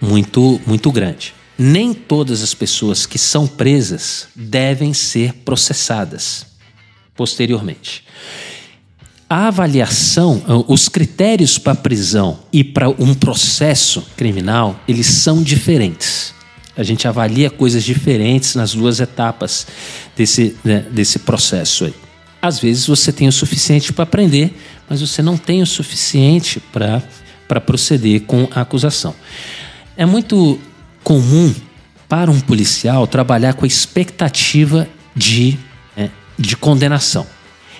muito, muito grande. Nem todas as pessoas que são presas devem ser processadas posteriormente a avaliação, os critérios para prisão e para um processo criminal, eles são diferentes. A gente avalia coisas diferentes nas duas etapas desse, né, desse processo aí. Às vezes você tem o suficiente para prender, mas você não tem o suficiente para proceder com a acusação. É muito comum para um policial trabalhar com a expectativa de, né, de condenação.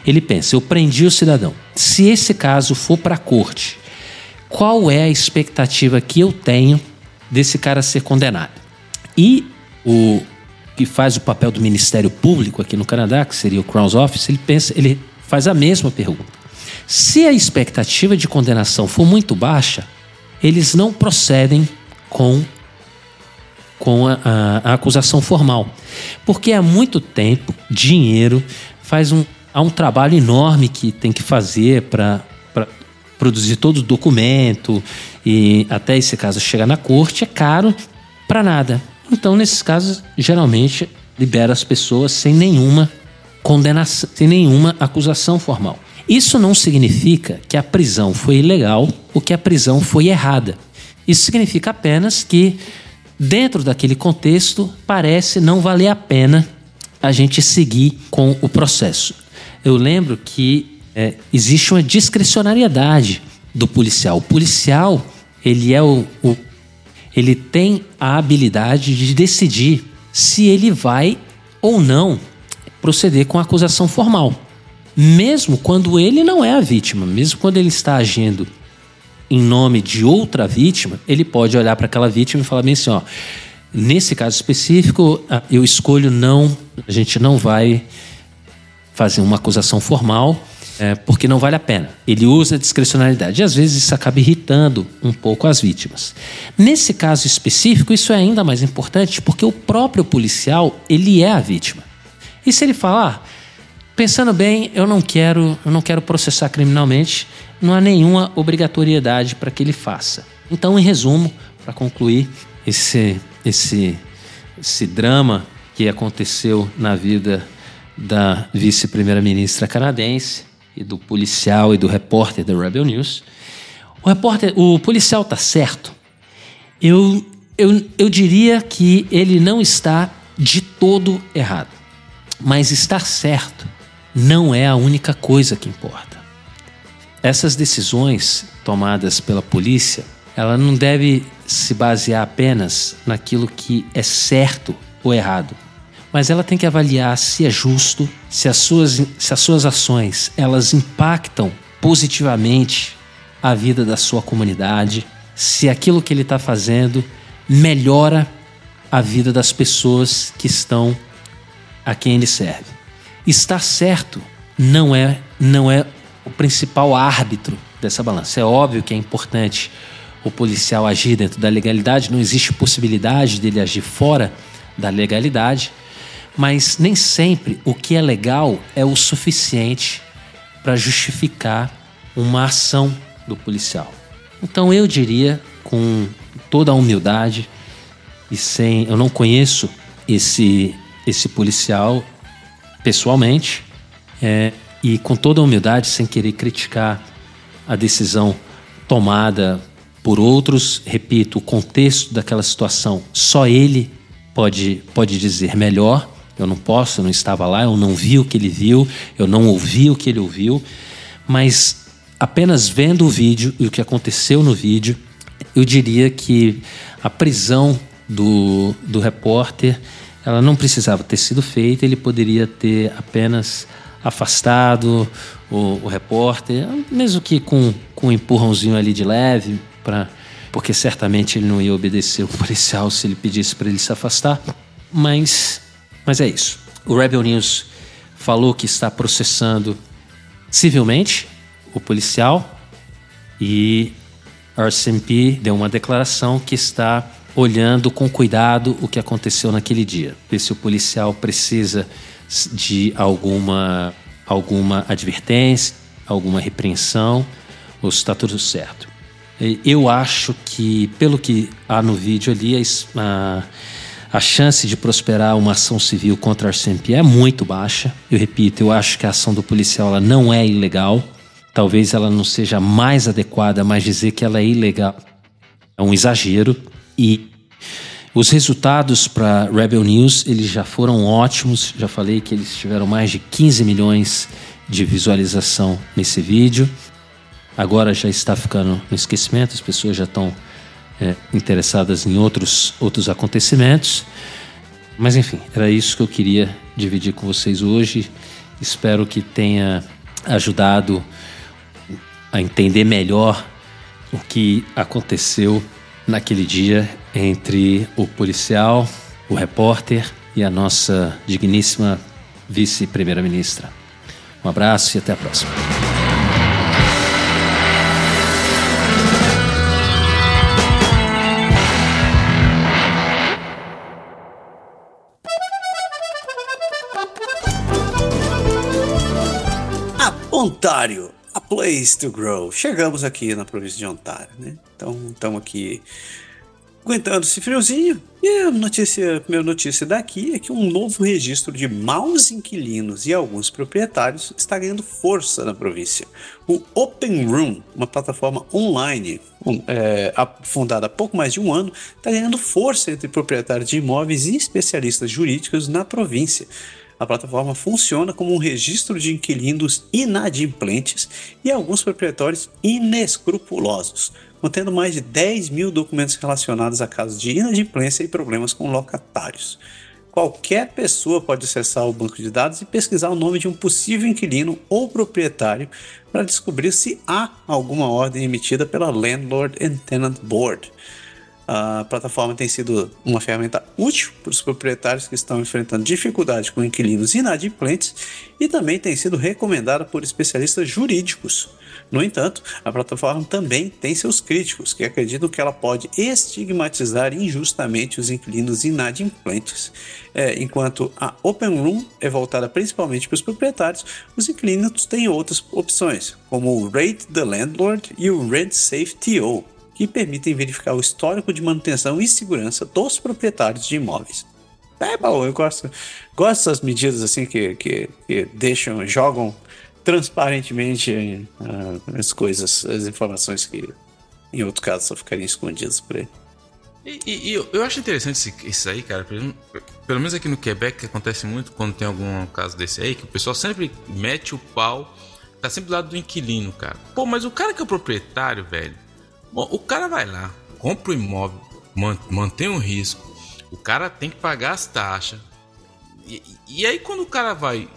Ele pensa: eu prendi o cidadão. Se esse caso for para a corte, qual é a expectativa que eu tenho desse cara ser condenado? E o que faz o papel do Ministério Público aqui no Canadá, que seria o Crown's Office, ele pensa, ele faz a mesma pergunta. Se a expectativa de condenação for muito baixa, eles não procedem com com a, a, a acusação formal, porque há muito tempo dinheiro faz um há um trabalho enorme que tem que fazer para produzir todo o documento e até esse caso chegar na corte é caro para nada. Então, nesses casos, geralmente libera as pessoas sem nenhuma condenação, sem nenhuma acusação formal. Isso não significa que a prisão foi ilegal ou que a prisão foi errada. Isso significa apenas que, dentro daquele contexto, parece não valer a pena a gente seguir com o processo. Eu lembro que é, existe uma discricionariedade do policial. O policial, ele é o, o ele tem a habilidade de decidir se ele vai ou não proceder com a acusação formal. Mesmo quando ele não é a vítima, mesmo quando ele está agindo em nome de outra vítima, ele pode olhar para aquela vítima e falar bem assim, ó, nesse caso específico, eu escolho não, a gente não vai fazer uma acusação formal, é, porque não vale a pena. Ele usa a discricionalidade. E às vezes isso acaba irritando um pouco as vítimas. Nesse caso específico, isso é ainda mais importante porque o próprio policial, ele é a vítima. E se ele falar, pensando bem, eu não quero, eu não quero processar criminalmente, não há nenhuma obrigatoriedade para que ele faça. Então, em resumo, para concluir esse, esse, esse drama que aconteceu na vida da vice-primeira-ministra canadense, e do policial e do repórter da Rebel News. O repórter, o policial tá certo. Eu, eu, eu diria que ele não está de todo errado. Mas estar certo não é a única coisa que importa. Essas decisões tomadas pela polícia, ela não deve se basear apenas naquilo que é certo ou errado mas ela tem que avaliar se é justo, se as suas, se as suas ações elas impactam positivamente a vida da sua comunidade, se aquilo que ele está fazendo melhora a vida das pessoas que estão a quem ele serve. Estar certo não é não é o principal árbitro dessa balança. É óbvio que é importante o policial agir dentro da legalidade, não existe possibilidade dele agir fora da legalidade mas nem sempre o que é legal é o suficiente para justificar uma ação do policial. Então eu diria, com toda a humildade e sem, eu não conheço esse esse policial pessoalmente, é, e com toda a humildade, sem querer criticar a decisão tomada por outros, repito, o contexto daquela situação, só ele pode, pode dizer melhor. Eu não posso, eu não estava lá, eu não vi o que ele viu, eu não ouvi o que ele ouviu, mas apenas vendo o vídeo e o que aconteceu no vídeo, eu diria que a prisão do, do repórter ela não precisava ter sido feita, ele poderia ter apenas afastado o, o repórter, mesmo que com, com um empurrãozinho ali de leve, pra, porque certamente ele não ia obedecer o policial se ele pedisse para ele se afastar. Mas mas é isso. O Rebel News falou que está processando civilmente o policial e a RCMP deu uma declaração que está olhando com cuidado o que aconteceu naquele dia. Ver se o policial precisa de alguma, alguma advertência, alguma repreensão, ou se está tudo certo. Eu acho que, pelo que há no vídeo ali, a, a chance de prosperar uma ação civil contra a RCMP é muito baixa. Eu repito, eu acho que a ação do policial ela não é ilegal. Talvez ela não seja mais adequada, mas dizer que ela é ilegal é um exagero. E os resultados para Rebel News eles já foram ótimos. Já falei que eles tiveram mais de 15 milhões de visualização nesse vídeo. Agora já está ficando no esquecimento, as pessoas já estão é, interessadas em outros, outros acontecimentos. Mas enfim, era isso que eu queria dividir com vocês hoje. Espero que tenha ajudado a entender melhor o que aconteceu naquele dia entre o policial, o repórter e a nossa digníssima vice-primeira-ministra. Um abraço e até a próxima. Ontário, a place to grow. Chegamos aqui na província de Ontário, né? Então, estamos aqui aguentando esse friozinho. E a notícia, a primeira notícia daqui é que um novo registro de maus inquilinos e alguns proprietários está ganhando força na província. O Open Room, uma plataforma online um, é, fundada há pouco mais de um ano, está ganhando força entre proprietários de imóveis e especialistas jurídicos na província. A plataforma funciona como um registro de inquilinos inadimplentes e alguns proprietários inescrupulosos contendo mais de 10 mil documentos relacionados a casos de inadimplência e problemas com locatários. Qualquer pessoa pode acessar o banco de dados e pesquisar o nome de um possível inquilino ou proprietário para descobrir se há alguma ordem emitida pela Landlord and Tenant Board. A plataforma tem sido uma ferramenta útil para os proprietários que estão enfrentando dificuldade com inquilinos inadimplentes e também tem sido recomendada por especialistas jurídicos. No entanto, a plataforma também tem seus críticos, que acreditam que ela pode estigmatizar injustamente os inquilinos inadimplentes. É, enquanto a Open Room é voltada principalmente para os proprietários, os inquilinos têm outras opções, como o Rate the Landlord e o Rent Safe TO, que permitem verificar o histórico de manutenção e segurança dos proprietários de imóveis. É bom, eu gosto, gosto dessas medidas assim que, que, que deixam, jogam transparentemente uh, as coisas, as informações que em outro caso só ficariam escondidas por aí. E, e, e eu, acho interessante isso aí, cara. Pelo, pelo menos aqui no Quebec acontece muito quando tem algum caso desse aí, que o pessoal sempre mete o pau, tá sempre do lado do inquilino, cara. Pô, mas o cara que é o proprietário, velho, o cara vai lá, compra o imóvel, mantém o risco, o cara tem que pagar as taxas. E, e aí quando o cara vai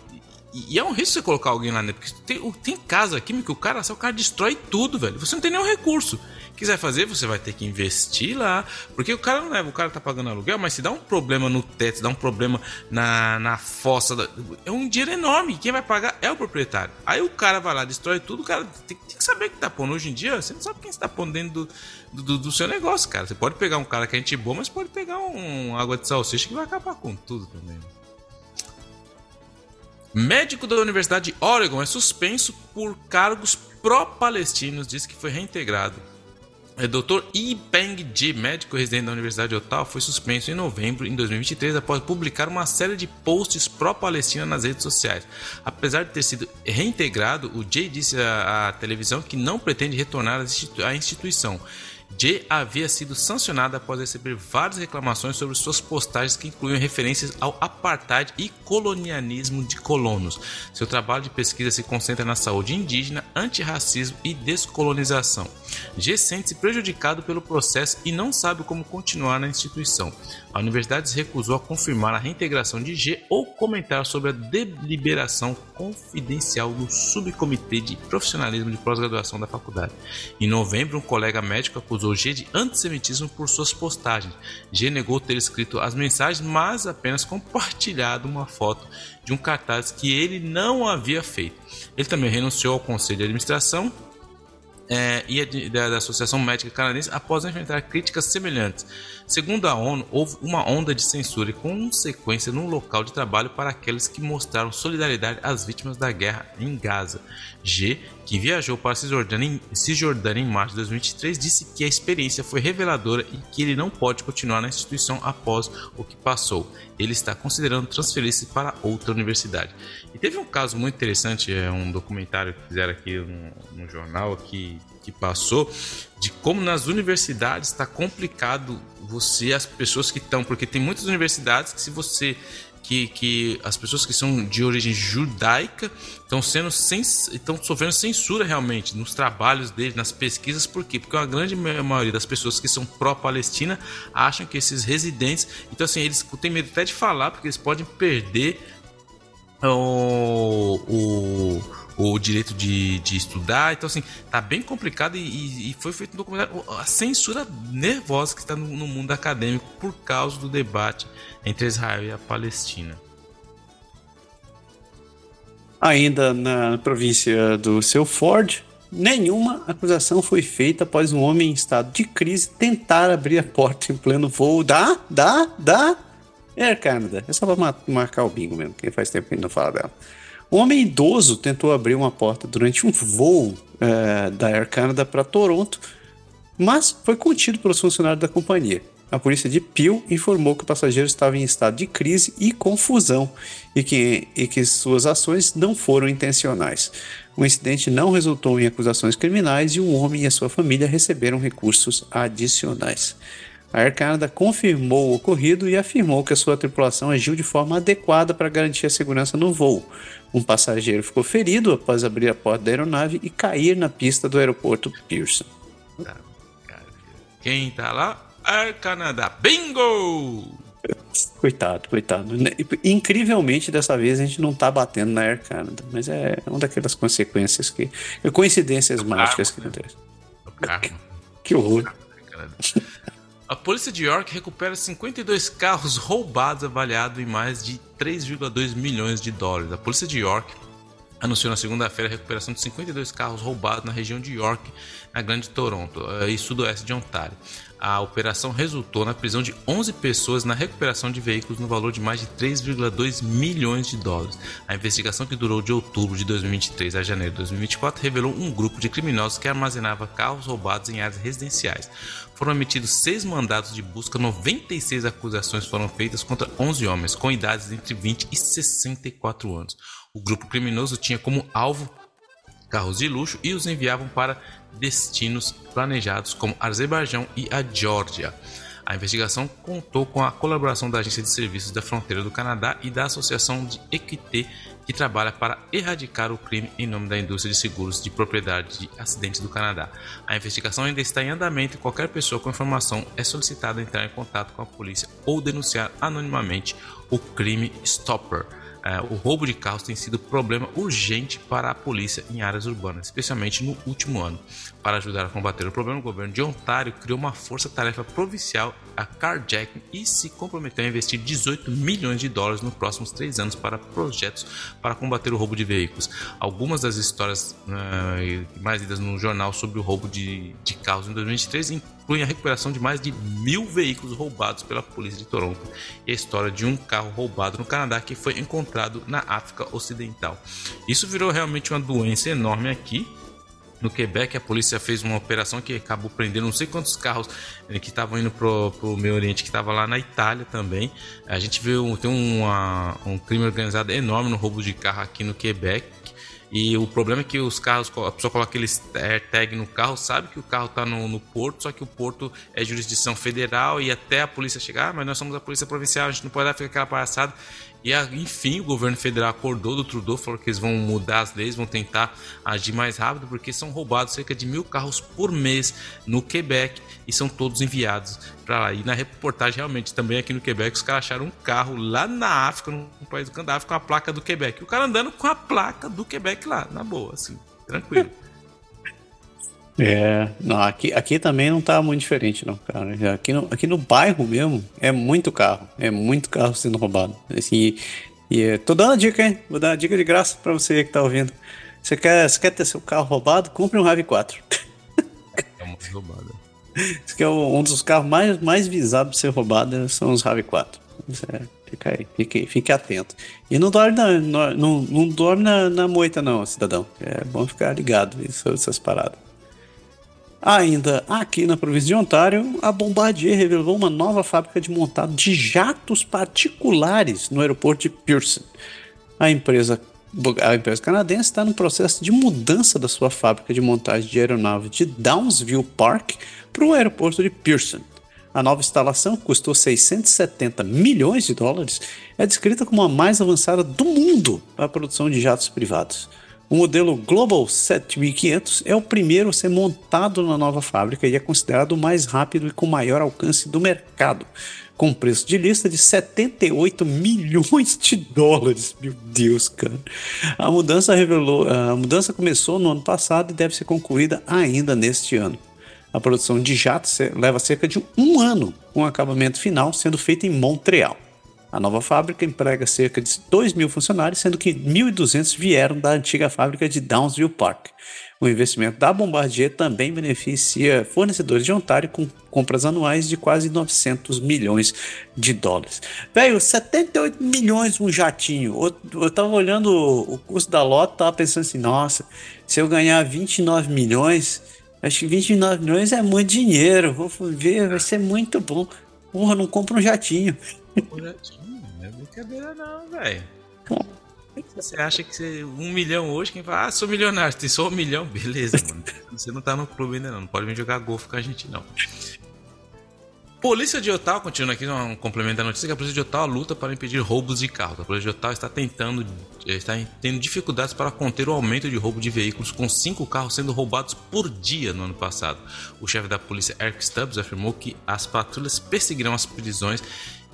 e, é um risco você colocar alguém lá, né? Porque tem, tem casa aqui que o cara, o cara destrói tudo, velho. Você não tem nenhum recurso. Quiser fazer, você vai ter que investir lá. Porque o cara não leva, o cara tá pagando aluguel, mas se dá um problema no teto, se dá um problema na, na fossa, é um dinheiro enorme. Quem vai pagar é o proprietário. Aí o cara vai lá, destrói tudo, o cara tem, tem que saber que tá pondo. Hoje em dia, você não sabe quem está pondo dentro do, do, do, seu negócio, cara. Você pode pegar um cara que é gente boa, mas pode pegar um água de salsicha que vai acabar com tudo também. Médico da Universidade de Oregon é suspenso por cargos pró-palestinos, diz que foi reintegrado. O Dr. Yi Peng Ji, médico residente da Universidade de Ottawa, foi suspenso em novembro de 2023 após publicar uma série de posts pró-Palestina nas redes sociais. Apesar de ter sido reintegrado, o Jay disse à, à televisão que não pretende retornar à instituição. Jay havia sido sancionado após receber várias reclamações sobre suas postagens que incluíam referências ao apartheid e colonialismo de colonos. Seu trabalho de pesquisa se concentra na saúde indígena, antirracismo e descolonização. G sente-se prejudicado pelo processo e não sabe como continuar na instituição. A universidade se recusou a confirmar a reintegração de G ou comentar sobre a deliberação confidencial do subcomitê de profissionalismo de pós-graduação da faculdade. Em novembro, um colega médico acusou G de antissemitismo por suas postagens. G negou ter escrito as mensagens, mas apenas compartilhado uma foto de um cartaz que ele não havia feito. Ele também renunciou ao conselho de administração é, e da, da Associação Médica Canadense após enfrentar críticas semelhantes. Segundo a ONU, houve uma onda de censura e consequência no local de trabalho para aqueles que mostraram solidariedade às vítimas da guerra em Gaza. G, que viajou para Cisjordânia em, Cisjordânia em março de 2023, disse que a experiência foi reveladora e que ele não pode continuar na instituição após o que passou. Ele está considerando transferir-se para outra universidade. E teve um caso muito interessante, é um documentário que fizeram aqui no, no jornal que, que passou, de como nas universidades está complicado você, as pessoas que estão, porque tem muitas universidades que se você que, que as pessoas que são de origem judaica estão sendo estão sofrendo censura realmente nos trabalhos deles, nas pesquisas, por quê? Porque a grande maioria das pessoas que são pró-Palestina acham que esses residentes, então assim, eles têm medo até de falar, porque eles podem perder o, o o direito de, de estudar. Então, assim, tá bem complicado e, e foi feito um documentário. A censura nervosa que está no, no, mundo acadêmico por causa do debate entre Israel e a Palestina. Ainda na província do seu Ford, nenhuma acusação foi feita após um homem em estado de crise tentar abrir a porta em pleno voo da, da, da Air Canada. É só para marcar o bingo mesmo, que faz tempo que não fala dela. Um homem idoso tentou abrir uma porta durante um voo é, da Air Canada para Toronto, mas foi contido pelos funcionários da companhia. A polícia de Peel informou que o passageiro estava em estado de crise e confusão e que, e que suas ações não foram intencionais. O incidente não resultou em acusações criminais e o homem e a sua família receberam recursos adicionais. A Air Canada confirmou o ocorrido e afirmou que a sua tripulação agiu de forma adequada para garantir a segurança no voo. Um passageiro ficou ferido após abrir a porta da aeronave e cair na pista do aeroporto Pearson. Quem tá lá? Air Canada. Bingo! Coitado, coitado. Incrivelmente, dessa vez a gente não tá batendo na Air Canada, mas é uma daquelas consequências que. Coincidências mágicas que acontecem. Que horror. A polícia de York recupera 52 carros roubados avaliados em mais de 3,2 milhões de dólares. A polícia de York anunciou na segunda-feira a recuperação de 52 carros roubados na região de York, na Grande Toronto eh, e sudoeste de Ontário. A operação resultou na prisão de 11 pessoas na recuperação de veículos no valor de mais de 3,2 milhões de dólares. A investigação, que durou de outubro de 2023 a janeiro de 2024, revelou um grupo de criminosos que armazenava carros roubados em áreas residenciais. Foram emitidos seis mandatos de busca, 96 acusações foram feitas contra 11 homens com idades entre 20 e 64 anos. O grupo criminoso tinha como alvo carros de luxo e os enviavam para destinos planejados como Azerbaijão e a Geórgia. A investigação contou com a colaboração da Agência de Serviços da Fronteira do Canadá e da Associação de Equité, que trabalha para erradicar o crime em nome da indústria de seguros de propriedade de acidentes do Canadá. A investigação ainda está em andamento e qualquer pessoa com informação é solicitada a entrar em contato com a polícia ou denunciar anonimamente o crime Stopper é, o roubo de carros tem sido problema urgente para a polícia em áreas urbanas, especialmente no último ano. Para ajudar a combater o problema, o governo de Ontário criou uma força-tarefa provincial, a Carjacking, e se comprometeu a investir 18 milhões de dólares nos próximos três anos para projetos para combater o roubo de veículos. Algumas das histórias uh, mais lidas no jornal sobre o roubo de, de carros em 2023 incluem a recuperação de mais de mil veículos roubados pela polícia de Toronto e a história de um carro roubado no Canadá que foi encontrado na África Ocidental. Isso virou realmente uma doença enorme aqui no Quebec, a polícia fez uma operação que acabou prendendo não sei quantos carros eh, que estavam indo pro, pro meio oriente, que estava lá na Itália também. A gente viu tem uma, um crime organizado enorme no roubo de carro aqui no Quebec. E o problema é que os carros, a pessoa coloca aquele tag no carro, sabe que o carro está no, no, porto, só que o porto é jurisdição federal e até a polícia chegar, ah, mas nós somos a polícia provincial, a gente não pode dar ficar aquela palhaçada. E enfim, o governo federal acordou do Trudeau, falou que eles vão mudar as leis, vão tentar agir mais rápido, porque são roubados cerca de mil carros por mês no Quebec e são todos enviados para lá. E na reportagem, realmente, também aqui no Quebec, os caras acharam um carro lá na África, no país do Canadá, com a placa do Quebec. E o cara andando com a placa do Quebec lá, na boa, assim, tranquilo. É, não, aqui, aqui também não tá muito diferente, não, cara. Aqui no, aqui no bairro mesmo é muito carro, é muito carro sendo roubado. Assim, e, e tô dando a dica, hein? Vou dar uma dica de graça pra você que tá ouvindo. Você quer, você quer ter seu carro roubado? Compre um RAV4. É uma roubada. Esse que é um dos carros mais, mais visados pra ser roubado são os RAV4. É, fica aí, fique, fique atento. E não dorme na, não, não dorme na, na moita, não, cidadão. É bom ficar ligado sobre essas paradas. Ainda aqui na província de Ontário, a Bombardier revelou uma nova fábrica de montado de jatos particulares no aeroporto de Pearson. A empresa, a empresa canadense está no processo de mudança da sua fábrica de montagem de aeronaves de Downsville Park para o aeroporto de Pearson. A nova instalação, que custou 670 milhões de dólares, é descrita como a mais avançada do mundo para a produção de jatos privados. O modelo Global 7500 é o primeiro a ser montado na nova fábrica e é considerado o mais rápido e com maior alcance do mercado, com preço de lista de 78 milhões de dólares. Meu Deus, cara. A mudança revelou, a mudança começou no ano passado e deve ser concluída ainda neste ano. A produção de jatos leva cerca de um ano, com acabamento final sendo feito em Montreal. A nova fábrica emprega cerca de 2 mil funcionários, sendo que 1.200 vieram da antiga fábrica de Downsville Park. O investimento da Bombardier também beneficia fornecedores de Ontário com compras anuais de quase 900 milhões de dólares. Velho, 78 milhões um jatinho. Eu, eu tava olhando o custo da lote, tava pensando assim, nossa, se eu ganhar 29 milhões, acho que 29 milhões é muito dinheiro. Vou ver, vai ser muito bom. Porra, não compra um jatinho. Um jatinho, brincadeira não, velho. Você acha que você, um milhão hoje, quem fala, ah, sou milionário, tem só um milhão, beleza, mano. Você não tá no clube ainda não, não pode vir jogar golfe com a gente não. Polícia de Ottawa, continuando aqui um complemento da notícia, que a Polícia de Ottawa luta para impedir roubos de carros. A Polícia de Ottawa está tentando, está tendo dificuldades para conter o aumento de roubo de veículos, com cinco carros sendo roubados por dia no ano passado. O chefe da polícia, Eric Stubbs, afirmou que as patrulhas perseguirão as prisões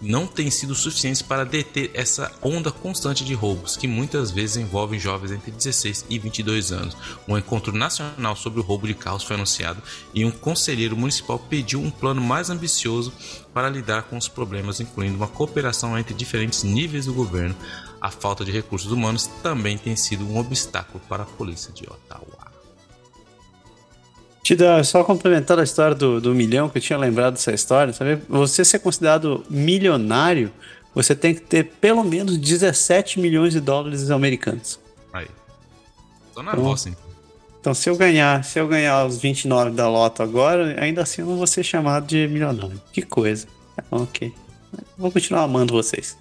não têm sido suficientes para deter essa onda constante de roubos, que muitas vezes envolvem jovens entre 16 e 22 anos. Um encontro nacional sobre o roubo de carros foi anunciado e um conselheiro municipal pediu um plano mais ambicioso para lidar com os problemas, incluindo uma cooperação entre diferentes níveis do governo. A falta de recursos humanos também tem sido um obstáculo para a polícia de Ottawa. Só complementando a história do, do milhão, que eu tinha lembrado dessa história, sabe? Você ser considerado milionário, você tem que ter pelo menos 17 milhões de dólares americanos. Aí. Tô na então, roça, então. Então, se eu ganhar, se eu ganhar os 29 da loto agora, ainda assim eu não vou ser chamado de milionário. Que coisa. Ok. Vou continuar amando vocês.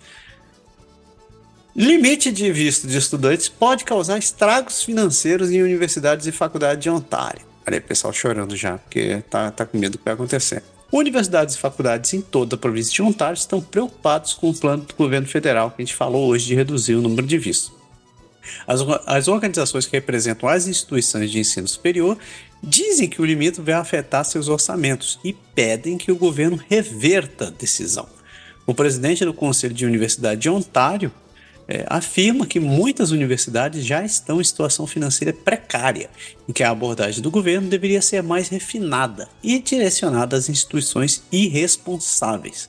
Limite de visto de estudantes pode causar estragos financeiros em universidades e faculdades de Ontário. Olha aí, pessoal chorando já, porque tá, tá com medo do que vai acontecer. Universidades e faculdades em toda a província de Ontário estão preocupados com o plano do governo federal que a gente falou hoje de reduzir o número de vistos. As, as organizações que representam as instituições de ensino superior dizem que o limite vai afetar seus orçamentos e pedem que o governo reverta a decisão. O presidente do Conselho de Universidade de Ontário, é, afirma que muitas universidades já estão em situação financeira precária e que a abordagem do governo deveria ser mais refinada e direcionada às instituições irresponsáveis.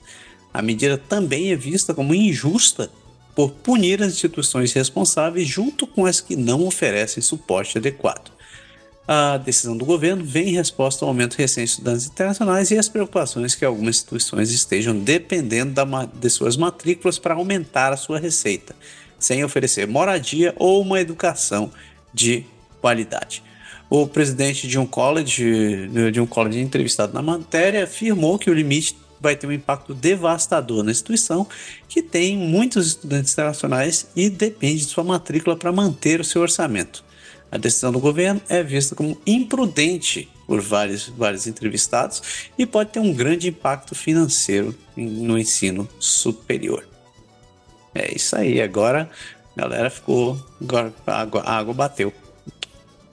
A medida também é vista como injusta por punir as instituições responsáveis junto com as que não oferecem suporte adequado. A decisão do governo vem em resposta ao aumento recente de estudantes internacionais e às preocupações que algumas instituições estejam dependendo da, de suas matrículas para aumentar a sua receita, sem oferecer moradia ou uma educação de qualidade. O presidente de um college, de um college entrevistado na matéria, afirmou que o limite vai ter um impacto devastador na instituição, que tem muitos estudantes internacionais e depende de sua matrícula para manter o seu orçamento. A decisão do governo é vista como imprudente por vários, vários entrevistados e pode ter um grande impacto financeiro no ensino superior. É isso aí, agora a galera ficou. Agora a água, a água bateu.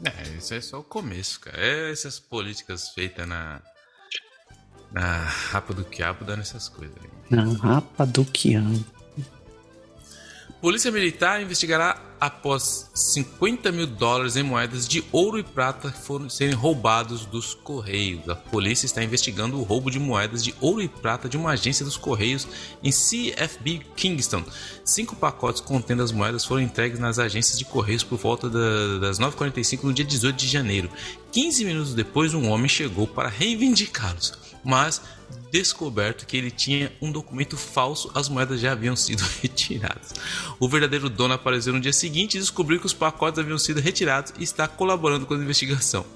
É, isso é só o começo, cara. É essas políticas feitas na. Na rapa do quiabo dando essas coisas aí. Na rapa do quiabo. Polícia Militar investigará após 50 mil dólares em moedas de ouro e prata foram serem roubados dos Correios. A polícia está investigando o roubo de moedas de ouro e prata de uma agência dos Correios em CFB Kingston. Cinco pacotes contendo as moedas foram entregues nas agências de Correios por volta da, das 9h45 no dia 18 de janeiro. 15 minutos depois, um homem chegou para reivindicá-los, mas descoberto que ele tinha um documento falso, as moedas já haviam sido retiradas. O verdadeiro dono apareceu no dia seguinte e descobriu que os pacotes haviam sido retirados e está colaborando com a investigação.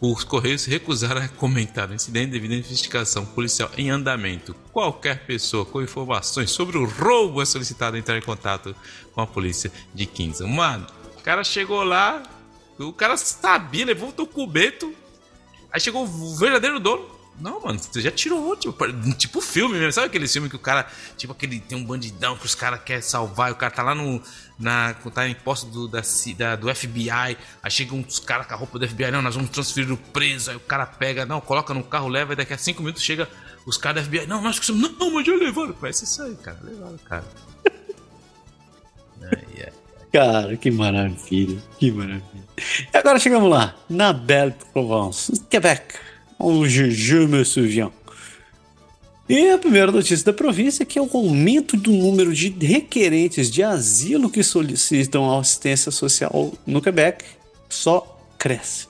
Os Correios recusaram a comentar o incidente devido à investigação policial em andamento. Qualquer pessoa com informações sobre o roubo é solicitada entrar em contato com a polícia de Kingston. Mano, o cara chegou lá, o cara sabia, levou o documento, aí chegou o verdadeiro dono, não, mano, você já tirou, tipo, tipo filme mesmo. Sabe aquele filme que o cara, tipo, aquele tem um bandidão que os caras querem salvar o cara tá lá no. Na, tá em posto do, da, da, do FBI, aí chegam uns caras com a roupa do FBI, não, nós vamos transferir o preso, aí o cara pega, não, coloca no carro, leva, e daqui a cinco minutos chega os caras do FBI, não, nós que não, não, mas já levaram. Parece isso aí, cara, levaram, cara. ai, ai. Cara, que maravilha, que maravilha. E agora chegamos lá, na Belle Provence, Quebec o je me souviens. E a primeira notícia da província é que é o aumento do número de requerentes de asilo que solicitam assistência social no Quebec só cresce.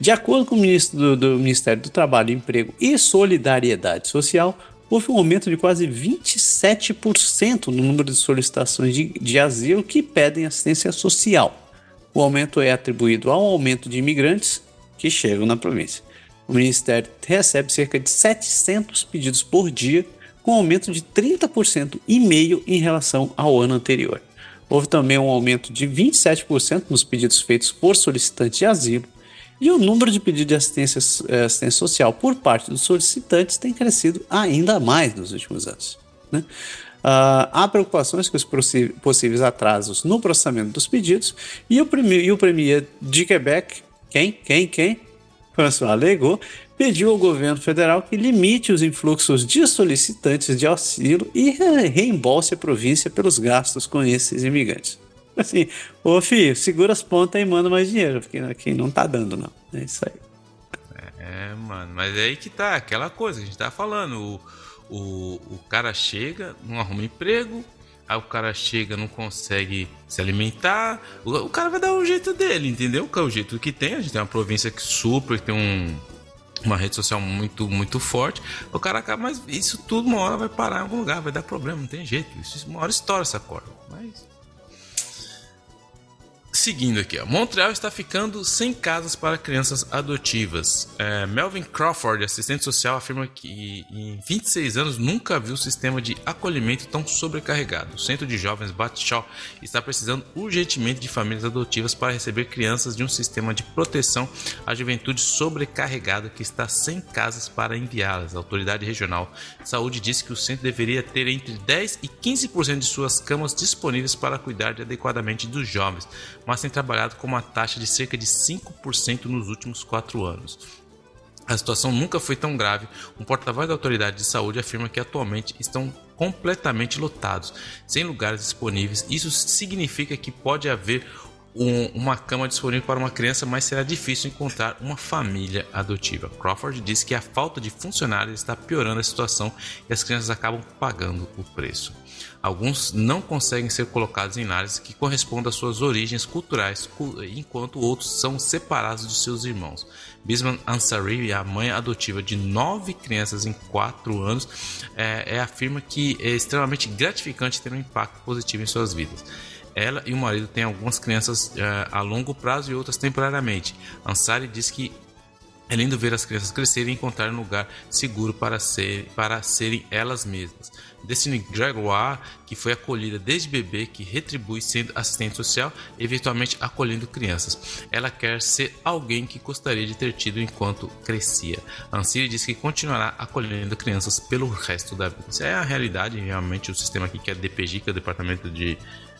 De acordo com o ministro do, do Ministério do Trabalho, Emprego e Solidariedade Social, houve um aumento de quase 27% no número de solicitações de, de asilo que pedem assistência social. O aumento é atribuído ao aumento de imigrantes que chegam na província. O Ministério recebe cerca de 700 pedidos por dia, com um aumento de 30% e meio em relação ao ano anterior. Houve também um aumento de 27% nos pedidos feitos por solicitantes de asilo, e o número de pedidos de assistência, eh, assistência social por parte dos solicitantes tem crescido ainda mais nos últimos anos. Né? Uh, há preocupações com os possíveis atrasos no processamento dos pedidos e o, e o premier de Quebec, quem? Quem? Quem? Legault, pediu ao governo federal que limite os influxos de solicitantes de auxílio e reembolse a província pelos gastos com esses imigrantes. Assim, ô filho, segura as pontas e manda mais dinheiro, porque aqui não tá dando, não. É isso aí. É, mano, mas é aí que tá, aquela coisa que a gente tá falando. O, o, o cara chega, não arruma emprego, aí o cara chega, não consegue se alimentar, o, cara vai dar o jeito dele, entendeu? Que é o jeito que tem. A gente tem uma província que super, tem um, uma rede social muito muito forte. O cara acaba, mas isso tudo uma hora vai parar em algum lugar, vai dar problema, não tem jeito. Isso uma hora estoura essa corda. Mas Seguindo aqui, ó. Montreal está ficando sem casas para crianças adotivas. É, Melvin Crawford, assistente social, afirma que em 26 anos nunca viu um sistema de acolhimento tão sobrecarregado. O Centro de Jovens Batshaw está precisando urgentemente de famílias adotivas para receber crianças de um sistema de proteção à juventude sobrecarregada que está sem casas para enviá-las. A autoridade regional de saúde disse que o centro deveria ter entre 10 e 15% de suas camas disponíveis para cuidar adequadamente dos jovens mas tem trabalhado com uma taxa de cerca de 5% nos últimos quatro anos. A situação nunca foi tão grave. Um porta-voz da autoridade de saúde afirma que atualmente estão completamente lotados, sem lugares disponíveis. Isso significa que pode haver um, uma cama disponível para uma criança, mas será difícil encontrar uma família adotiva. Crawford diz que a falta de funcionários está piorando a situação e as crianças acabam pagando o preço. Alguns não conseguem ser colocados em lares que correspondam às suas origens culturais, enquanto outros são separados de seus irmãos. Bisman Ansari, a mãe adotiva de nove crianças em quatro anos, é, é afirma que é extremamente gratificante ter um impacto positivo em suas vidas. Ela e o marido têm algumas crianças é, a longo prazo e outras temporariamente. Ansari diz que é lindo ver as crianças crescerem e encontrar um lugar seguro para, ser, para serem elas mesmas. Destiny Gregoire, que foi acolhida desde bebê, que retribui sendo assistente social, eventualmente acolhendo crianças. Ela quer ser alguém que gostaria de ter tido enquanto crescia. Ansiri diz que continuará acolhendo crianças pelo resto da vida. Isso é a realidade, realmente, o sistema aqui que é DPG, que é o Departamento de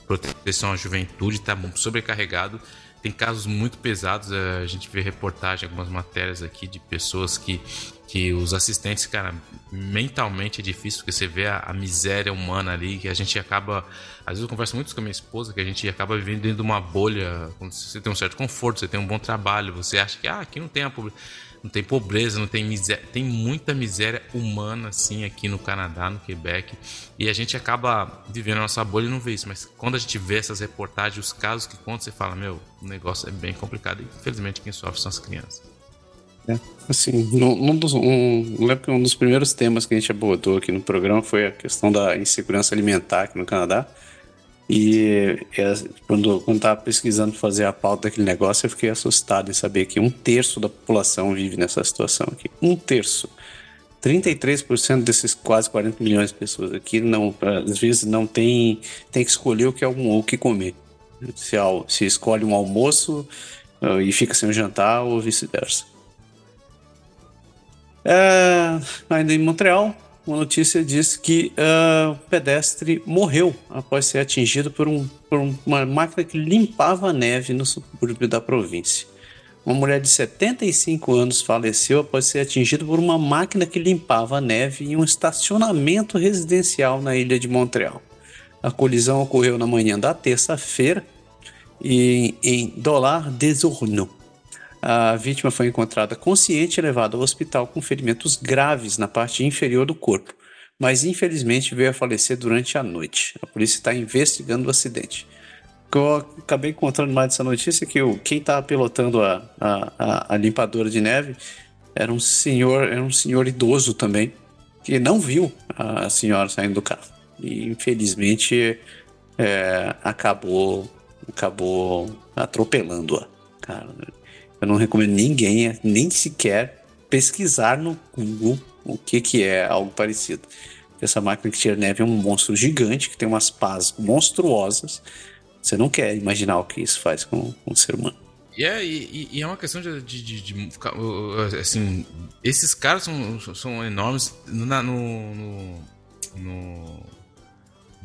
Proteção à Juventude, está sobrecarregado tem casos muito pesados. É, a gente vê reportagem, algumas matérias aqui de pessoas que, que os assistentes, cara, mentalmente é difícil, porque você vê a, a miséria humana ali, que a gente acaba. Às vezes eu converso muito com a minha esposa, que a gente acaba vivendo dentro de uma bolha. Você tem um certo conforto, você tem um bom trabalho, você acha que ah, aqui não tem a pobreza não tem pobreza, não tem miséria, tem muita miséria humana assim aqui no Canadá, no Quebec, e a gente acaba vivendo a nossa bolha e não vê isso, mas quando a gente vê essas reportagens, os casos que contam, você fala, meu, o negócio é bem complicado e infelizmente quem sofre são as crianças. É, assim, um, dos, um, lembro que um dos primeiros temas que a gente abordou aqui no programa foi a questão da insegurança alimentar aqui no Canadá. E é, quando, quando estava pesquisando fazer a pauta daquele negócio, eu fiquei assustado em saber que um terço da população vive nessa situação aqui. Um terço. 33% desses quase 40 milhões de pessoas aqui não, às vezes não tem, tem que escolher o que, é o que comer. Se, se escolhe um almoço uh, e fica sem um jantar ou vice-versa. É, ainda em Montreal, uma notícia diz que uh, o pedestre morreu após ser atingido por, um, por uma máquina que limpava a neve no subúrbio da província. Uma mulher de 75 anos faleceu após ser atingida por uma máquina que limpava a neve em um estacionamento residencial na ilha de Montreal. A colisão ocorreu na manhã da terça-feira em, em Dollar des a vítima foi encontrada consciente e levada ao hospital com ferimentos graves na parte inferior do corpo, mas infelizmente veio a falecer durante a noite. A polícia está investigando o acidente. Eu acabei encontrando mais dessa notícia que o, quem estava pilotando a, a, a, limpadora de neve era um senhor, era um senhor idoso também, que não viu a senhora saindo do carro. E infelizmente é, acabou, acabou atropelando-a. Cara, eu não recomendo ninguém, nem sequer pesquisar no Google o que, que é algo parecido. Essa máquina que tira neve é um monstro gigante que tem umas pás monstruosas. Você não quer imaginar o que isso faz com, com o ser humano. E é, e, e é uma questão de, de, de, de, Assim, esses caras são, são enormes no. no, no, no,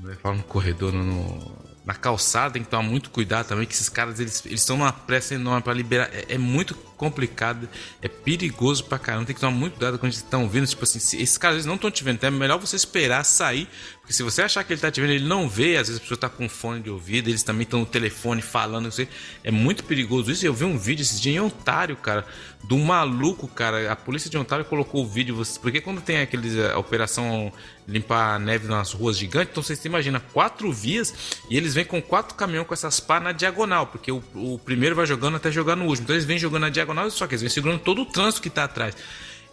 no corredor, no, na calçada tem que tomar muito cuidado também, que esses caras eles estão numa pressa enorme para liberar. É, é, muito complicado, é perigoso pra caramba. Tem que tomar muito cuidado quando eles estão vindo. Tipo assim, se esses caras eles não estão te vendo, então é melhor você esperar sair. Porque se você achar que ele está te vendo, ele não vê. Às vezes a pessoa está com fone de ouvido, eles também estão no telefone falando. Sei, é muito perigoso isso. Eu vi um vídeo esses dias em Ontário, cara, do maluco, cara. A polícia de Ontário colocou o vídeo. Porque quando tem aqueles a operação limpar a neve nas ruas gigantes. Então você imagina quatro vias e eles vêm com quatro caminhões com essas pá na diagonal, porque o, o, primeiro vai jogando até jogar no último. Então eles vêm jogando na diagonal, só que eles vêm segurando todo o trânsito que tá atrás.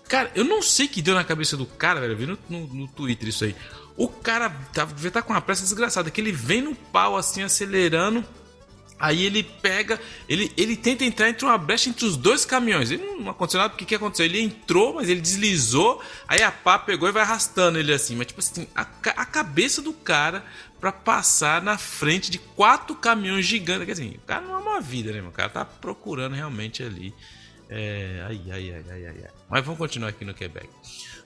Cara, eu não sei que deu na cabeça do cara, velho. Eu vi no, no, no Twitter isso aí. O cara tá, tá com uma pressa desgraçada, que ele vem no pau assim, acelerando Aí ele pega, ele, ele tenta entrar entre uma brecha entre os dois caminhões. Ele não aconteceu nada, porque o que aconteceu? Ele entrou, mas ele deslizou, aí a pá pegou e vai arrastando ele assim. Mas tipo assim, a, a cabeça do cara para passar na frente de quatro caminhões gigantes. Quer dizer, o cara não é uma vida, né? O cara tá procurando realmente ali. É, ai, ai, ai, ai, ai. Mas vamos continuar aqui no Quebec.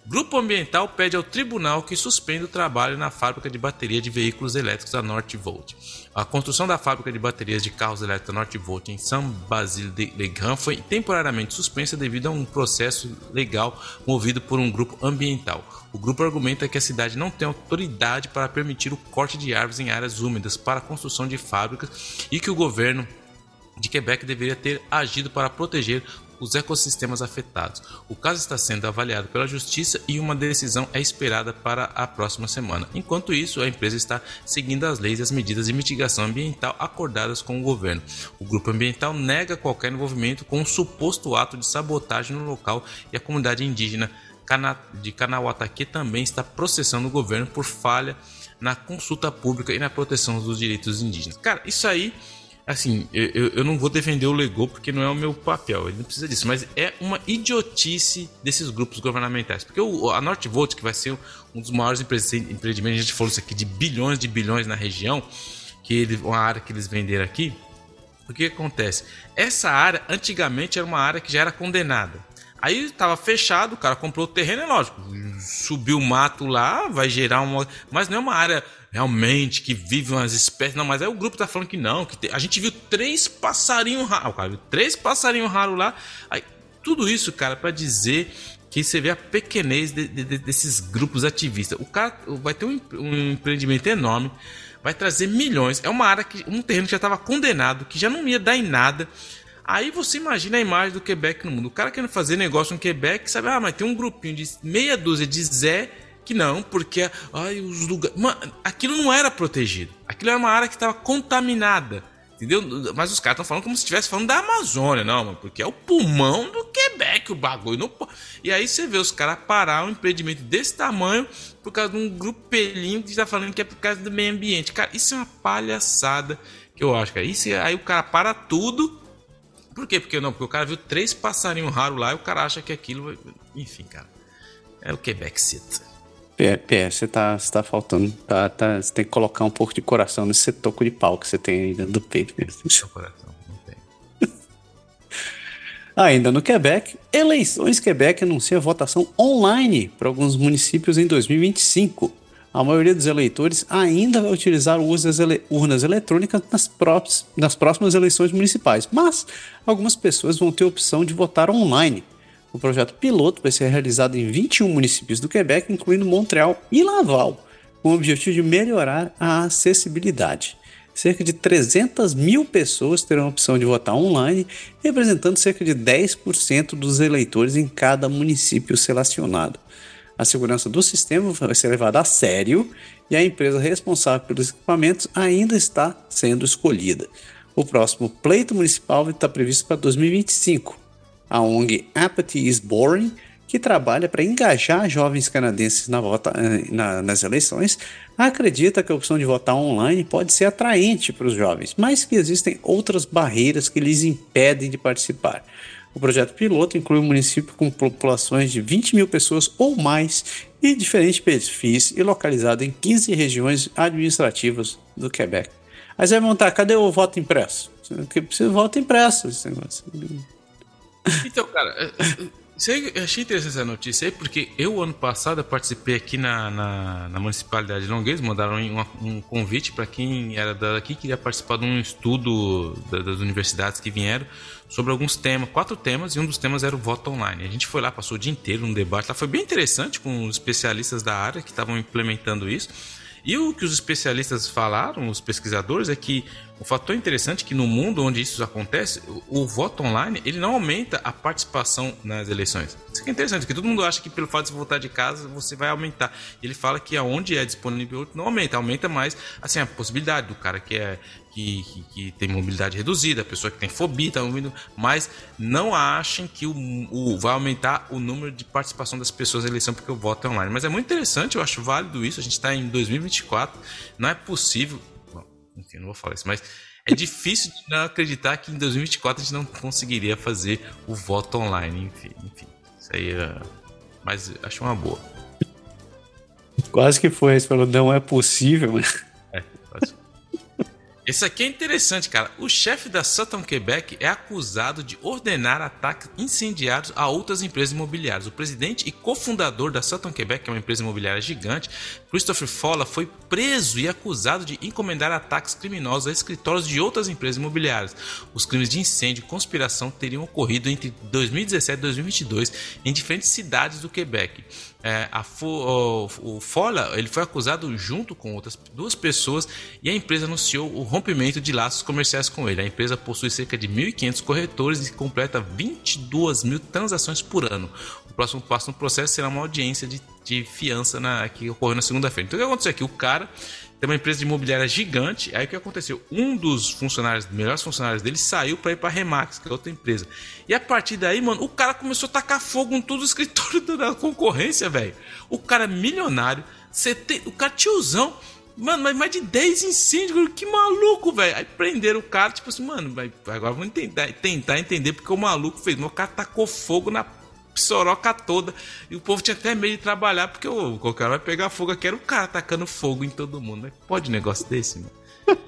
Grupo Ambiental pede ao tribunal que suspenda o trabalho na fábrica de bateria de veículos elétricos da Northvolt. A construção da fábrica de baterias de carros elétricos da Northvolt em São Basile de Legrand foi temporariamente suspensa devido a um processo legal movido por um grupo ambiental. O grupo argumenta que a cidade não tem autoridade para permitir o corte de árvores em áreas úmidas para a construção de fábricas e que o governo de Quebec deveria ter agido para proteger os ecossistemas afetados. O caso está sendo avaliado pela Justiça e uma decisão é esperada para a próxima semana. Enquanto isso, a empresa está seguindo as leis e as medidas de mitigação ambiental acordadas com o governo. O grupo ambiental nega qualquer envolvimento com um suposto ato de sabotagem no local e a comunidade indígena de Kanawatake também está processando o governo por falha na consulta pública e na proteção dos direitos indígenas. Cara, isso aí assim, eu, eu não vou defender o Lego porque não é o meu papel, ele não precisa disso, mas é uma idiotice desses grupos governamentais. Porque o, a Northvolt, que vai ser um dos maiores empreendimentos, a gente falou isso aqui, de bilhões de bilhões na região, que ele, uma área que eles venderam aqui, o que acontece? Essa área antigamente era uma área que já era condenada. Aí estava fechado, o cara comprou o terreno, é lógico, subiu o mato lá, vai gerar uma. Mas não é uma área realmente que vive umas espécies. Não, mas aí o grupo tá falando que não, que a gente viu três passarinhos raros, cara, viu três passarinhos raros lá. Aí, tudo isso, cara, para dizer que você vê a pequenez de, de, desses grupos ativistas. O cara vai ter um, um, empreendimento enorme, vai trazer milhões. É uma área que um terreno que já estava condenado, que já não ia dar em nada. Aí você imagina a imagem do Quebec no mundo. O cara querendo fazer negócio no Quebec, sabe? Ah, mas tem um grupinho de meia dúzia de Zé que não, porque ai, os lugares. Mano, aquilo não era protegido. Aquilo era uma área que estava contaminada. Entendeu? Mas os caras estão falando como se estivesse falando da Amazônia, não, mano, porque é o pulmão do Quebec o bagulho. E aí você vê os caras parar um empreendimento desse tamanho por causa de um grupelinho que está falando que é por causa do meio ambiente. Cara, isso é uma palhaçada que eu acho, cara. Isso, aí o cara para tudo. Por quê? Porque não, porque o cara viu três passarinhos raros lá e o cara acha que aquilo. Enfim, cara. É o Quebec City. PR, você tá, você tá faltando. Tá, tá, você tem que colocar um pouco de coração nesse toco de pau que você tem aí dentro do peito. Seu coração, não tem. Ainda no Quebec, Eleições Quebec anuncia votação online para alguns municípios em 2025. A maioria dos eleitores ainda vai utilizar ele urnas eletrônicas nas, nas próximas eleições municipais, mas algumas pessoas vão ter a opção de votar online. O projeto piloto vai ser realizado em 21 municípios do Quebec, incluindo Montreal e Laval, com o objetivo de melhorar a acessibilidade. Cerca de 300 mil pessoas terão a opção de votar online, representando cerca de 10% dos eleitores em cada município selecionado. A segurança do sistema vai ser levada a sério e a empresa responsável pelos equipamentos ainda está sendo escolhida. O próximo pleito municipal está previsto para 2025 a ONG Apathy is Boring, que trabalha para engajar jovens canadenses na vota, eh, na, nas eleições, acredita que a opção de votar online pode ser atraente para os jovens, mas que existem outras barreiras que lhes impedem de participar. O projeto piloto inclui um município com populações de 20 mil pessoas ou mais e diferentes perfis e localizado em 15 regiões administrativas do Quebec. Aí você vai montar, cadê o voto impresso? Porque precisa de voto impresso esse negócio. Então, cara, é, é, eu achei interessante essa notícia aí, porque eu, ano passado, participei aqui na, na, na Municipalidade de Longuês, mandaram um, um convite para quem era daqui queria participar de um estudo das universidades que vieram sobre alguns temas, quatro temas, e um dos temas era o voto online. A gente foi lá, passou o dia inteiro num debate lá, foi bem interessante com os especialistas da área que estavam implementando isso. E o que os especialistas falaram, os pesquisadores, é que o fator interessante é que no mundo onde isso acontece, o, o, voto online ele não aumenta a participação nas eleições. Isso é interessante, porque todo mundo acha que pelo fato de você votar de casa você vai aumentar. Ele fala que aonde é disponível não aumenta, aumenta mais assim a possibilidade do cara que é que, que, que, tem mobilidade reduzida, pessoa que tem fobia, tá ouvindo, mas não achem que o, o, vai aumentar o número de participação das pessoas na eleição porque o voto é online. Mas é muito interessante, eu acho válido isso. A gente está em 2024, não é possível. Bom, enfim, não vou falar isso, mas é difícil de não acreditar que em 2024 a gente não conseguiria fazer o voto online. Enfim, enfim isso aí é. Mas acho uma boa. Quase que foi, falou, não é possível, mas. Esse aqui é interessante, cara. O chefe da Sutton Quebec é acusado de ordenar ataques incendiários a outras empresas imobiliárias. O presidente e cofundador da Sutton Quebec, que é uma empresa imobiliária gigante, Christopher Folla, foi preso e acusado de encomendar ataques criminosos a escritórios de outras empresas imobiliárias. Os crimes de incêndio e conspiração teriam ocorrido entre 2017 e 2022 em diferentes cidades do Quebec. É, Fo, o, o Fola ele foi acusado junto com outras duas pessoas e a empresa anunciou o rompimento de laços comerciais com ele. A empresa possui cerca de 1.500 corretores e completa 22 mil transações por ano. O próximo passo no processo será uma audiência de, de fiança na, que ocorreu na segunda-feira. Então o que aconteceu aqui? O cara tem uma empresa de imobiliária gigante. Aí o que aconteceu? Um dos funcionários, melhores funcionários dele, saiu para ir para Remax, que é outra empresa. E a partir daí, mano, o cara começou a tacar fogo em todo o escritório da concorrência, velho. O cara milionário, tem, o cara tiozão. Mano, mas mais de 10 incêndios, que maluco, velho. Aí prenderam o cara, tipo assim, mano, agora vamos tentar, tentar entender porque o maluco fez. O cara tacou fogo na psoroca toda. E o povo tinha até medo de trabalhar, porque o, cara vai pegar fogo aqui. Era o cara tacando fogo em todo mundo. Né? Pode um negócio desse, mano?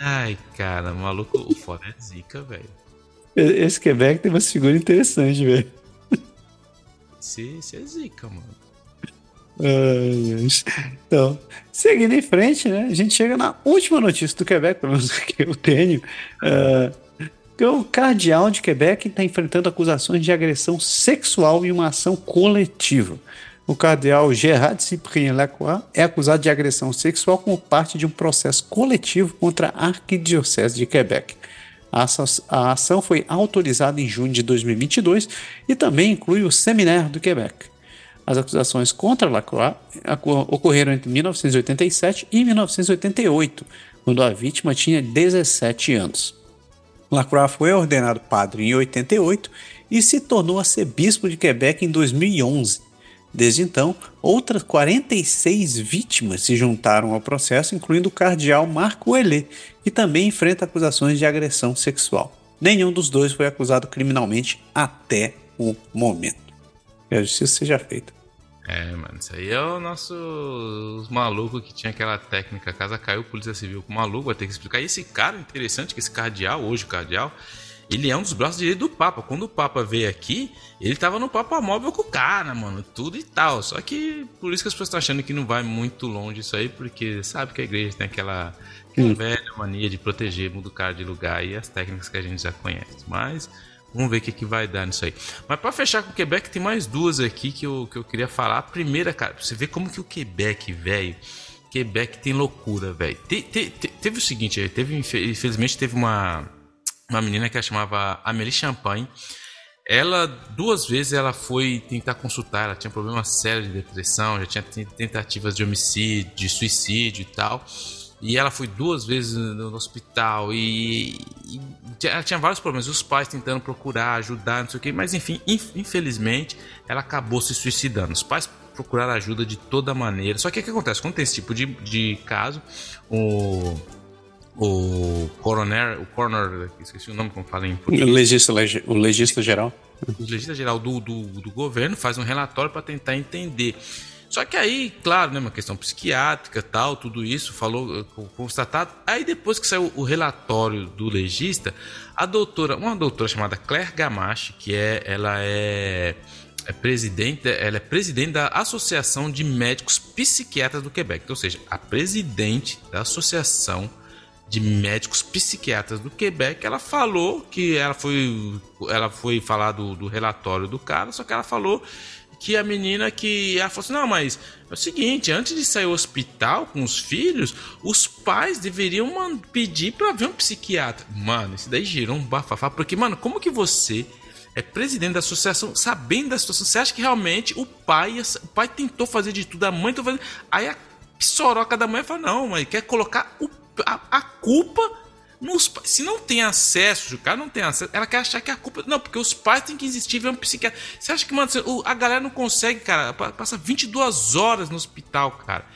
Ai, cara, maluco, o foda é zica, velho. Esse Quebec tem uma figura interessante, velho. Esse é zica, mano. então, seguindo em frente, né? A gente chega na última notícia do Quebec, pelo menos que eu tenho. Uh, o cardeal de Quebec está enfrentando acusações de agressão sexual em uma ação coletiva. O cardeal Gerard Cyprien Lacroix é acusado de agressão sexual como parte de um processo coletivo contra a Arquidiocese de Quebec. A ação foi autorizada em junho de 2022 e também inclui o Seminário do Quebec. As acusações contra Lacroix ocorreram entre 1987 e 1988, quando a vítima tinha 17 anos. Lacroix foi ordenado padre em 88 e se tornou arcebispo de Quebec em 2011. Desde então, outras 46 vítimas se juntaram ao processo, incluindo o cardeal Marco Elé, que também enfrenta acusações de agressão sexual. Nenhum dos dois foi acusado criminalmente até o momento. Que a justiça seja feita. É, mano, isso aí é o nosso. Os malucos que tinha aquela técnica, a casa caiu, polícia civil com o maluco, vai ter que explicar. E esse cara, interessante, que esse cardeal, hoje o cardeal, ele é um dos braços direitos do Papa. Quando o Papa veio aqui, ele tava no Papa móvel com o cara, mano, tudo e tal. Só que por isso que as pessoas estão achando que não vai muito longe isso aí, porque sabe que a igreja tem aquela, aquela velha mania de proteger, muda o cara de lugar e as técnicas que a gente já conhece. Mas Vamos ver o que, que vai dar nisso aí. Mas para fechar com o Quebec, tem mais duas aqui que eu, que eu queria falar. A primeira, cara, você ver como que o Quebec, velho. Quebec tem loucura, velho. Te, te, te, teve o seguinte, teve, infelizmente teve uma, uma menina que chamava Amélie Champagne. Ela, duas vezes, ela foi tentar consultar. Ela tinha problema sério de depressão, já tinha tentativas de homicídio, de suicídio e tal. E ela foi duas vezes no hospital e, e ela tinha vários problemas. Os pais tentando procurar, ajudar, não sei o que, mas enfim, infelizmente, ela acabou se suicidando. Os pais procuraram ajuda de toda maneira. Só que o que acontece? Quando tem esse tipo de, de caso, o, o coroner, o coroner, esqueci o nome como fala em português. O legista, o legista geral. O legista geral do, do, do governo faz um relatório para tentar entender. Só que aí, claro, né, uma questão psiquiátrica, tal, tudo isso, falou, constatado. Aí depois que saiu o relatório do legista, a doutora, uma doutora chamada Claire Gamache, que é, ela é, é presidente, ela é presidente da Associação de Médicos Psiquiatras do Quebec, então, ou seja, a presidente da Associação de médicos psiquiatras do Quebec, ela falou que ela foi, ela foi falar do, do relatório do cara, só que ela falou que a menina que ela falou assim, não, mas é o seguinte, antes de sair do hospital com os filhos, os pais deveriam pedir para ver um psiquiatra. Mano, isso daí gerou um bafafá, porque, mano, como que você é presidente da associação, sabendo da situação, você acha que realmente o pai, o pai tentou fazer de tudo, a mãe tentou fazer, aí a soroca da mãe fala, não, mas quer colocar o a, a culpa nos, se não tem acesso, o cara não tem acesso, ela quer achar que a culpa. Não, porque os pais têm que existir, ver um psiquiatra. Você acha que, mano, a galera não consegue, cara, passa 22 horas no hospital, cara.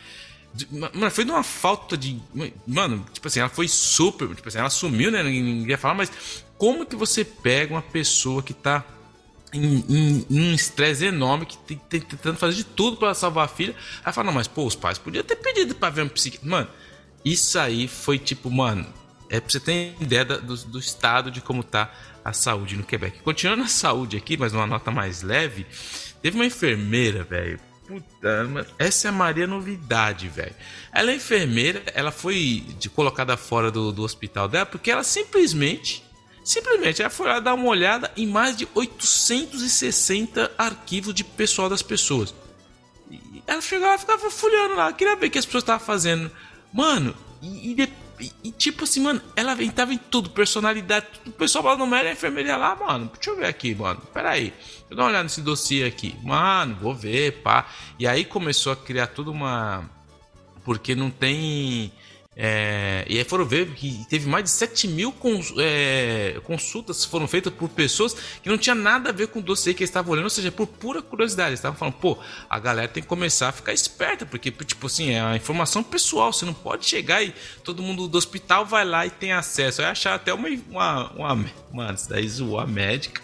Mano, foi de uma falta de. Mano, tipo assim, ela foi super. Tipo assim, ela sumiu, né? Ninguém ia falar, mas como que você pega uma pessoa que tá em, em, em um estresse enorme, que tem, tem, tentando fazer de tudo para salvar a filha. Aí fala, não, mas pô, os pais podiam ter pedido pra ver um psiquiatra. Mano isso aí foi tipo, mano, é pra você ter ideia do, do estado de como tá a saúde no Quebec. Continuando a saúde aqui, mas numa nota mais leve, teve uma enfermeira, velho. Puta, essa é a Maria Novidade, velho. Ela é enfermeira, ela foi de, colocada fora do, do hospital dela porque ela simplesmente, simplesmente, ela foi lá dar uma olhada em mais de 860 arquivos de pessoal das pessoas. E ela chegava ficava folhando lá, queria ver o que as pessoas estavam fazendo Mano, e, e, e, tipo assim, mano, ela entrava em tudo, personalidade, tudo. O pessoal lá no médico, a enfermeira lá, mano, deixa eu ver aqui, mano, pera aí. Deixa eu dar uma olhada nesse dossiê aqui. Mano, vou ver, pá. E aí começou a criar toda uma. Porque não tem é, e aí foram ver que teve mais de 7 mil cons, é, consultas foram feitas por pessoas que não tinha nada a ver com o dossiê que eles estavam olhando, ou seja, por pura curiosidade. Eles estavam falando, pô, a galera tem que começar a ficar esperta, porque, tipo assim, é a informação pessoal, você não pode chegar e todo mundo do hospital vai lá e tem acesso. Vai achar até uma. uma, uma mano, isso daí a médica.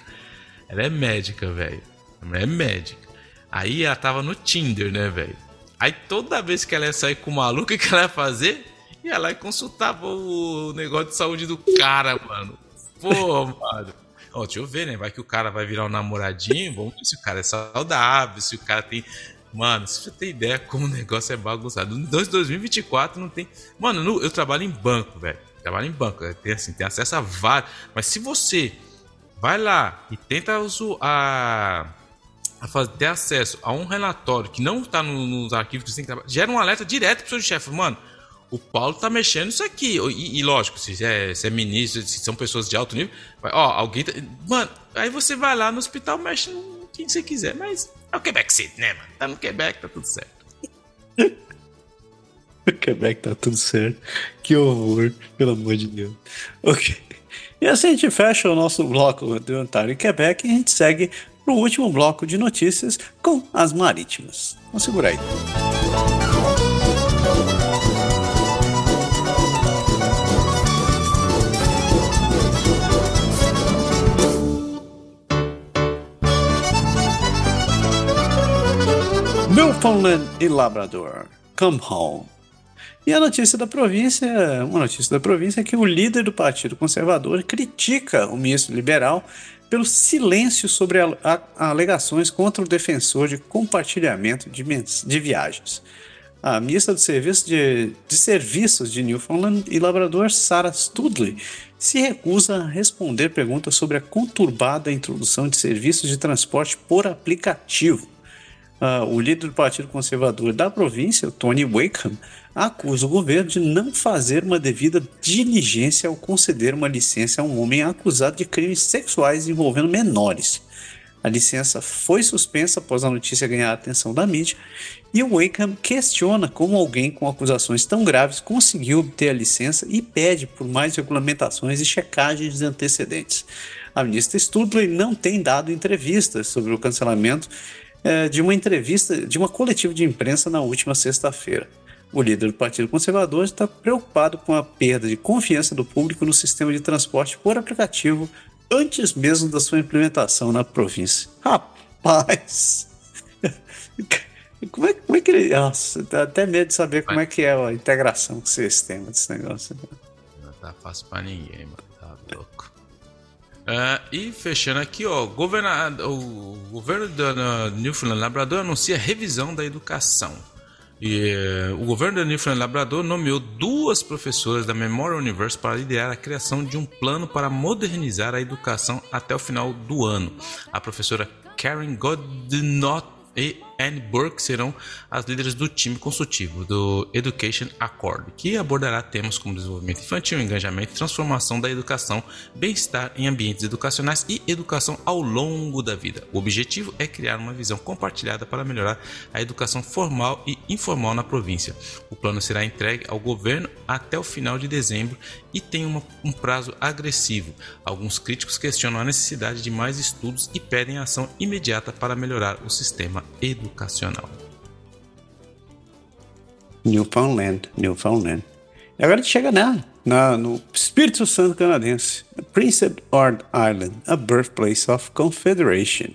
Ela é médica, velho. Ela é médica. Aí ela tava no Tinder, né, velho? Aí toda vez que ela ia sair com o maluco, o que ela ia fazer? Ia lá e consultava o negócio de saúde do cara, mano. Pô, mano. Ó, deixa eu ver, né? Vai que o cara vai virar um namoradinho. Vamos ver se o cara é saudável, se o cara tem. Mano, você já tem ideia como o negócio é bagunçado. No 2024 não tem. Mano, eu trabalho em banco, velho. Trabalho em banco. Tem, assim, tem acesso a vários. Mas se você vai lá e tenta usar a. ter acesso a um relatório que não está no, nos arquivos que você tem que trabalhar, gera um alerta direto pro seu chefe. Mano, o Paulo tá mexendo isso aqui. E, e lógico, se é, se é, ministro, se são pessoas de alto nível, ó, alguém. Tá, mano, aí você vai lá no hospital, mexe no que você quiser, mas é o Quebec City, né, mano? Tá no Quebec, tá tudo certo. o Quebec tá tudo certo. Que horror, pelo amor de Deus. Ok. E assim a gente fecha o nosso bloco do Ontário e Quebec e a gente segue pro último bloco de notícias com as marítimas. Vamos segurar aí. Newfoundland e Labrador, come home. E a notícia da província, uma notícia da província é que o líder do Partido Conservador critica o ministro liberal pelo silêncio sobre a, a, alegações contra o defensor de compartilhamento de, de viagens. A ministra do Serviço de, de Serviços de Newfoundland e Labrador, Sarah Studley, se recusa a responder perguntas sobre a conturbada introdução de serviços de transporte por aplicativo uh, o líder do Partido Conservador da província, Tony Wakeham, acusa o governo de não fazer uma devida diligência ao conceder uma licença a um homem acusado de crimes sexuais envolvendo menores. A licença foi suspensa após a notícia ganhar a atenção da mídia e o Wakeham questiona como alguém com acusações tão graves conseguiu obter a licença e pede por mais regulamentações e checagens de antecedentes. A ministra Studley não tem dado entrevistas sobre o cancelamento é, de uma entrevista, de uma coletiva de imprensa na última sexta-feira. o líder do Partido Conservador, está preocupado com a perda de confiança do público no sistema de transporte por aplicativo antes mesmo da sua implementação na província. Rapaz! Como é, como é que ele. Nossa, até medo de saber como é que é a integração com o sistema desse negócio. Não tá fácil pra ninguém, mano. Tá louco. Uh, e fechando aqui, ó, o governo do Newfoundland Labrador anuncia revisão da educação. E, uh, o governo do Newfoundland Labrador nomeou duas professoras da Memorial University para liderar a criação de um plano para modernizar a educação até o final do ano. A professora Karen Godnot e Anne Burke serão as líderes do time consultivo do Education Accord, que abordará temas como desenvolvimento infantil, engajamento e transformação da educação, bem-estar em ambientes educacionais e educação ao longo da vida. O objetivo é criar uma visão compartilhada para melhorar a educação formal e informal na província. O plano será entregue ao governo até o final de dezembro e tem uma, um prazo agressivo. Alguns críticos questionam a necessidade de mais estudos e pedem ação imediata para melhorar o sistema educacional. Newfoundland, Newfoundland. E agora a gente chega nela, na, no Espírito Santo canadense, Prince Edward Island, a birthplace of Confederation.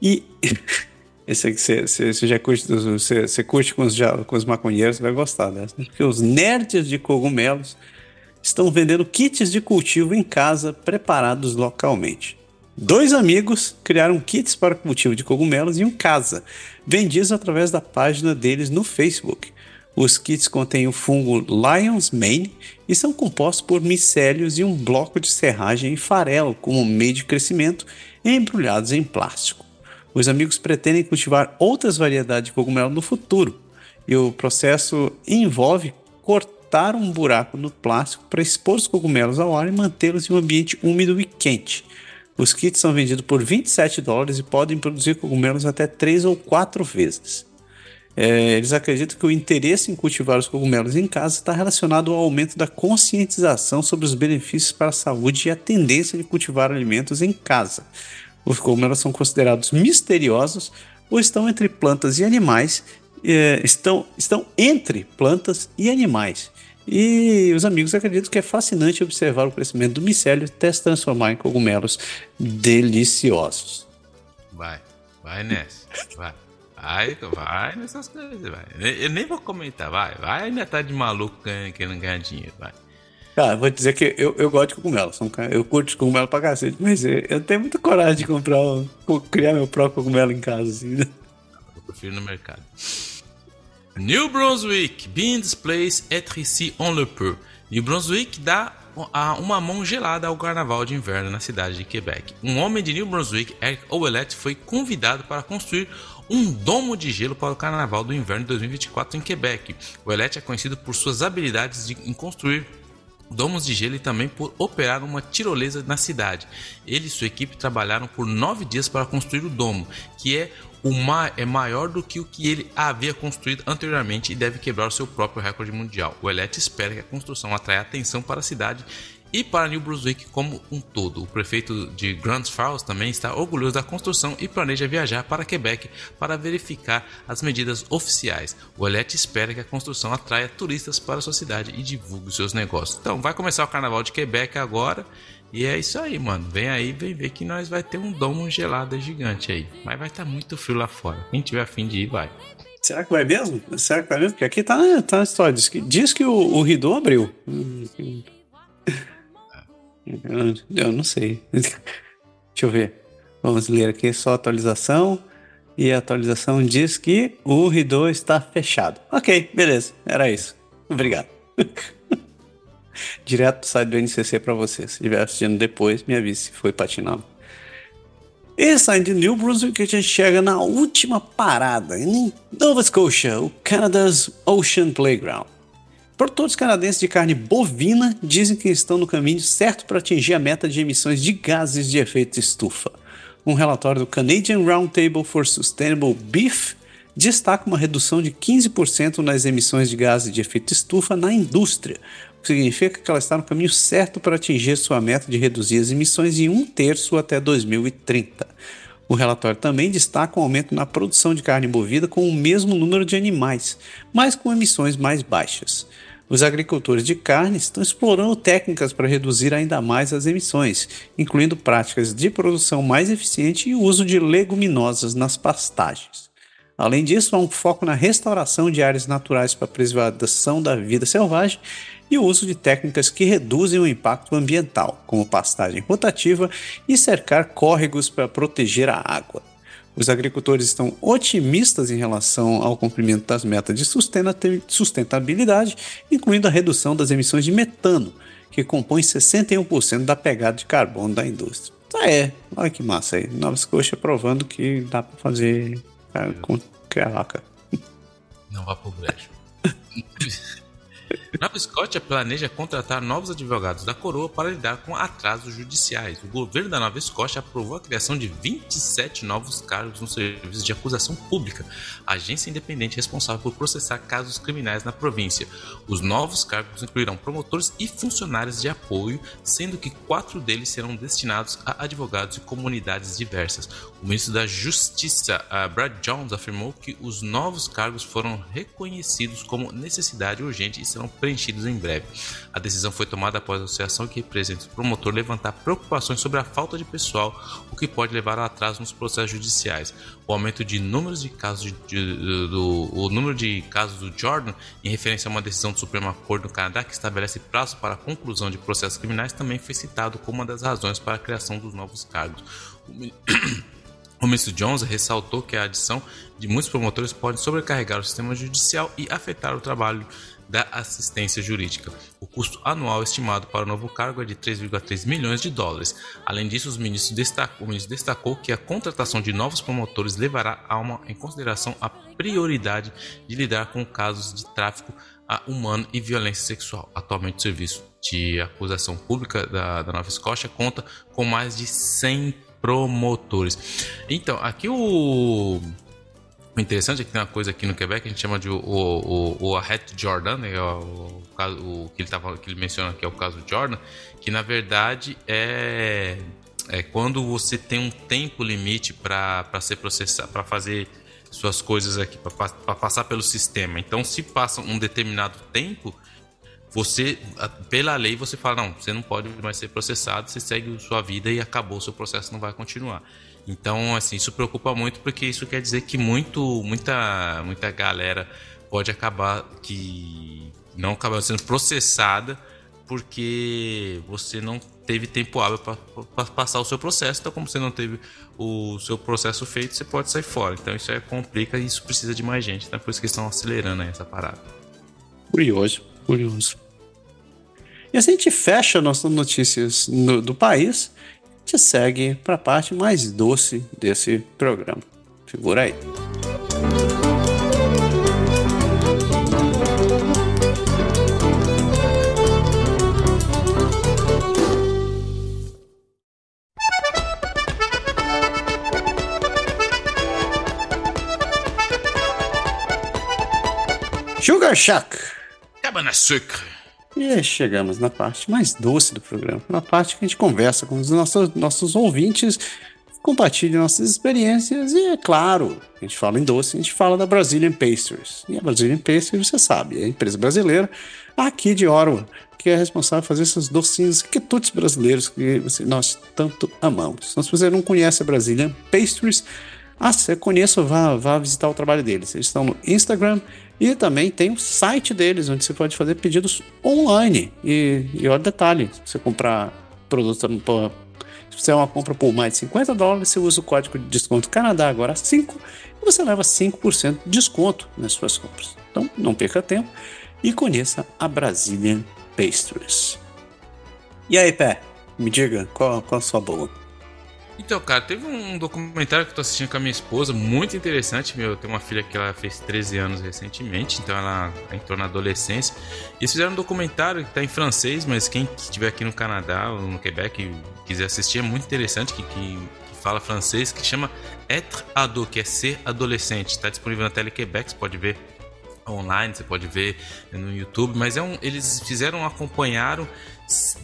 E esse aqui você, já curte, você, você curte com os, já, com os maconheiros, vai gostar dessa. Né? Porque os nerds de cogumelos estão vendendo kits de cultivo em casa preparados localmente. Dois amigos criaram kits para cultivo de cogumelos em casa, vendidos através da página deles no Facebook. Os kits contêm o fungo Lion's Mane e são compostos por micélios e um bloco de serragem e farelo como meio de crescimento embrulhados em plástico. Os amigos pretendem cultivar outras variedades de cogumelo no futuro, e o processo envolve cortar um buraco no plástico para expor os cogumelos ao ar e mantê-los em um ambiente úmido e quente. Os kits são vendidos por 27 dólares e podem produzir cogumelos até 3 ou 4 vezes. É, eles acreditam que o interesse em cultivar os cogumelos em casa está relacionado ao aumento da conscientização sobre os benefícios para a saúde e a tendência de cultivar alimentos em casa. Os cogumelos são considerados misteriosos ou estão entre plantas e animais, é, estão, estão entre plantas e animais e os amigos acreditam que é fascinante observar o crescimento do micélio até se transformar em cogumelos deliciosos. Vai, vai nessa, vai. Vai, vai nessas coisas, vai. Eu nem vou comentar, vai. Vai ainda tá de maluco querendo ganhar dinheiro, vai. Cara, vou dizer que eu, eu gosto de cogumelo. Eu curto cogumelo pra cacete, mas eu tenho muita coragem de comprar, criar meu próprio cogumelo em casa, assim, né? Eu prefiro no mercado. New Brunswick, being displaced être ici on le peut. New Brunswick dá uma mão gelada ao carnaval de inverno na cidade de Quebec. Um homem de New Brunswick, Eric Ouellet, foi convidado para construir um domo de gelo para o carnaval do inverno de 2024 em Quebec. Ouellet é conhecido por suas habilidades de, em construir domos de gelo e também por operar uma tirolesa na cidade. Ele e sua equipe trabalharam por nove dias para construir o domo, que é o mar é maior do que o que ele havia construído anteriormente e deve quebrar o seu próprio recorde mundial. O Elete espera que a construção atraia atenção para a cidade e para New Brunswick como um todo. O prefeito de Grand Falls também está orgulhoso da construção e planeja viajar para Quebec para verificar as medidas oficiais. O Elete espera que a construção atraia turistas para sua cidade e divulgue seus negócios. Então, vai começar o Carnaval de Quebec agora. E é isso aí, mano. Vem aí, vem ver que nós vai ter um domo gelado gigante aí. Mas vai estar tá muito frio lá fora. Quem tiver afim de ir, vai. Será que vai mesmo? Será que vai mesmo? Porque aqui tá, tá na história. Diz que, diz que o, o Ridô abriu. Eu, não sei. Deixa eu ver. Vamos ler aqui só a atualização. E a atualização diz que o Ridô está fechado. Ok, beleza. Era isso. Obrigado. Direto do site do NCC para você. Se estiver assistindo depois, me avise se foi patinado. E saindo de New Brunswick, a gente chega na última parada, em Nova Scotia, o Canada's Ocean Playground. Produtores canadenses de carne bovina dizem que estão no caminho certo para atingir a meta de emissões de gases de efeito estufa. Um relatório do Canadian Roundtable for Sustainable Beef destaca uma redução de 15% nas emissões de gases de efeito estufa na indústria, significa que ela está no caminho certo para atingir sua meta de reduzir as emissões em um terço até 2030. O relatório também destaca um aumento na produção de carne bovina com o mesmo número de animais, mas com emissões mais baixas. Os agricultores de carne estão explorando técnicas para reduzir ainda mais as emissões, incluindo práticas de produção mais eficiente e uso de leguminosas nas pastagens. Além disso, há um foco na restauração de áreas naturais para a preservação da vida selvagem e o uso de técnicas que reduzem o impacto ambiental, como pastagem rotativa e cercar córregos para proteger a água. Os agricultores estão otimistas em relação ao cumprimento das metas de sustentabilidade, incluindo a redução das emissões de metano, que compõe 61% da pegada de carbono da indústria. Ah, é, olha que massa aí. Nova Scotia provando que dá para fazer é, com caraca. Não vá pro brejo. Nova Escócia planeja contratar novos advogados da coroa para lidar com atrasos judiciais. O governo da Nova Escócia aprovou a criação de 27 novos cargos no Serviço de Acusação Pública, agência independente responsável por processar casos criminais na província. Os novos cargos incluirão promotores e funcionários de apoio, sendo que quatro deles serão destinados a advogados de comunidades diversas. O ministro da Justiça, Brad Jones, afirmou que os novos cargos foram reconhecidos como necessidade urgente e serão preenchidos em breve. A decisão foi tomada após a associação que representa o promotor levantar preocupações sobre a falta de pessoal, o que pode levar a atraso nos processos judiciais. O aumento de números de casos de, de, do o número de casos do Jordan em referência a uma decisão do Supremo Corte do Canadá que estabelece prazo para a conclusão de processos criminais também foi citado como uma das razões para a criação dos novos cargos. O ministro Jones ressaltou que a adição de muitos promotores pode sobrecarregar o sistema judicial e afetar o trabalho da assistência jurídica. O custo anual estimado para o novo cargo é de 3,3 milhões de dólares. Além disso, o ministro, destacou, o ministro destacou que a contratação de novos promotores levará a uma, em consideração a prioridade de lidar com casos de tráfico humano e violência sexual. Atualmente, o serviço de acusação pública da, da Nova Escócia conta com mais de 100 promotores. Então, aqui o interessante é que tem uma coisa aqui no Quebec que a gente chama de o, o, o Arrête Jordan, né? o, caso, o que ele, tava, que ele menciona aqui é o caso Jordan, que na verdade é, é quando você tem um tempo limite para ser processado, para fazer suas coisas aqui, para passar pelo sistema. Então, se passa um determinado tempo, você, pela lei, você fala, não, você não pode mais ser processado, você segue sua vida e acabou, seu processo não vai continuar. Então, assim, isso preocupa muito porque isso quer dizer que muito, muita, muita galera pode acabar que não acaba sendo processada porque você não teve tempo hábil para passar o seu processo. Então, como você não teve o seu processo feito, você pode sair fora. Então, isso é complica e isso precisa de mais gente. Então, é por isso que estão acelerando essa parada. Curioso, curioso. E assim a gente fecha nossas notícias no, do país te segue para a parte mais doce desse programa. Figura aí. Sugar Shack. Cabana Sucre. E chegamos na parte mais doce do programa, na parte que a gente conversa com os nossos, nossos ouvintes, compartilha nossas experiências e, é claro, a gente fala em doce, a gente fala da Brazilian Pastries. E a Brazilian Pastries, você sabe, é a empresa brasileira aqui de Orwa, que é responsável por fazer esses docinhos quitutes brasileiros que nós tanto amamos. Então, se você não conhece a Brazilian Pastries, ah, se conheça, vá, vá visitar o trabalho deles. Eles estão no Instagram e também tem o site deles, onde você pode fazer pedidos online. E, e olha o detalhe: se você comprar produtos por, se você é uma compra por mais de 50 dólares, você usa o código de desconto Canadá agora 5 e você leva 5% de desconto nas suas compras. Então não perca tempo e conheça a Brazilian Pastries. E aí, Pé, me diga qual, qual a sua boa? Então, cara, teve um documentário que eu tô assistindo com a minha esposa, muito interessante. Meu, eu tenho uma filha que ela fez 13 anos recentemente, então ela entrou na adolescência. E eles fizeram um documentário que tá em francês, mas quem estiver aqui no Canadá ou no Quebec e quiser assistir, é muito interessante, que, que, que fala francês, que chama Être ado, que é ser adolescente. Está disponível na Tele Quebec, você pode ver online, você pode ver no YouTube, mas é um, eles fizeram, acompanharam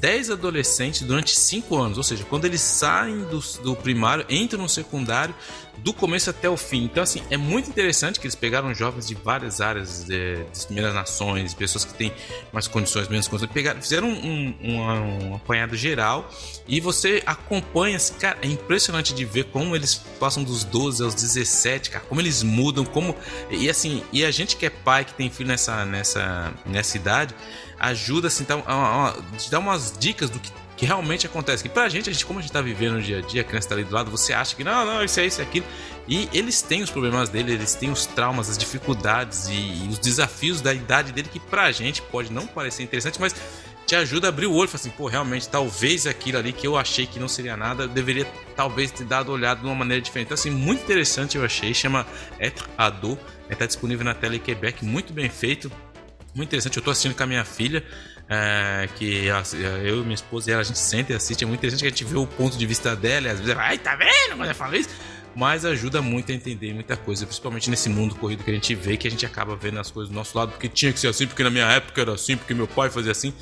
10 adolescentes durante 5 anos, ou seja, quando eles saem do, do, primário, entram no secundário, do começo até o fim. Então, assim, é muito interessante que eles pegaram jovens de várias áreas de, das primeiras nações, pessoas que têm mais condições, menos condições, pegaram, fizeram um, um, um apanhado geral e você acompanha, cara, é impressionante de ver como eles passam dos 12 aos 17, cara, como eles mudam, como. E assim, e a gente que é pai, que tem filho nessa, nessa, nessa idade ajuda assim, tá, a, a, dá umas dicas do que, que realmente acontece. Que pra gente, a gente, como a gente tá vivendo no dia a dia, a criança tá ali do lado, você acha que não, não, isso é isso, é aquilo. E eles têm os problemas dele, eles têm os traumas, as dificuldades e, e os desafios da idade dele que pra gente pode não parecer interessante, mas te ajuda a abrir o olho e assim, pô, realmente, talvez aquilo ali que eu achei que não seria nada, deveria talvez ter dado olhado de uma maneira diferente. Então, assim, muito interessante eu achei, chama Être Ado, está disponível na tela em Quebec, muito bem feito muito interessante. Eu estou assistindo com a minha filha, é, que eu e minha esposa e ela, a gente sente e assiste. É muito interessante que a gente vê o ponto de vista dela e às vezes, ai, tá vendo quando eu falo isso? Mas ajuda muito a entender muita coisa, principalmente nesse mundo corrido que a gente vê, que a gente acaba vendo as coisas do nosso lado, porque tinha que ser assim, porque na minha época era assim, porque meu pai fazia assim.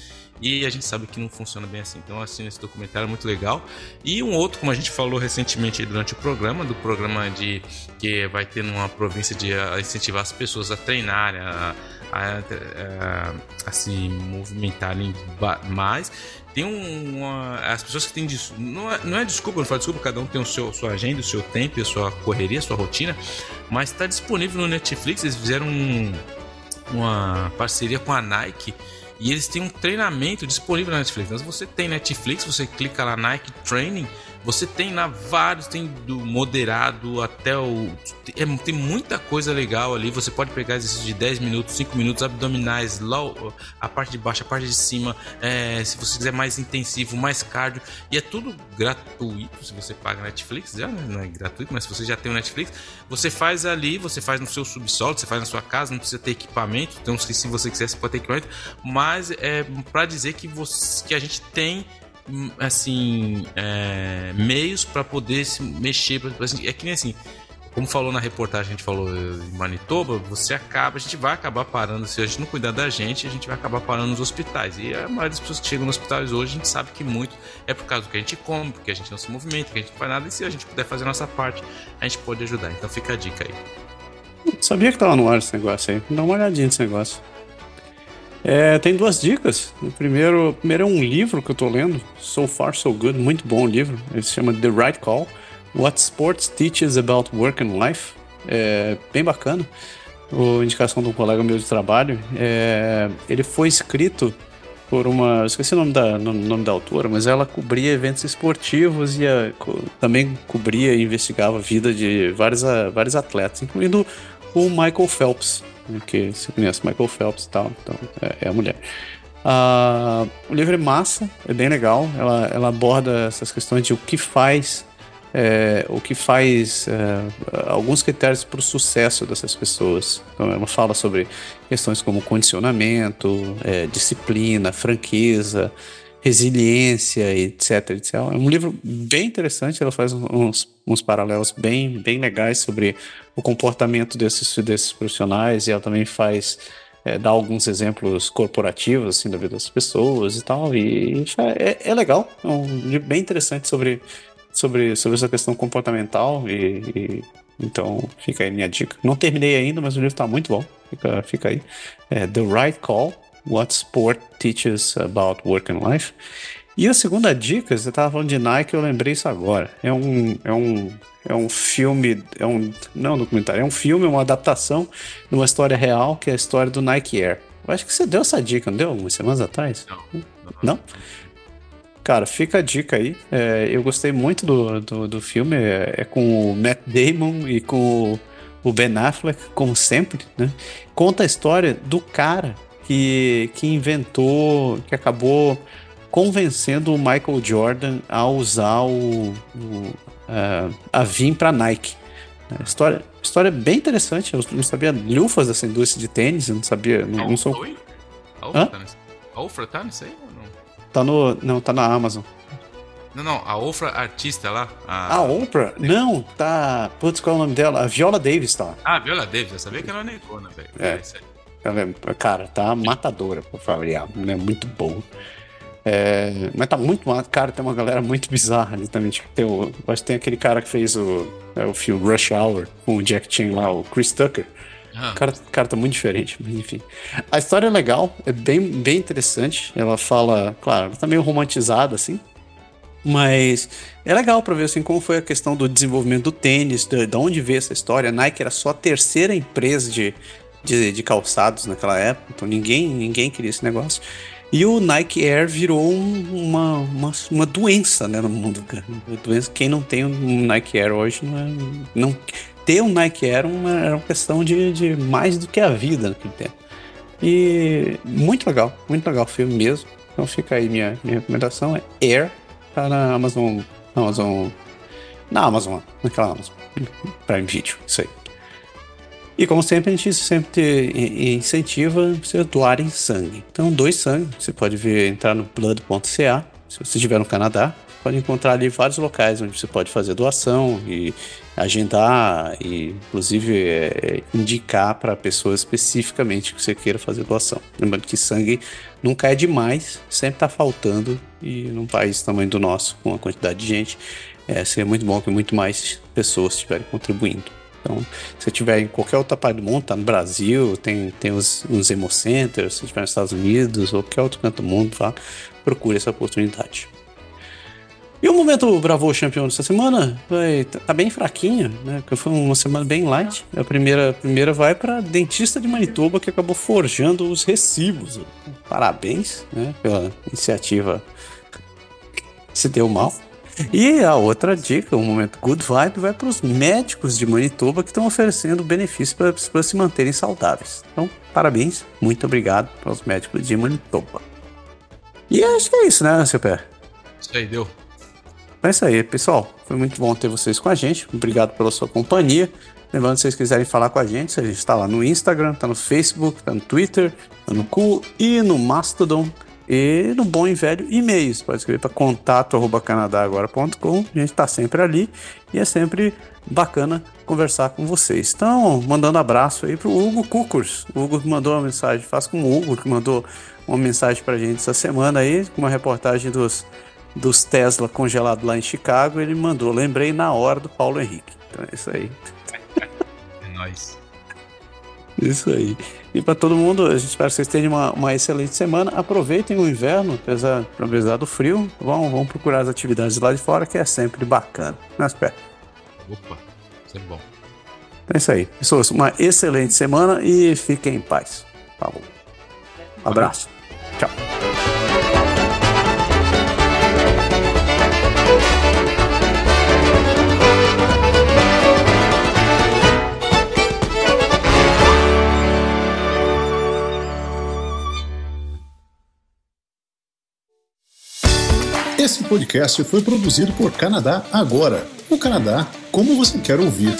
E a gente sabe que não funciona bem assim. Então, assim, esse documentário é muito legal. E um outro, como a gente falou recentemente durante o programa, do programa de que vai ter numa província de incentivar as pessoas a treinarem, a, a, a, a se movimentarem mais. Tem uma, as pessoas que têm. Não é, não é desculpa, não falo desculpa, cada um tem o seu, sua agenda, o seu tempo, a sua correria, a sua rotina, mas está disponível no Netflix. Eles fizeram um, uma parceria com a Nike. E eles têm um treinamento disponível na Netflix. Mas você tem Netflix, você clica lá Nike Training, você tem lá vários, tem do moderado até o. É, tem muita coisa legal ali. Você pode pegar exercícios de 10 minutos, 5 minutos, abdominais, low, a parte de baixo, a parte de cima. É, se você quiser mais intensivo, mais cardio. E é tudo gratuito. Se você paga Netflix, já não é gratuito, mas se você já tem o Netflix, você faz ali, você faz no seu subsolo, você faz na sua casa, não precisa ter equipamento. Então, se você quiser, você pode ter equipamento. Mas é para dizer que, você, que a gente tem assim é, meios para poder se mexer assim, é que nem assim como falou na reportagem a gente falou em Manitoba você acaba a gente vai acabar parando se a gente não cuidar da gente a gente vai acabar parando nos hospitais e a maioria das pessoas que chegam nos hospitais hoje a gente sabe que muito é por causa do que a gente come porque a gente não se movimenta que a gente não faz nada e se a gente puder fazer a nossa parte a gente pode ajudar então fica a dica aí sabia que tava no ar esse negócio aí dá uma olhadinha nesse negócio é, tem duas dicas. O primeiro, o primeiro é um livro que eu tô lendo, So Far So Good, muito bom livro. Ele se chama The Right Call: What Sports Teaches About Work and Life. É bem bacana. O indicação de um colega meu de trabalho. É, ele foi escrito por uma. Esqueci o nome da, nome da autora, mas ela cobria eventos esportivos e a, também cobria e investigava a vida de vários, vários atletas, incluindo o Michael Phelps que você conhece Michael Phelps e tal, então é, é a mulher. Uh, o livro é massa, é bem legal. Ela, ela aborda essas questões de o que faz, é, o que faz é, alguns critérios para o sucesso dessas pessoas. Então, ela fala sobre questões como condicionamento, é, disciplina, franqueza, resiliência, etc, etc. É um livro bem interessante. Ela faz uns, uns paralelos bem, bem legais sobre o comportamento desses, desses profissionais e ela também faz é, dá alguns exemplos corporativos assim da vida das pessoas e tal e é, é legal é um livro bem interessante sobre sobre, sobre essa questão comportamental e, e então fica aí minha dica não terminei ainda mas o livro está muito bom fica, fica aí é The Right Call What Sport Teaches About Work and Life e a segunda dica, você estava falando de Nike, eu lembrei isso agora. É um, é um, é um filme, é um, não é um documentário, é um filme, uma adaptação de uma história real, que é a história do Nike Air. Eu acho que você deu essa dica, não deu? Algumas semanas atrás? Não. Não? Cara, fica a dica aí. É, eu gostei muito do, do, do filme. É, é, com o Matt Damon e com o, o Ben Affleck, como sempre, né? Conta a história do cara que, que inventou, que acabou convencendo o Michael Jordan a usar o, o uh, a vir para Nike. A história, história bem interessante. Eu não sabia lufas dessa indústria de tênis, eu não sabia. Não, não sou. A Ofra, tá nesse... a Ofra tá nisso aí ou não? Tá no. Não, tá na Amazon. Não, não, a Ofra artista lá. A, a Oprah? Não, tá. Putz, qual é o nome dela? A Viola Davis tá. Ah, Viola Davis, eu sabia que era uma negona, velho. É. É, cara, tá matadora pra variar. É muito boa. É, mas tá muito cara, tem uma galera muito bizarra ali também. Tipo, tem o, acho que tem aquele cara que fez o, é, o filme Rush Hour com o Jack Chan lá, o Chris Tucker. Ah. O cara, cara tá muito diferente, mas enfim. A história é legal, é bem, bem interessante. Ela fala, claro, ela tá meio romantizada assim. Mas é legal para ver assim como foi a questão do desenvolvimento do tênis, de, de onde veio essa história. A Nike era só a terceira empresa de, de, de calçados naquela época, então ninguém, ninguém queria esse negócio. E o Nike Air virou uma, uma, uma doença né, no mundo. Cara. Doença, quem não tem um Nike Air hoje não, é, não ter um Nike Air uma, era uma questão de, de mais do que a vida naquele tempo. E muito legal, muito legal o filme mesmo. Então fica aí minha, minha recomendação é Air, tá na Amazon, Amazon, na Amazon, naquela Amazon, Prime Video, isso aí. E como sempre, a gente sempre incentiva você doarem sangue. Então, dois sangue. Você pode ver, entrar no blood.ca, se você estiver no Canadá. Pode encontrar ali vários locais onde você pode fazer doação e agendar e, inclusive, é, indicar para pessoas especificamente que você queira fazer doação. Lembrando que sangue nunca é demais, sempre está faltando e num país tamanho do nosso, com a quantidade de gente, é, seria muito bom que muito mais pessoas estiverem contribuindo. Então, se tiver em qualquer outra parte do mundo, tá no Brasil, tem, tem os, os Hemocenters, se tiver nos Estados Unidos ou qualquer outro canto do mundo, tá? procure essa oportunidade. E o momento Bravo Champion dessa semana vai, tá bem fraquinho, né? Porque foi uma semana bem light. A primeira, a primeira vai para dentista de Manitoba que acabou forjando os recibos. Parabéns, né? Pela iniciativa. Se deu mal. E a outra dica, o momento Good Vibe, vai para os médicos de Manitoba que estão oferecendo benefícios para se manterem saudáveis. Então, parabéns, muito obrigado para os médicos de Manitoba. E acho que é isso, né, seu pé? Isso aí, deu. É isso aí, pessoal. Foi muito bom ter vocês com a gente. Obrigado pela sua companhia. Lembrando, se vocês quiserem falar com a gente, a gente está lá no Instagram, está no Facebook, está no Twitter, está no Cu e no Mastodon. E no bom e velho e-mail. Você pode escrever para contato.canadagora.com. A gente está sempre ali e é sempre bacana conversar com vocês. Então, mandando abraço aí pro Hugo Cucurs. O Hugo mandou uma mensagem, faz com o Hugo, que mandou uma mensagem pra gente essa semana aí, com uma reportagem dos, dos Tesla congelados lá em Chicago. Ele mandou, lembrei na hora do Paulo Henrique. Então é isso aí. É nóis. Isso aí. E para todo mundo, a gente espera que vocês tenham uma, uma excelente semana. Aproveitem o inverno, apesar, apesar do frio. Vão, vão procurar as atividades lá de fora, que é sempre bacana. Nas pé. Opa, sempre bom. É isso aí. Pessoas, uma excelente semana e fiquem em paz. Falou. Abraço. Tchau. Esse podcast foi produzido por Canadá Agora. O Canadá como você quer ouvir.